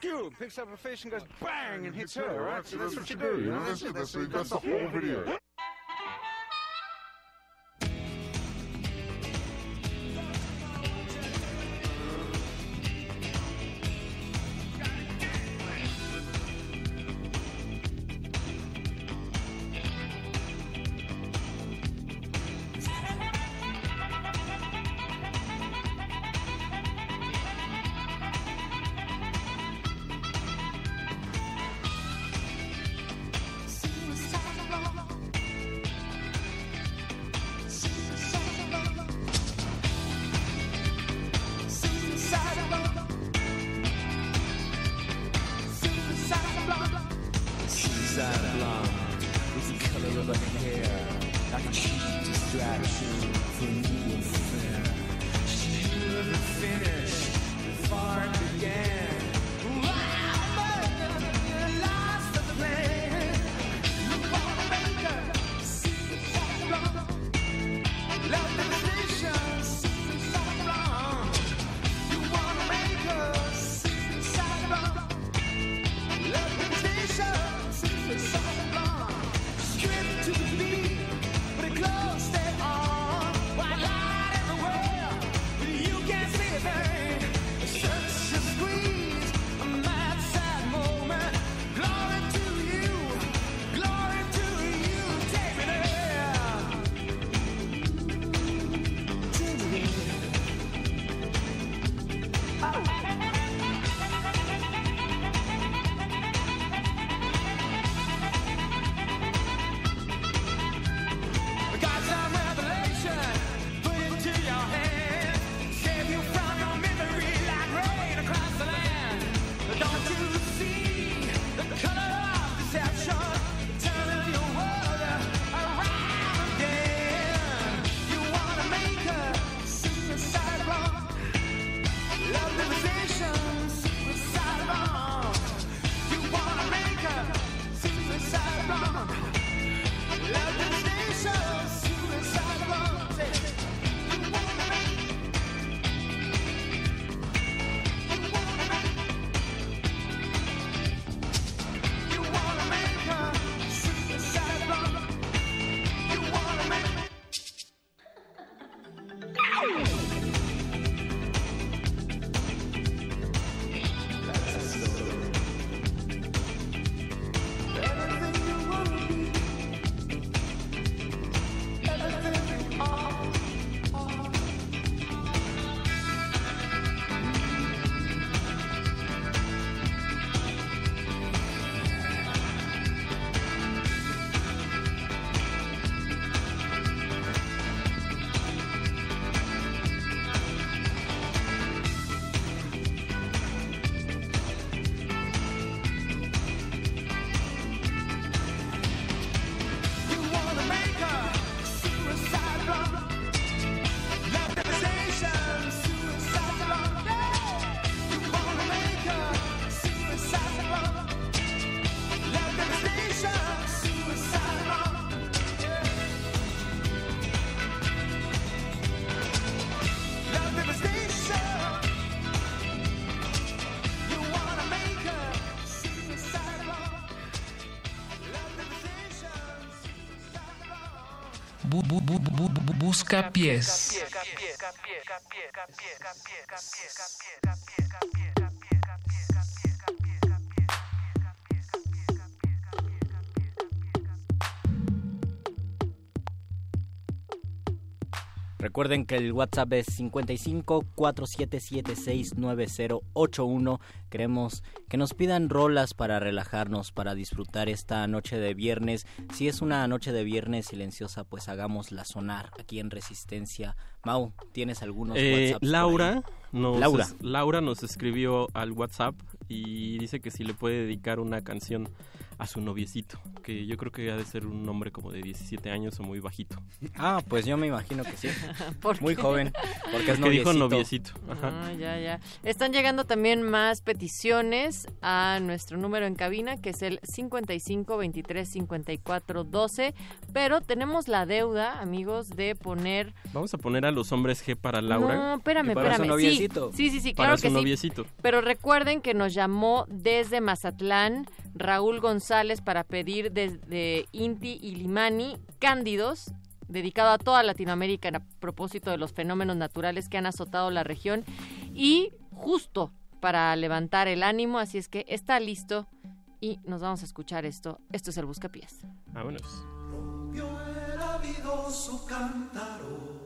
phew, picks up a fish and goes bang and hits her. Right? So that's what you do. You know? That's it. That's, it. that's the whole video. Busca pies. Recuerden que el WhatsApp es 55 4776 9081. Queremos que nos pidan rolas para relajarnos, para disfrutar esta noche de viernes. Si es una noche de viernes silenciosa, pues hagámosla sonar aquí en Resistencia. Mau, ¿tienes algunos Eh, WhatsApps Laura, nos Laura. es- Laura nos escribió al WhatsApp y dice que si le puede dedicar una canción a su noviecito, que yo creo que ha de ser un hombre como de 17 años o muy bajito. Ah, pues yo me imagino que sí. ¿Por Muy qué? joven, porque es Porque dijo noviecito. noviecito. Ajá. Ah, ya, ya. Están llegando también más peticiones a nuestro número en cabina, que es el 55 23 54 12. Pero tenemos la deuda, amigos, de poner. Vamos a poner a los hombres G para Laura. No, espérame, para espérame. su noviecito. Sí, sí, sí, sí, Para claro su que sí. noviecito. Pero recuerden que nos llamó desde Mazatlán Raúl González para pedir desde Inti y Limani Cándidos, dedicado a toda Latinoamérica a propósito de los fenómenos naturales que han azotado la región y justo para levantar el ánimo, así es que está listo y nos vamos a escuchar esto. Esto es el Buscapiés. Vámonos. el cántaro. Célebre los cándidos. Su voragine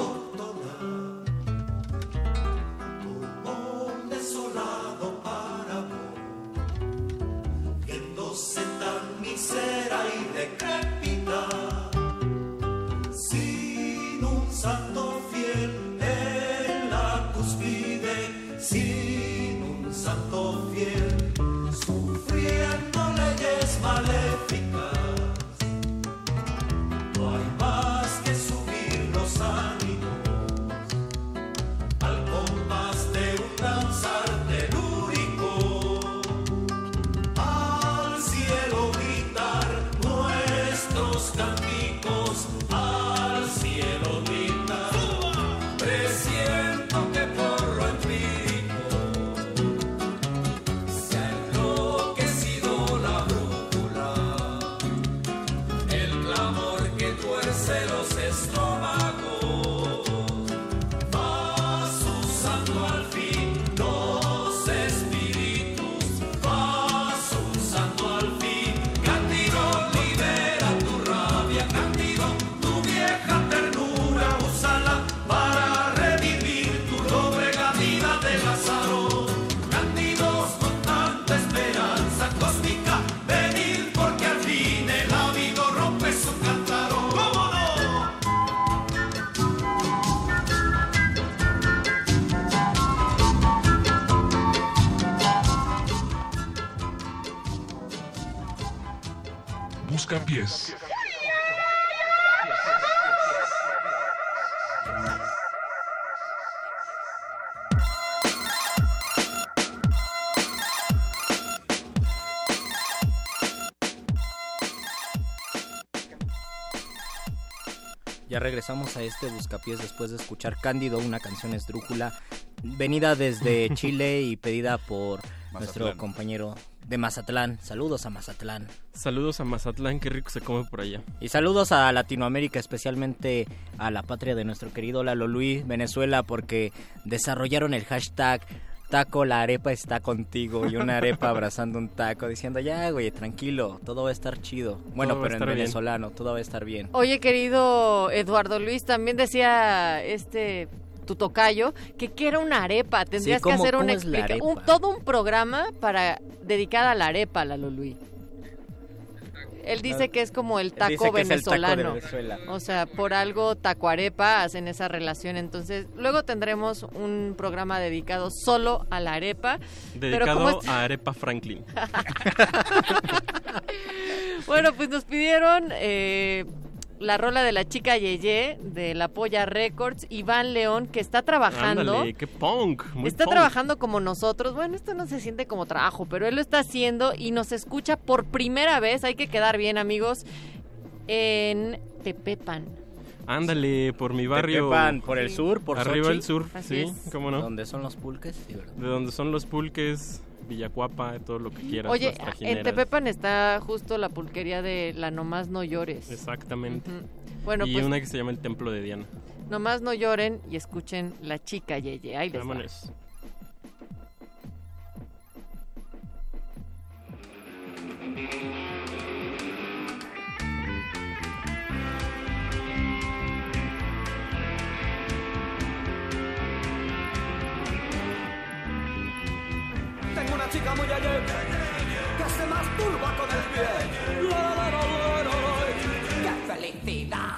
Ya regresamos a este Buscapiés después de escuchar Cándido, una canción esdrújula, venida desde Chile y pedida por nuestro compañero de Mazatlán. Saludos a Mazatlán. Saludos a Mazatlán, qué rico se come por allá. Y saludos a Latinoamérica, especialmente a la patria de nuestro querido Lalo Luis, Venezuela, porque desarrollaron el hashtag taco, la arepa está contigo y una arepa abrazando un taco diciendo, ya, güey, tranquilo, todo va a estar chido. Bueno, Todo pero en bien. venezolano, todo va a estar bien. Oye, querido Eduardo Luis, también decía este tu tocayo que quiera una arepa. Tendrías ¿cómo- que hacer cómo una un- todo un programa para dedicado a la arepa, Lalo Luis. Él dice que es como el Dice taco que es el taco de venezolano. Venezuela. O sea, por algo tacoarepa hacen esa relación. Entonces, luego tendremos un programa dedicado solo a la arepa. Dedicado a Arepa Franklin. Bueno, pues nos pidieron eh, la rola de la chica Yeye de la Polla Records, Iván León, que está trabajando. Ándale, qué punk. Muy Está punk. trabajando como nosotros. Bueno, esto no se siente como trabajo, pero él lo está haciendo y nos escucha por primera vez. Hay que quedar bien, amigos. En Tepepan. Ándale, por mi barrio. Tepepan, por el sur, por Arriba Xochitl. el sur, Así sí, es. cómo no. ¿Dónde son los pulques? Sí, ¿verdad? De donde son los pulques, Villacuapa, todo lo que quieras. Oye, en. Tepepan está justo la pulquería de La Nomás No Llores. Exactamente. Bueno, y pues una que se llama el Templo de Diana. nomás no lloren y escuchen La Chica Yeye. Ahí les va. Vámonos. Tengo una chica muy ayer que se masturba con el pie. La, la, la, ¡Qué felicidad!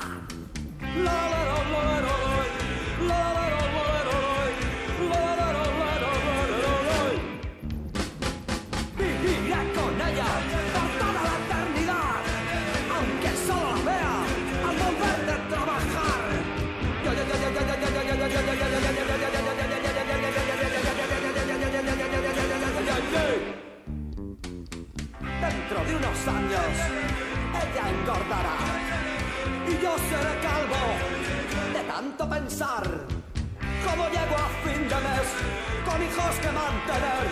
Pensar. ¿Cómo llego a fin de mes con hijos que mantener?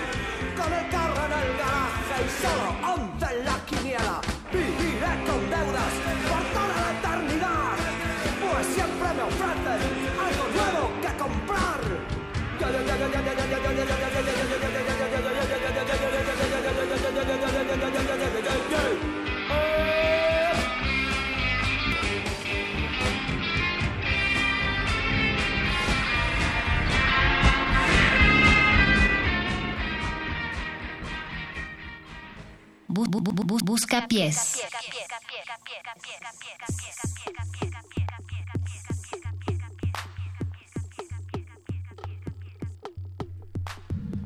Con el carro en el garaje y solo once en la quiniela. Viviré con deudas por toda la eternidad, pues siempre me ofrecen algo nuevo que comprar. Bu- bu- bu- bu- busca pies.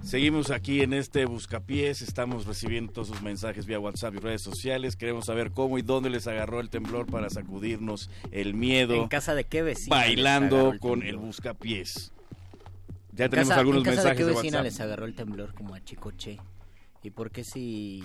Seguimos aquí en este Buscapiés, estamos recibiendo todos sus mensajes vía WhatsApp y redes sociales. Queremos saber cómo y dónde les agarró el temblor para sacudirnos el miedo. ¿En casa de qué vecina Bailando el con temblor? el Buscapiés. Ya ¿En tenemos casa- algunos en casa mensajes de de, qué vecina WhatsApp. les agarró el temblor como a Chicoche? ¿Y por qué si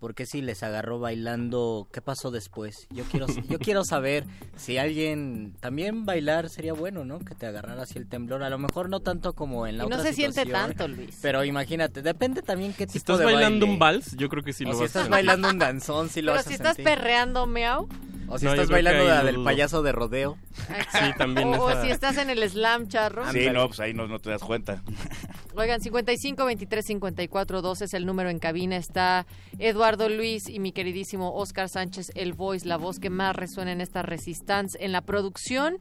por qué si les agarró bailando? ¿Qué pasó después? Yo quiero yo quiero saber si alguien también bailar sería bueno, ¿no? Que te agarrara así el temblor, a lo mejor no tanto como en la Y no otra se siente tanto, Luis. Pero imagínate, depende también qué tipo Si estás de bailando baile. un vals, yo creo que sí O lo si vas a estás bailando un danzón, sí lo Pero vas a si estás sentir. perreando, meow. O si No, estás bailando la del payaso de rodeo. Sí, también O, o esa- si estás en el slam, charro. Sí, no, pues ahí no, no te das cuenta. Oigan, 55 23 54 12 es el número en cabina. Está Eduardo Luis y mi queridísimo Oscar Sánchez, el voice, la voz que más resuena en esta Resistance, en la producción,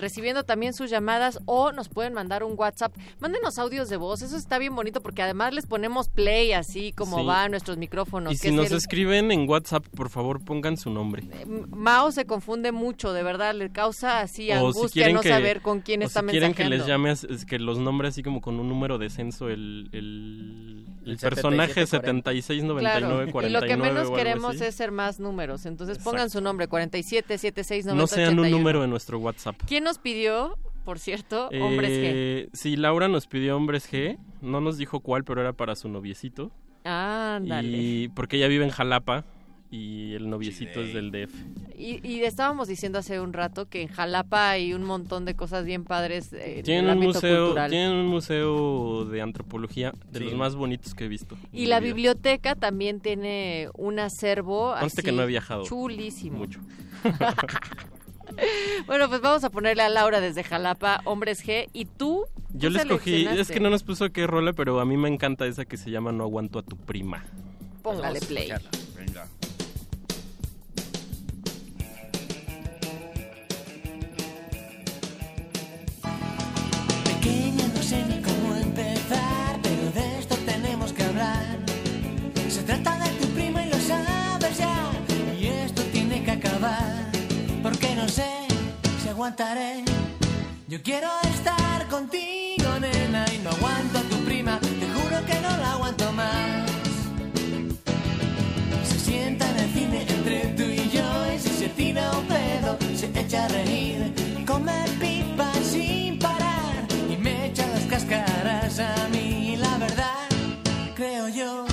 recibiendo también sus llamadas o nos pueden mandar un WhatsApp. Mándenos audios de voz, eso está bien bonito porque además les ponemos play así como Sí. va a nuestros micrófonos. Y que si es nos el- escriben en WhatsApp, por favor pongan su nombre. Mao se confunde mucho, de verdad, le causa así O si angustia quieren no que, saber con quién o está si quieren que mensajeando. les llame, es que los nombre así como con un número de censo, el, el, el El personaje 7740. 769949 Claro, y lo que menos queremos es ser más números. Entonces pongan Exacto. su nombre, 47 76 90 No sean un 81. número en nuestro WhatsApp. ¿Quién nos pidió, por cierto, hombres G? Eh, Sí, Laura nos pidió hombres G. No nos dijo cuál, pero era para su noviecito. Ándale. Y porque ella vive en Jalapa y el noviecito es del DF. Y, y estábamos diciendo hace un rato que en Jalapa hay un montón de cosas bien padres eh, en Tienen el un museo, cultural. tienen un museo de antropología de Sí. los más bonitos que he visto. Y la vida. biblioteca también tiene un acervo Conste así que no he viajado. chulísimo. Mucho. Bueno, pues vamos a ponerle a Laura desde Jalapa, Hombres G, y tú. Yo le escogí, es que no nos puso qué rola, pero a mí me encanta esa que se llama No aguanto a tu prima. Póngale play. aguantaré. Yo quiero estar contigo, nena, y no aguanto a tu prima, te juro que no la aguanto más. Se sienta en el cine entre tú y yo, y si se tira un pedo, se echa a reír. Come pipa sin parar, y me echa las cascaras a mí, la verdad, creo yo,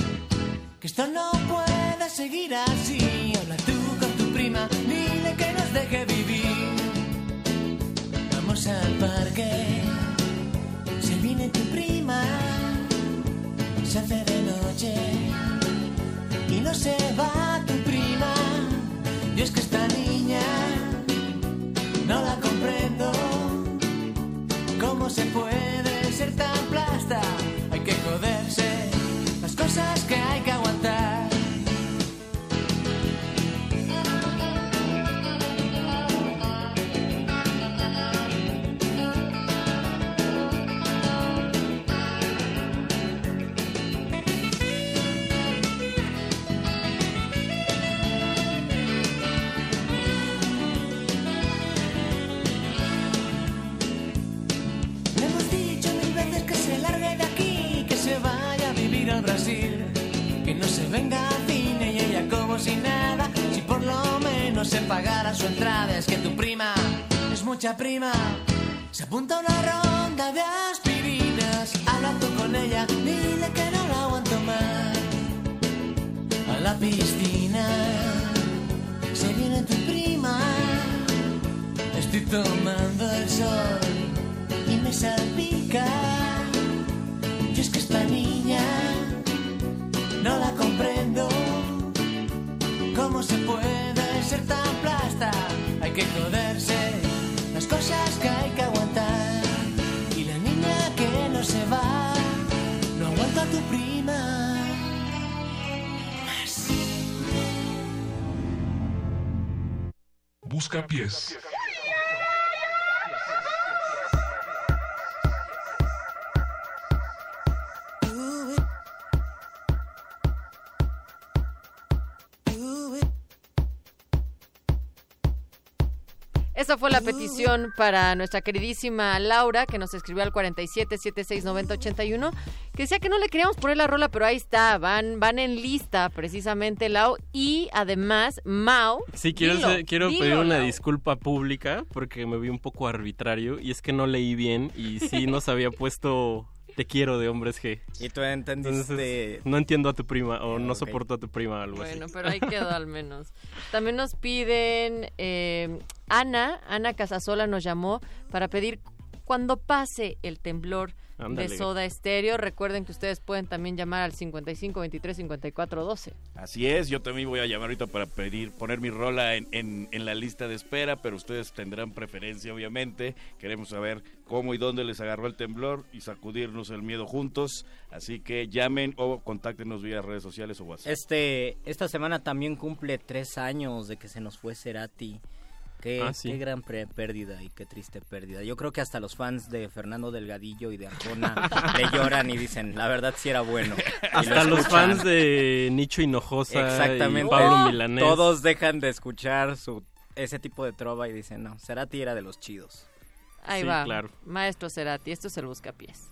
que esto no puede seguir así. Habla tú con tu prima, dile que nos deje vivir. Al parque, se viene tu prima, se hace de noche y no se va tu prima. Yo es que esta niña no la comprendo. ¿Cómo se puede ser tan venga a cine y ella como si nada, si por lo menos se pagara su entrada, es que tu prima es mucha prima, se apunta una ronda de aspirinas, habla tú con ella, dile que no la aguanto más, a la piscina, se viene tu prima, estoy tomando el sol y me salpica. Yo es que esta niña no la comprendo. ¿Cómo se puede ser tan plasta? Hay que joderse las cosas que hay que aguantar. Y la niña que no se va, no aguanta a tu prima. Busca pies. Esa fue la petición para nuestra queridísima Laura, que nos escribió al 47769081, que decía que no le queríamos poner la rola, pero ahí está, van, van en lista precisamente Lau y además Mau. Sí, quiero, Dilo, quiero dilo, pedir una Lau. disculpa pública porque me vi un poco arbitrario y es que no leí bien y sí nos había puesto Te quiero de Hombres G. Y tú entendiste... Entonces, no entiendo a tu prima o no ok. soporto a tu prima algo Bueno, así. pero ahí quedó al menos. También nos piden, eh, Ana, Ana Casasola nos llamó para pedir cuando pase el temblor De Soda Estéreo. Recuerden que ustedes pueden también llamar al 55 23 54 12. Así es, yo también voy a llamar ahorita para pedir, poner mi rola en, en- en la lista de espera, pero ustedes tendrán preferencia, obviamente. Queremos saber cómo y dónde les agarró el temblor y sacudirnos el miedo juntos. Así que llamen o contáctenos vía redes sociales o WhatsApp. Este, esta semana también cumple tres años de que se nos fue Cerati. Qué, Ah, sí. qué gran pre- pérdida y qué triste pérdida. Yo creo que hasta los fans de Fernando Delgadillo y de Arjona le lloran y dicen, la verdad sí era bueno. Lo Hasta los fans de Nicho Hinojosa Exactamente. y Pablo Milanés. Todos dejan de escuchar su ese tipo de trova y dicen, no, Cerati era de los chidos. Ahí Sí, va, claro. Maestro Cerati, esto es el Buscapiés.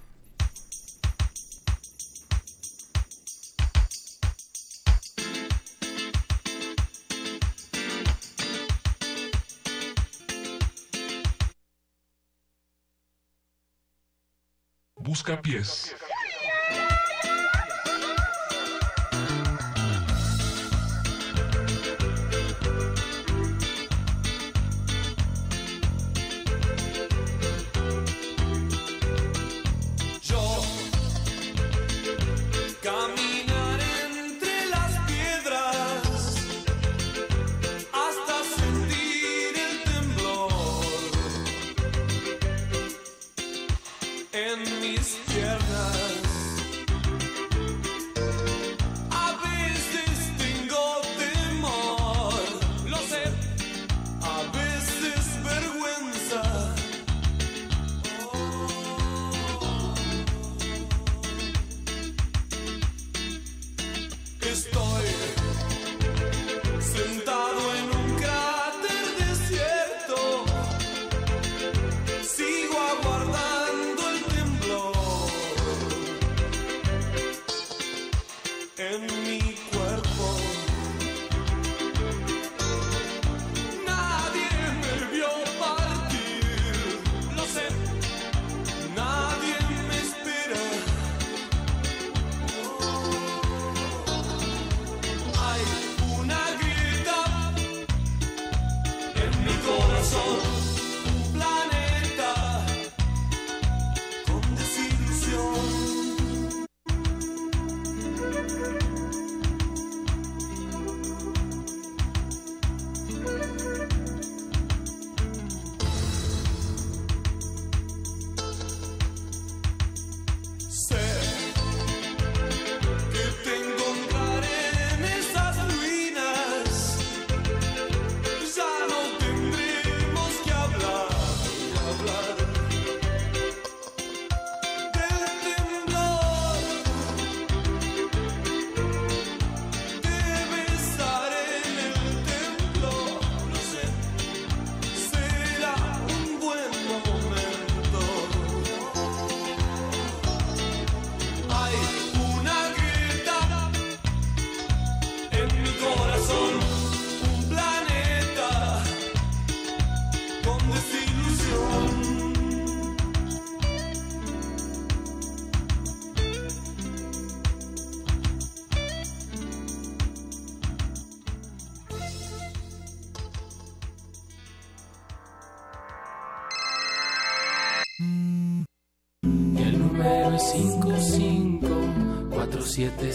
Busca pies.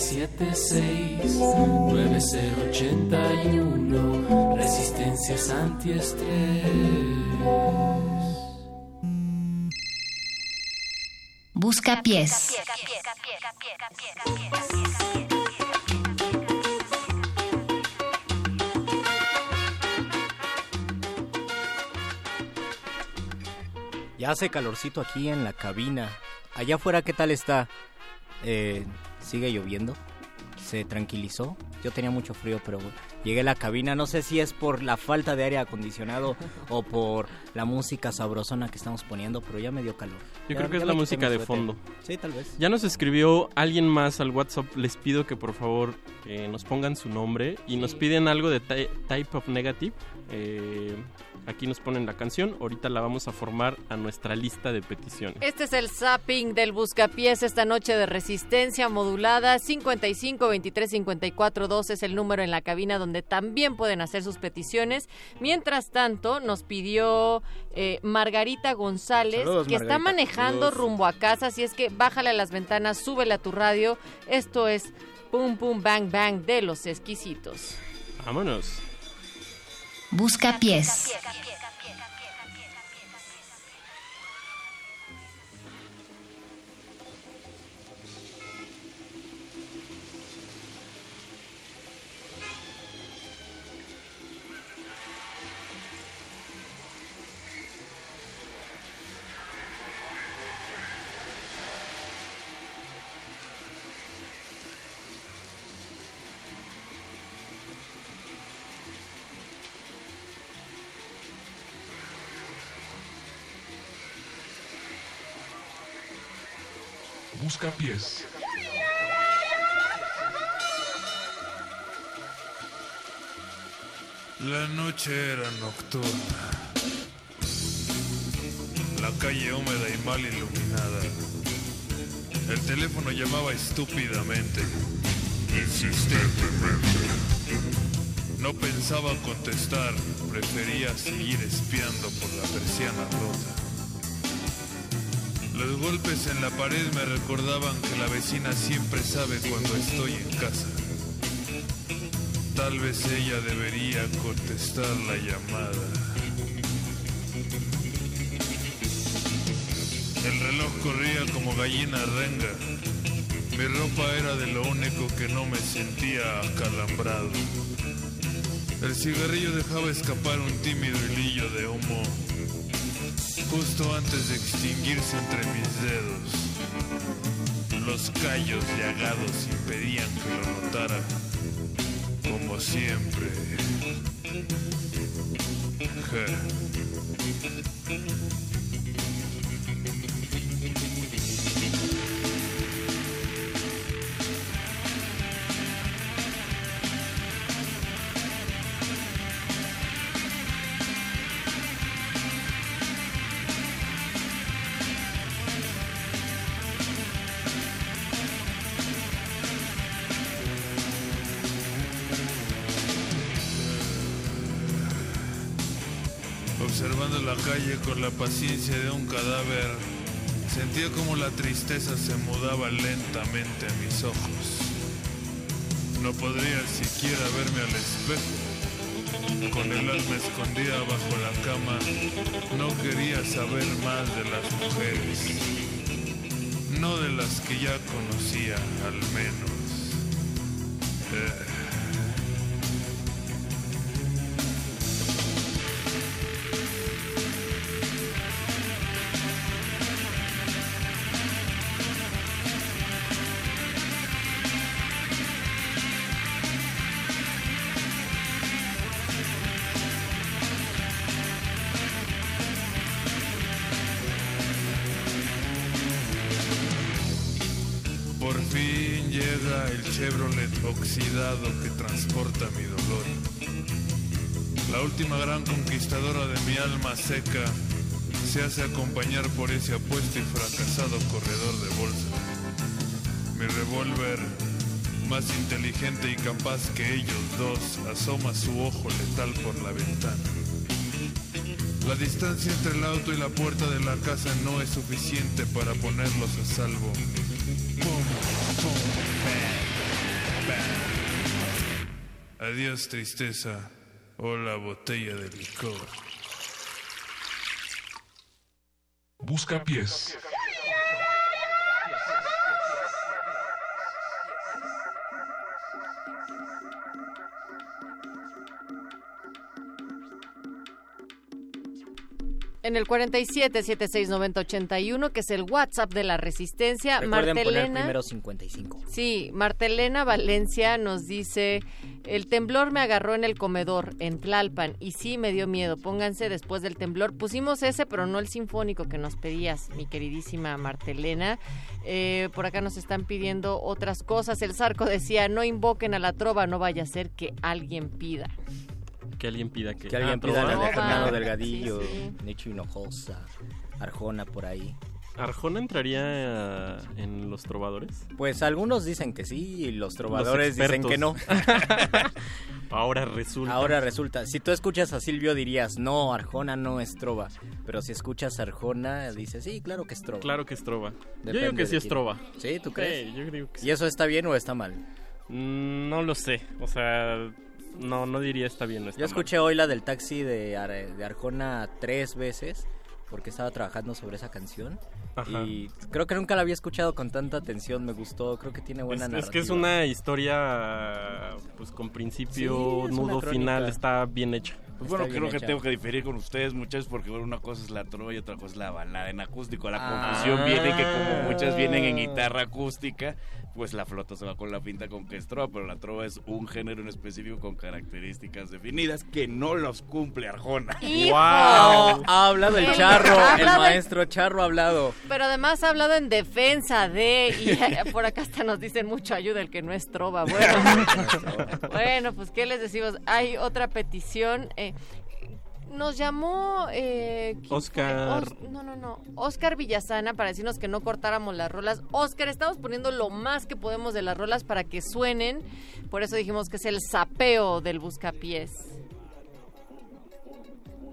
554776-9081. Resistencias antiestrés. Busca pies. Ya hace calorcito aquí en la cabina. Allá afuera, ¿qué tal está? Eh, ¿Sigue lloviendo? ¿Se tranquilizó? Yo tenía mucho frío, pero llegué a la cabina. No sé si es por la falta de aire acondicionado o por la música sabrosona que estamos poniendo, pero ya me dio calor. Yo Ya- creo que es la música de fondo. Sí, tal vez. Ya nos escribió alguien más al WhatsApp. Les pido que por favor eh, nos pongan su nombre y nos piden algo de Ty- Type of Negative. Eh, aquí nos ponen la canción. Ahorita la vamos a formar a nuestra lista de peticiones. Este es el zapping del Buscapiés esta noche de resistencia modulada. 55 23 54 2 es el número en la cabina donde también pueden hacer sus peticiones. Mientras tanto, nos pidió eh, Margarita González, Saludos, que está manejando Saludos. rumbo a casa. Así es que bájale a las ventanas, súbele a tu radio. Esto es Pum Pum Bang Bang de los exquisitos. Vámonos. Busca pies. Pies. La noche era nocturna. La calle húmeda y mal iluminada. El teléfono llamaba estúpidamente, insistentemente. No pensaba contestar, prefería seguir espiando por la persiana rota. Los golpes en la pared me recordaban que la vecina siempre sabe cuando estoy en casa. Tal vez ella debería contestar la llamada. El reloj corría como gallina renga. Mi ropa era de lo único que no me sentía acalambrado. El cigarrillo dejaba escapar un tímido hilillo de humo justo antes de extinguirse entre mis dedos. Los callos llagados impedían que lo notara, como siempre. La paciencia de un cadáver, sentía como la tristeza se mudaba lentamente a mis ojos. No podría siquiera verme al espejo. Con el alma escondida bajo la cama, no quería saber más de las mujeres. No de las que ya conocía, al menos. Eh. Que transporta mi dolor. La última gran conquistadora de mi alma seca se hace acompañar por ese apuesto y fracasado corredor de bolsa. Mi revólver, más inteligente y capaz que ellos dos, asoma su ojo letal por la ventana. La distancia entre el auto y la puerta de la casa no es suficiente para ponerlos a salvo. Adiós tristeza. Hola botella de licor. Busca pies. En el 47 7690 81, que es el WhatsApp de la Resistencia, Recuerden poner Martelena. primero 55. Sí, Martelena Valencia nos dice, el temblor me agarró en el comedor, en Tlalpan, y sí me dio miedo, pónganse después del temblor. Pusimos ese, pero no el sinfónico que nos pedías, mi queridísima Martelena. Eh, por acá nos están pidiendo otras cosas. El Zarco decía, no invoquen a la trova, no vaya a ser que alguien pida. Que alguien pida que... Que alguien Ah, pida a ¿trova? Alejandro Delgadillo, Sí, sí. Nicho Hinojosa, Arjona por ahí. ¿Arjona entraría en los trovadores? Pues algunos dicen que sí y los trovadores dicen que no. Ahora resulta. Ahora resulta, si tú escuchas a Silvio dirías, no, Arjona no es trova. Pero si escuchas a Arjona, dices, sí, claro que es trova. Claro que es trova. Yo digo que sí de es trova. ¿Sí? ¿Tú crees? Sí, yo creo que sí. ¿Y eso está bien o está mal? Mm, No lo sé. O sea, no, no diría está bien está Yo escuché hoy la del taxi de, Ar- de Arjona tres veces porque estaba trabajando sobre esa canción. Ajá. Y creo que nunca la había escuchado con tanta atención, me gustó, creo que tiene buena Es, es que es una historia pues con principio, Sí, nudo, final, está bien hecha. Pues bueno, creo que tengo que diferir con ustedes, muchachos, porque bueno, una cosa es la trova y otra cosa es la balada en acústico. La Ah. confusión viene que como muchas vienen en guitarra acústica, pues la flota se va con la pinta con que es trova, pero la trova es un género en específico con características definidas que no los cumple Arjona. ¡Hijo! ¡Wow! Ha hablado el charro, el- maestro charro ha hablado. Pero además ha hablado en defensa de, y por acá hasta nos dicen mucho ayuda el que no es trova. Bueno, bueno pues ¿qué les decimos? Hay otra petición. eh, nos llamó eh, ¿quién fue? Oscar. Os- no, no, no. Oscar Villasana para decirnos que no cortáramos las rolas. Oscar, estamos poniendo lo más que podemos de las rolas para que suenen. Por eso dijimos que es el sapeo del buscapiés.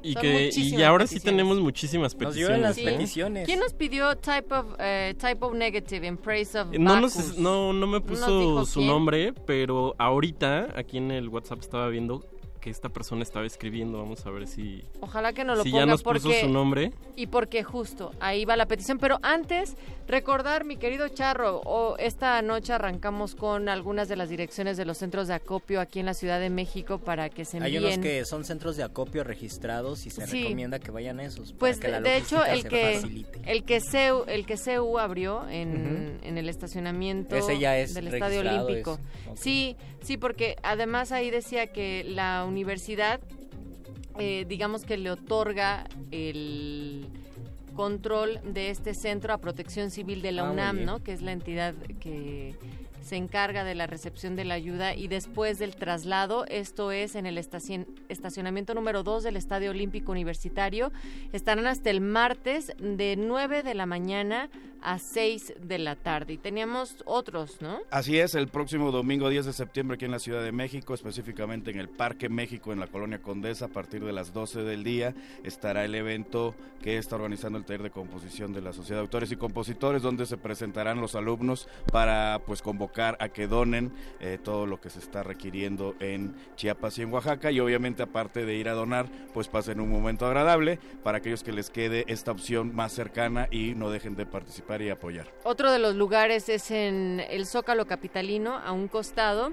Y, Son que, y ahora sí tenemos muchísimas Nos peticiones. las ¿eh? peticiones. ¿Quién nos pidió type of, eh, type of negative in praise of No, nos- no, no me nos puso su quién. nombre, pero ahorita aquí en el WhatsApp estaba viendo que esta persona estaba escribiendo. Vamos a ver si, Ojalá que nos lo si ponga ya nos porque puso su nombre. y porque justo ahí va la petición. Pero antes recordar, mi querido Charro, o esta noche arrancamos con algunas de las direcciones de los centros de acopio aquí en la Ciudad de México para que se Hay envíen. unos que son centros de acopio registrados y se Sí. recomienda que vayan a esos. para Pues que la de hecho el se que facilite. el que CEU, el que CEU abrió en, en el estacionamiento Ese ya es del Estadio Olímpico. es-. Sí, sí, porque además ahí decía que la universidad eh, digamos que le otorga el control de este centro a Protección Civil de la Ah, UNAM. ¿no? Que es la entidad que se encarga de la recepción de la ayuda y después del traslado, esto es en el estacion- estacionamiento número 2 del Estadio Olímpico Universitario, estarán hasta el martes de 9 de la mañana a 6 de la tarde. Y teníamos otros, ¿no? Así es, el próximo domingo 10 de septiembre aquí en la Ciudad de México, específicamente en el Parque México en la Colonia Condesa, a partir de las 12 del día, estará el evento que está organizando el taller de composición de la Sociedad de Autores y Compositores, donde se presentarán los alumnos para pues convocar a que donen eh, todo lo que se está requiriendo en Chiapas y en Oaxaca y obviamente aparte de ir a donar, pues pasen un momento agradable para aquellos que les quede esta opción más cercana y no dejen de participar y apoyar. Otro de los lugares es en el Zócalo Capitalino, a un costado.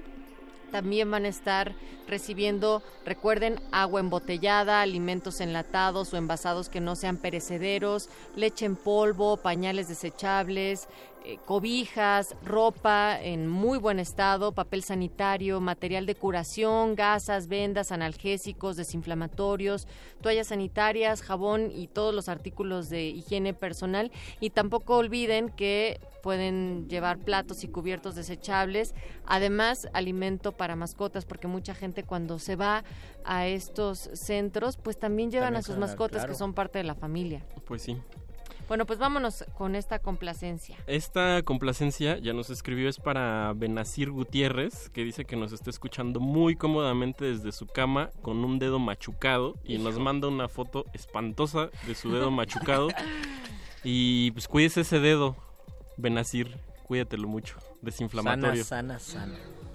También van a estar recibiendo, recuerden, agua embotellada, alimentos enlatados o envasados que no sean perecederos, leche en polvo, pañales desechables, eh, cobijas, ropa en muy buen estado, papel sanitario, material de curación, gasas, vendas, analgésicos, desinflamatorios, toallas sanitarias, jabón y todos los artículos de higiene personal. Y tampoco olviden que pueden llevar platos y cubiertos desechables, además alimento para mascotas, porque mucha gente cuando se va a estos centros, pues tambin llevan También a sus mascotas claro. que son parte de la familia. Pues sí. Bueno, pues vámonos con esta complacencia. Esta complacencia ya nos escribió es para Benazir Gutiérrez, que dice que nos está escuchando muy cómodamente desde su cama con un dedo machucado y nos manda una foto espantosa de su dedo machucado. Y pues cuídese ese dedo, Benazir, cuídatelo mucho, desinflamatorio. Sana, sana, sana.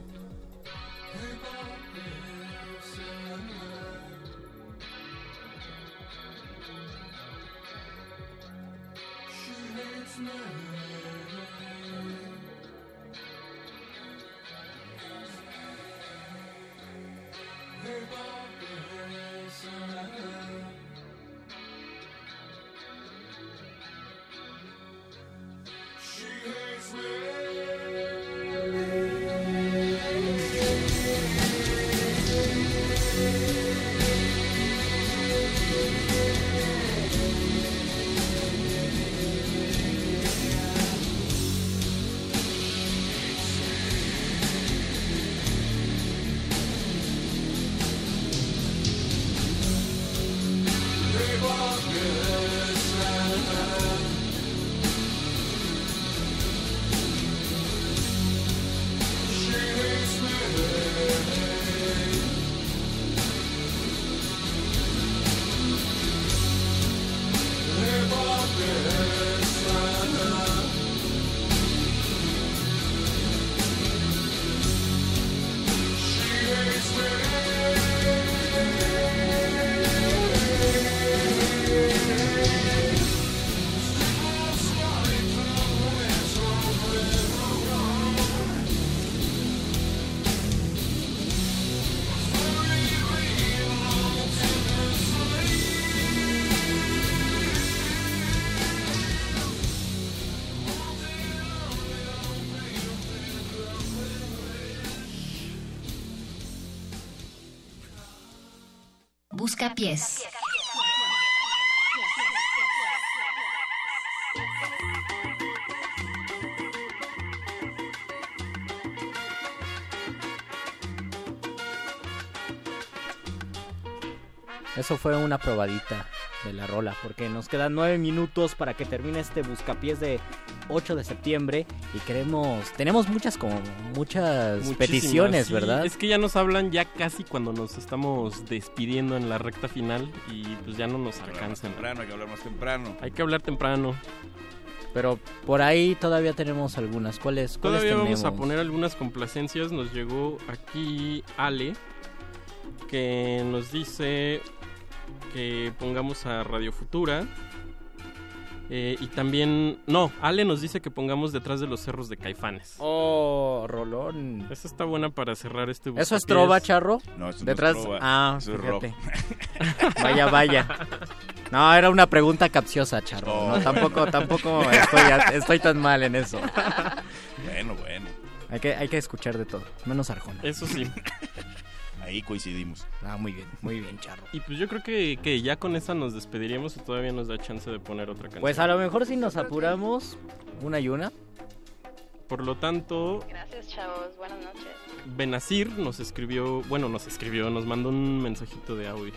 Eso fue una probadita de la rola, porque nos quedan nueve minutos para que termine este buscapiés de 8 de septiembre y queremos, tenemos muchas como muchas Muchísimas, peticiones, sí. ¿verdad? Es que ya nos hablan ya casi cuando nos estamos despidiendo en la recta final y pues ya no nos Hay alcanzan. temprano, hay que hablar más temprano. Hay que hablar temprano. Pero por ahí todavía tenemos algunas. ¿Cuáles? cuáles Todavía vamos a poner algunas complacencias. Nos llegó aquí Ale, que nos dice que pongamos a Radio Futura. Eh, y también, no, Ale nos dice que pongamos detrás de los cerros de Caifanes. Oh, Rolón. Esa está buena para cerrar este ¿Eso es buscapiés. trova, charro? No, eso no es Detrás. trova, Ah, eso es fíjate. rock. vaya, vaya. No, era una pregunta capciosa, charro. Oh. No, tampoco, tampoco estoy, estoy tan mal en eso. Bueno, bueno. Hay que, hay que escuchar de todo, menos Arjona. Eso sí. Ahí coincidimos. Ah, muy bien, muy bien, charro. Y pues yo creo que, que ya con esa nos despediríamos o todavía nos da chance de poner otra canción. Pues a lo mejor si nos apuramos, una y una. Por lo tanto, Gracias, chavos. Buenas noches. Benazir nos escribió, bueno, nos escribió, nos mandó un mensajito de audio.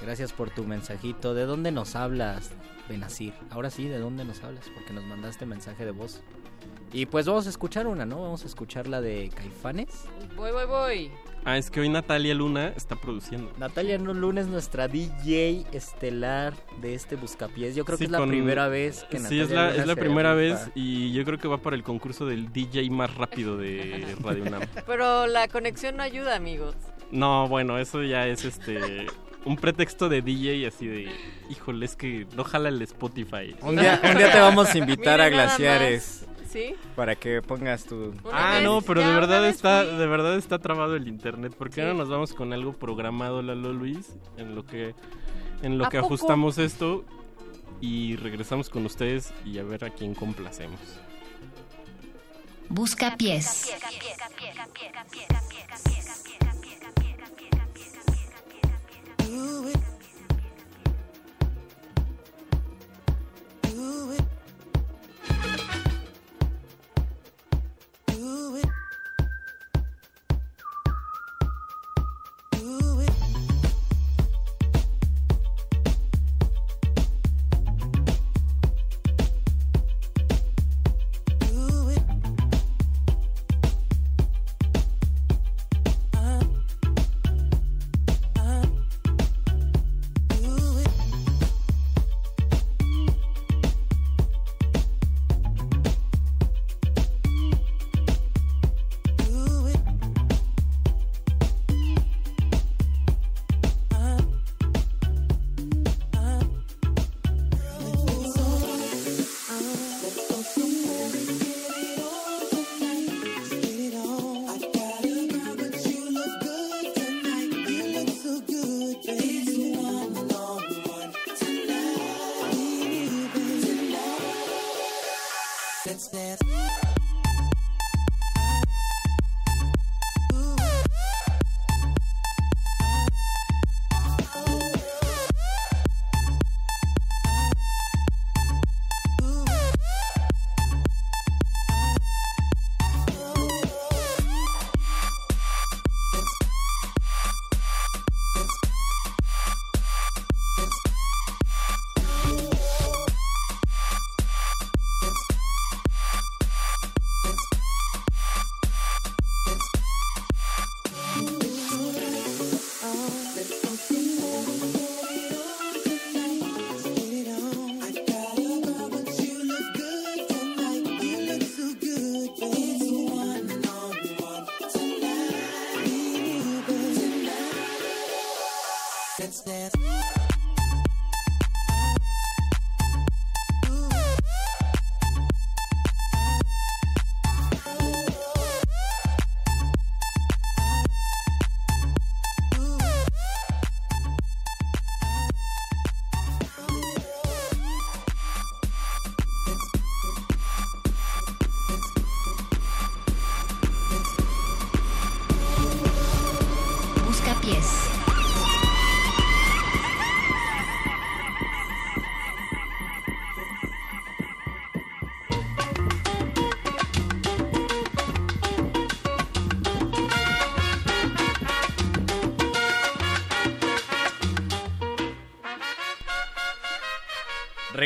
Gracias por tu mensajito. ¿De dónde nos hablas, Benazir? Ahora sí, ¿de dónde nos hablas? Porque nos mandaste mensaje de voz. Y pues vamos a escuchar una, ¿no? Vamos a escuchar la de Caifanes. Voy, voy, voy. Ah, es que hoy Natalia Luna está produciendo. Natalia Luna es nuestra DJ estelar de este Buscapiés. Yo creo Sí, que es la con- primera vez que Sí, Natalia es la, Luna es la primera vez y yo creo que va para el concurso del DJ más rápido de Radio UNAM. Pero la conexión no ayuda, amigos. No, bueno, eso ya es este un pretexto de DJ así de, híjole, es que no jala el Spotify. Un día, un día te vamos a invitar a Glaciares. Para que pongas tu... ah, no, pero de verdad está de verdad está trabado el internet. porque ahora no nos vamos con algo programado, Lalo Luis? En lo que, en lo que ajustamos esto y regresamos con ustedes y a ver a quién complacemos. Busca pies.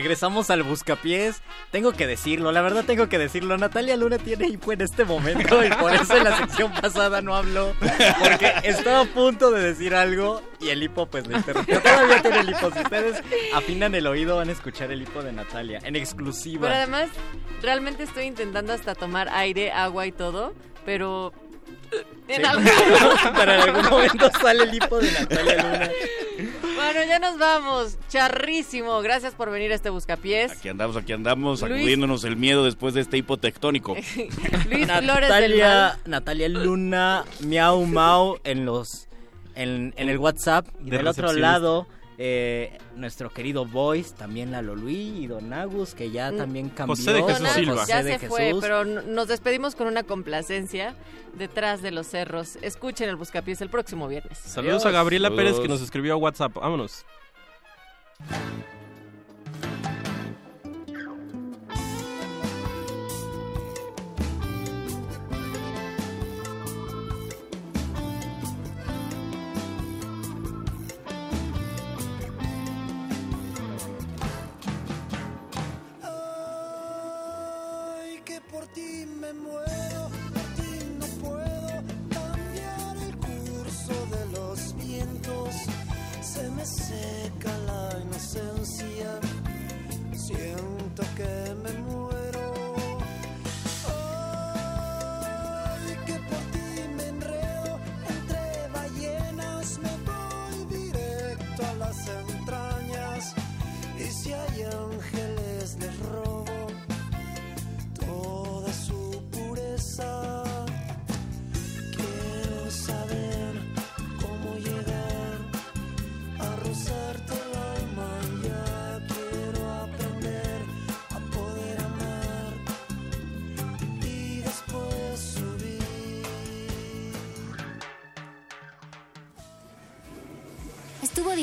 Regresamos al buscapiés. Tengo que decirlo, la verdad tengo que decirlo. Natalia Luna tiene hipo en este momento y por eso en la sección pasada no habló. Porque estaba a punto de decir algo y el hipo pues le interrumpió. Todavía tiene el hipo. Si ustedes afinan el oído van a escuchar el hipo de Natalia en exclusiva. Pero además, realmente estoy intentando hasta tomar aire, agua y todo, pero... En Sí. algún- Pero en algún momento sale el hipo de Natalia Luna. Bueno, ya nos vamos. Charrísimo. Gracias por venir a este buscapiés. Aquí andamos, aquí andamos, Luis- sacudiéndonos el miedo después de este hipotectónico. Luis Flores del Natalia, Mal. Natalia Luna, Miau Mau en los en, en el WhatsApp y De del otro lado eh, nuestro querido Voice, también Lalo Luis y Don Agus que ya Mm. también cambió. José de Jesús José Silva. Ya de se fue, pero nos despedimos con una complacencia detrás de los cerros. Escuchen el buscapiés el próximo viernes. Saludos a Gabriela Saludos. Pérez que nos escribió a WhatsApp. Vámonos. Seca la inocencia, siento que me muero.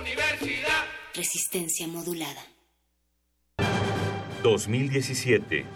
Universidad. Resistencia modulada. 2017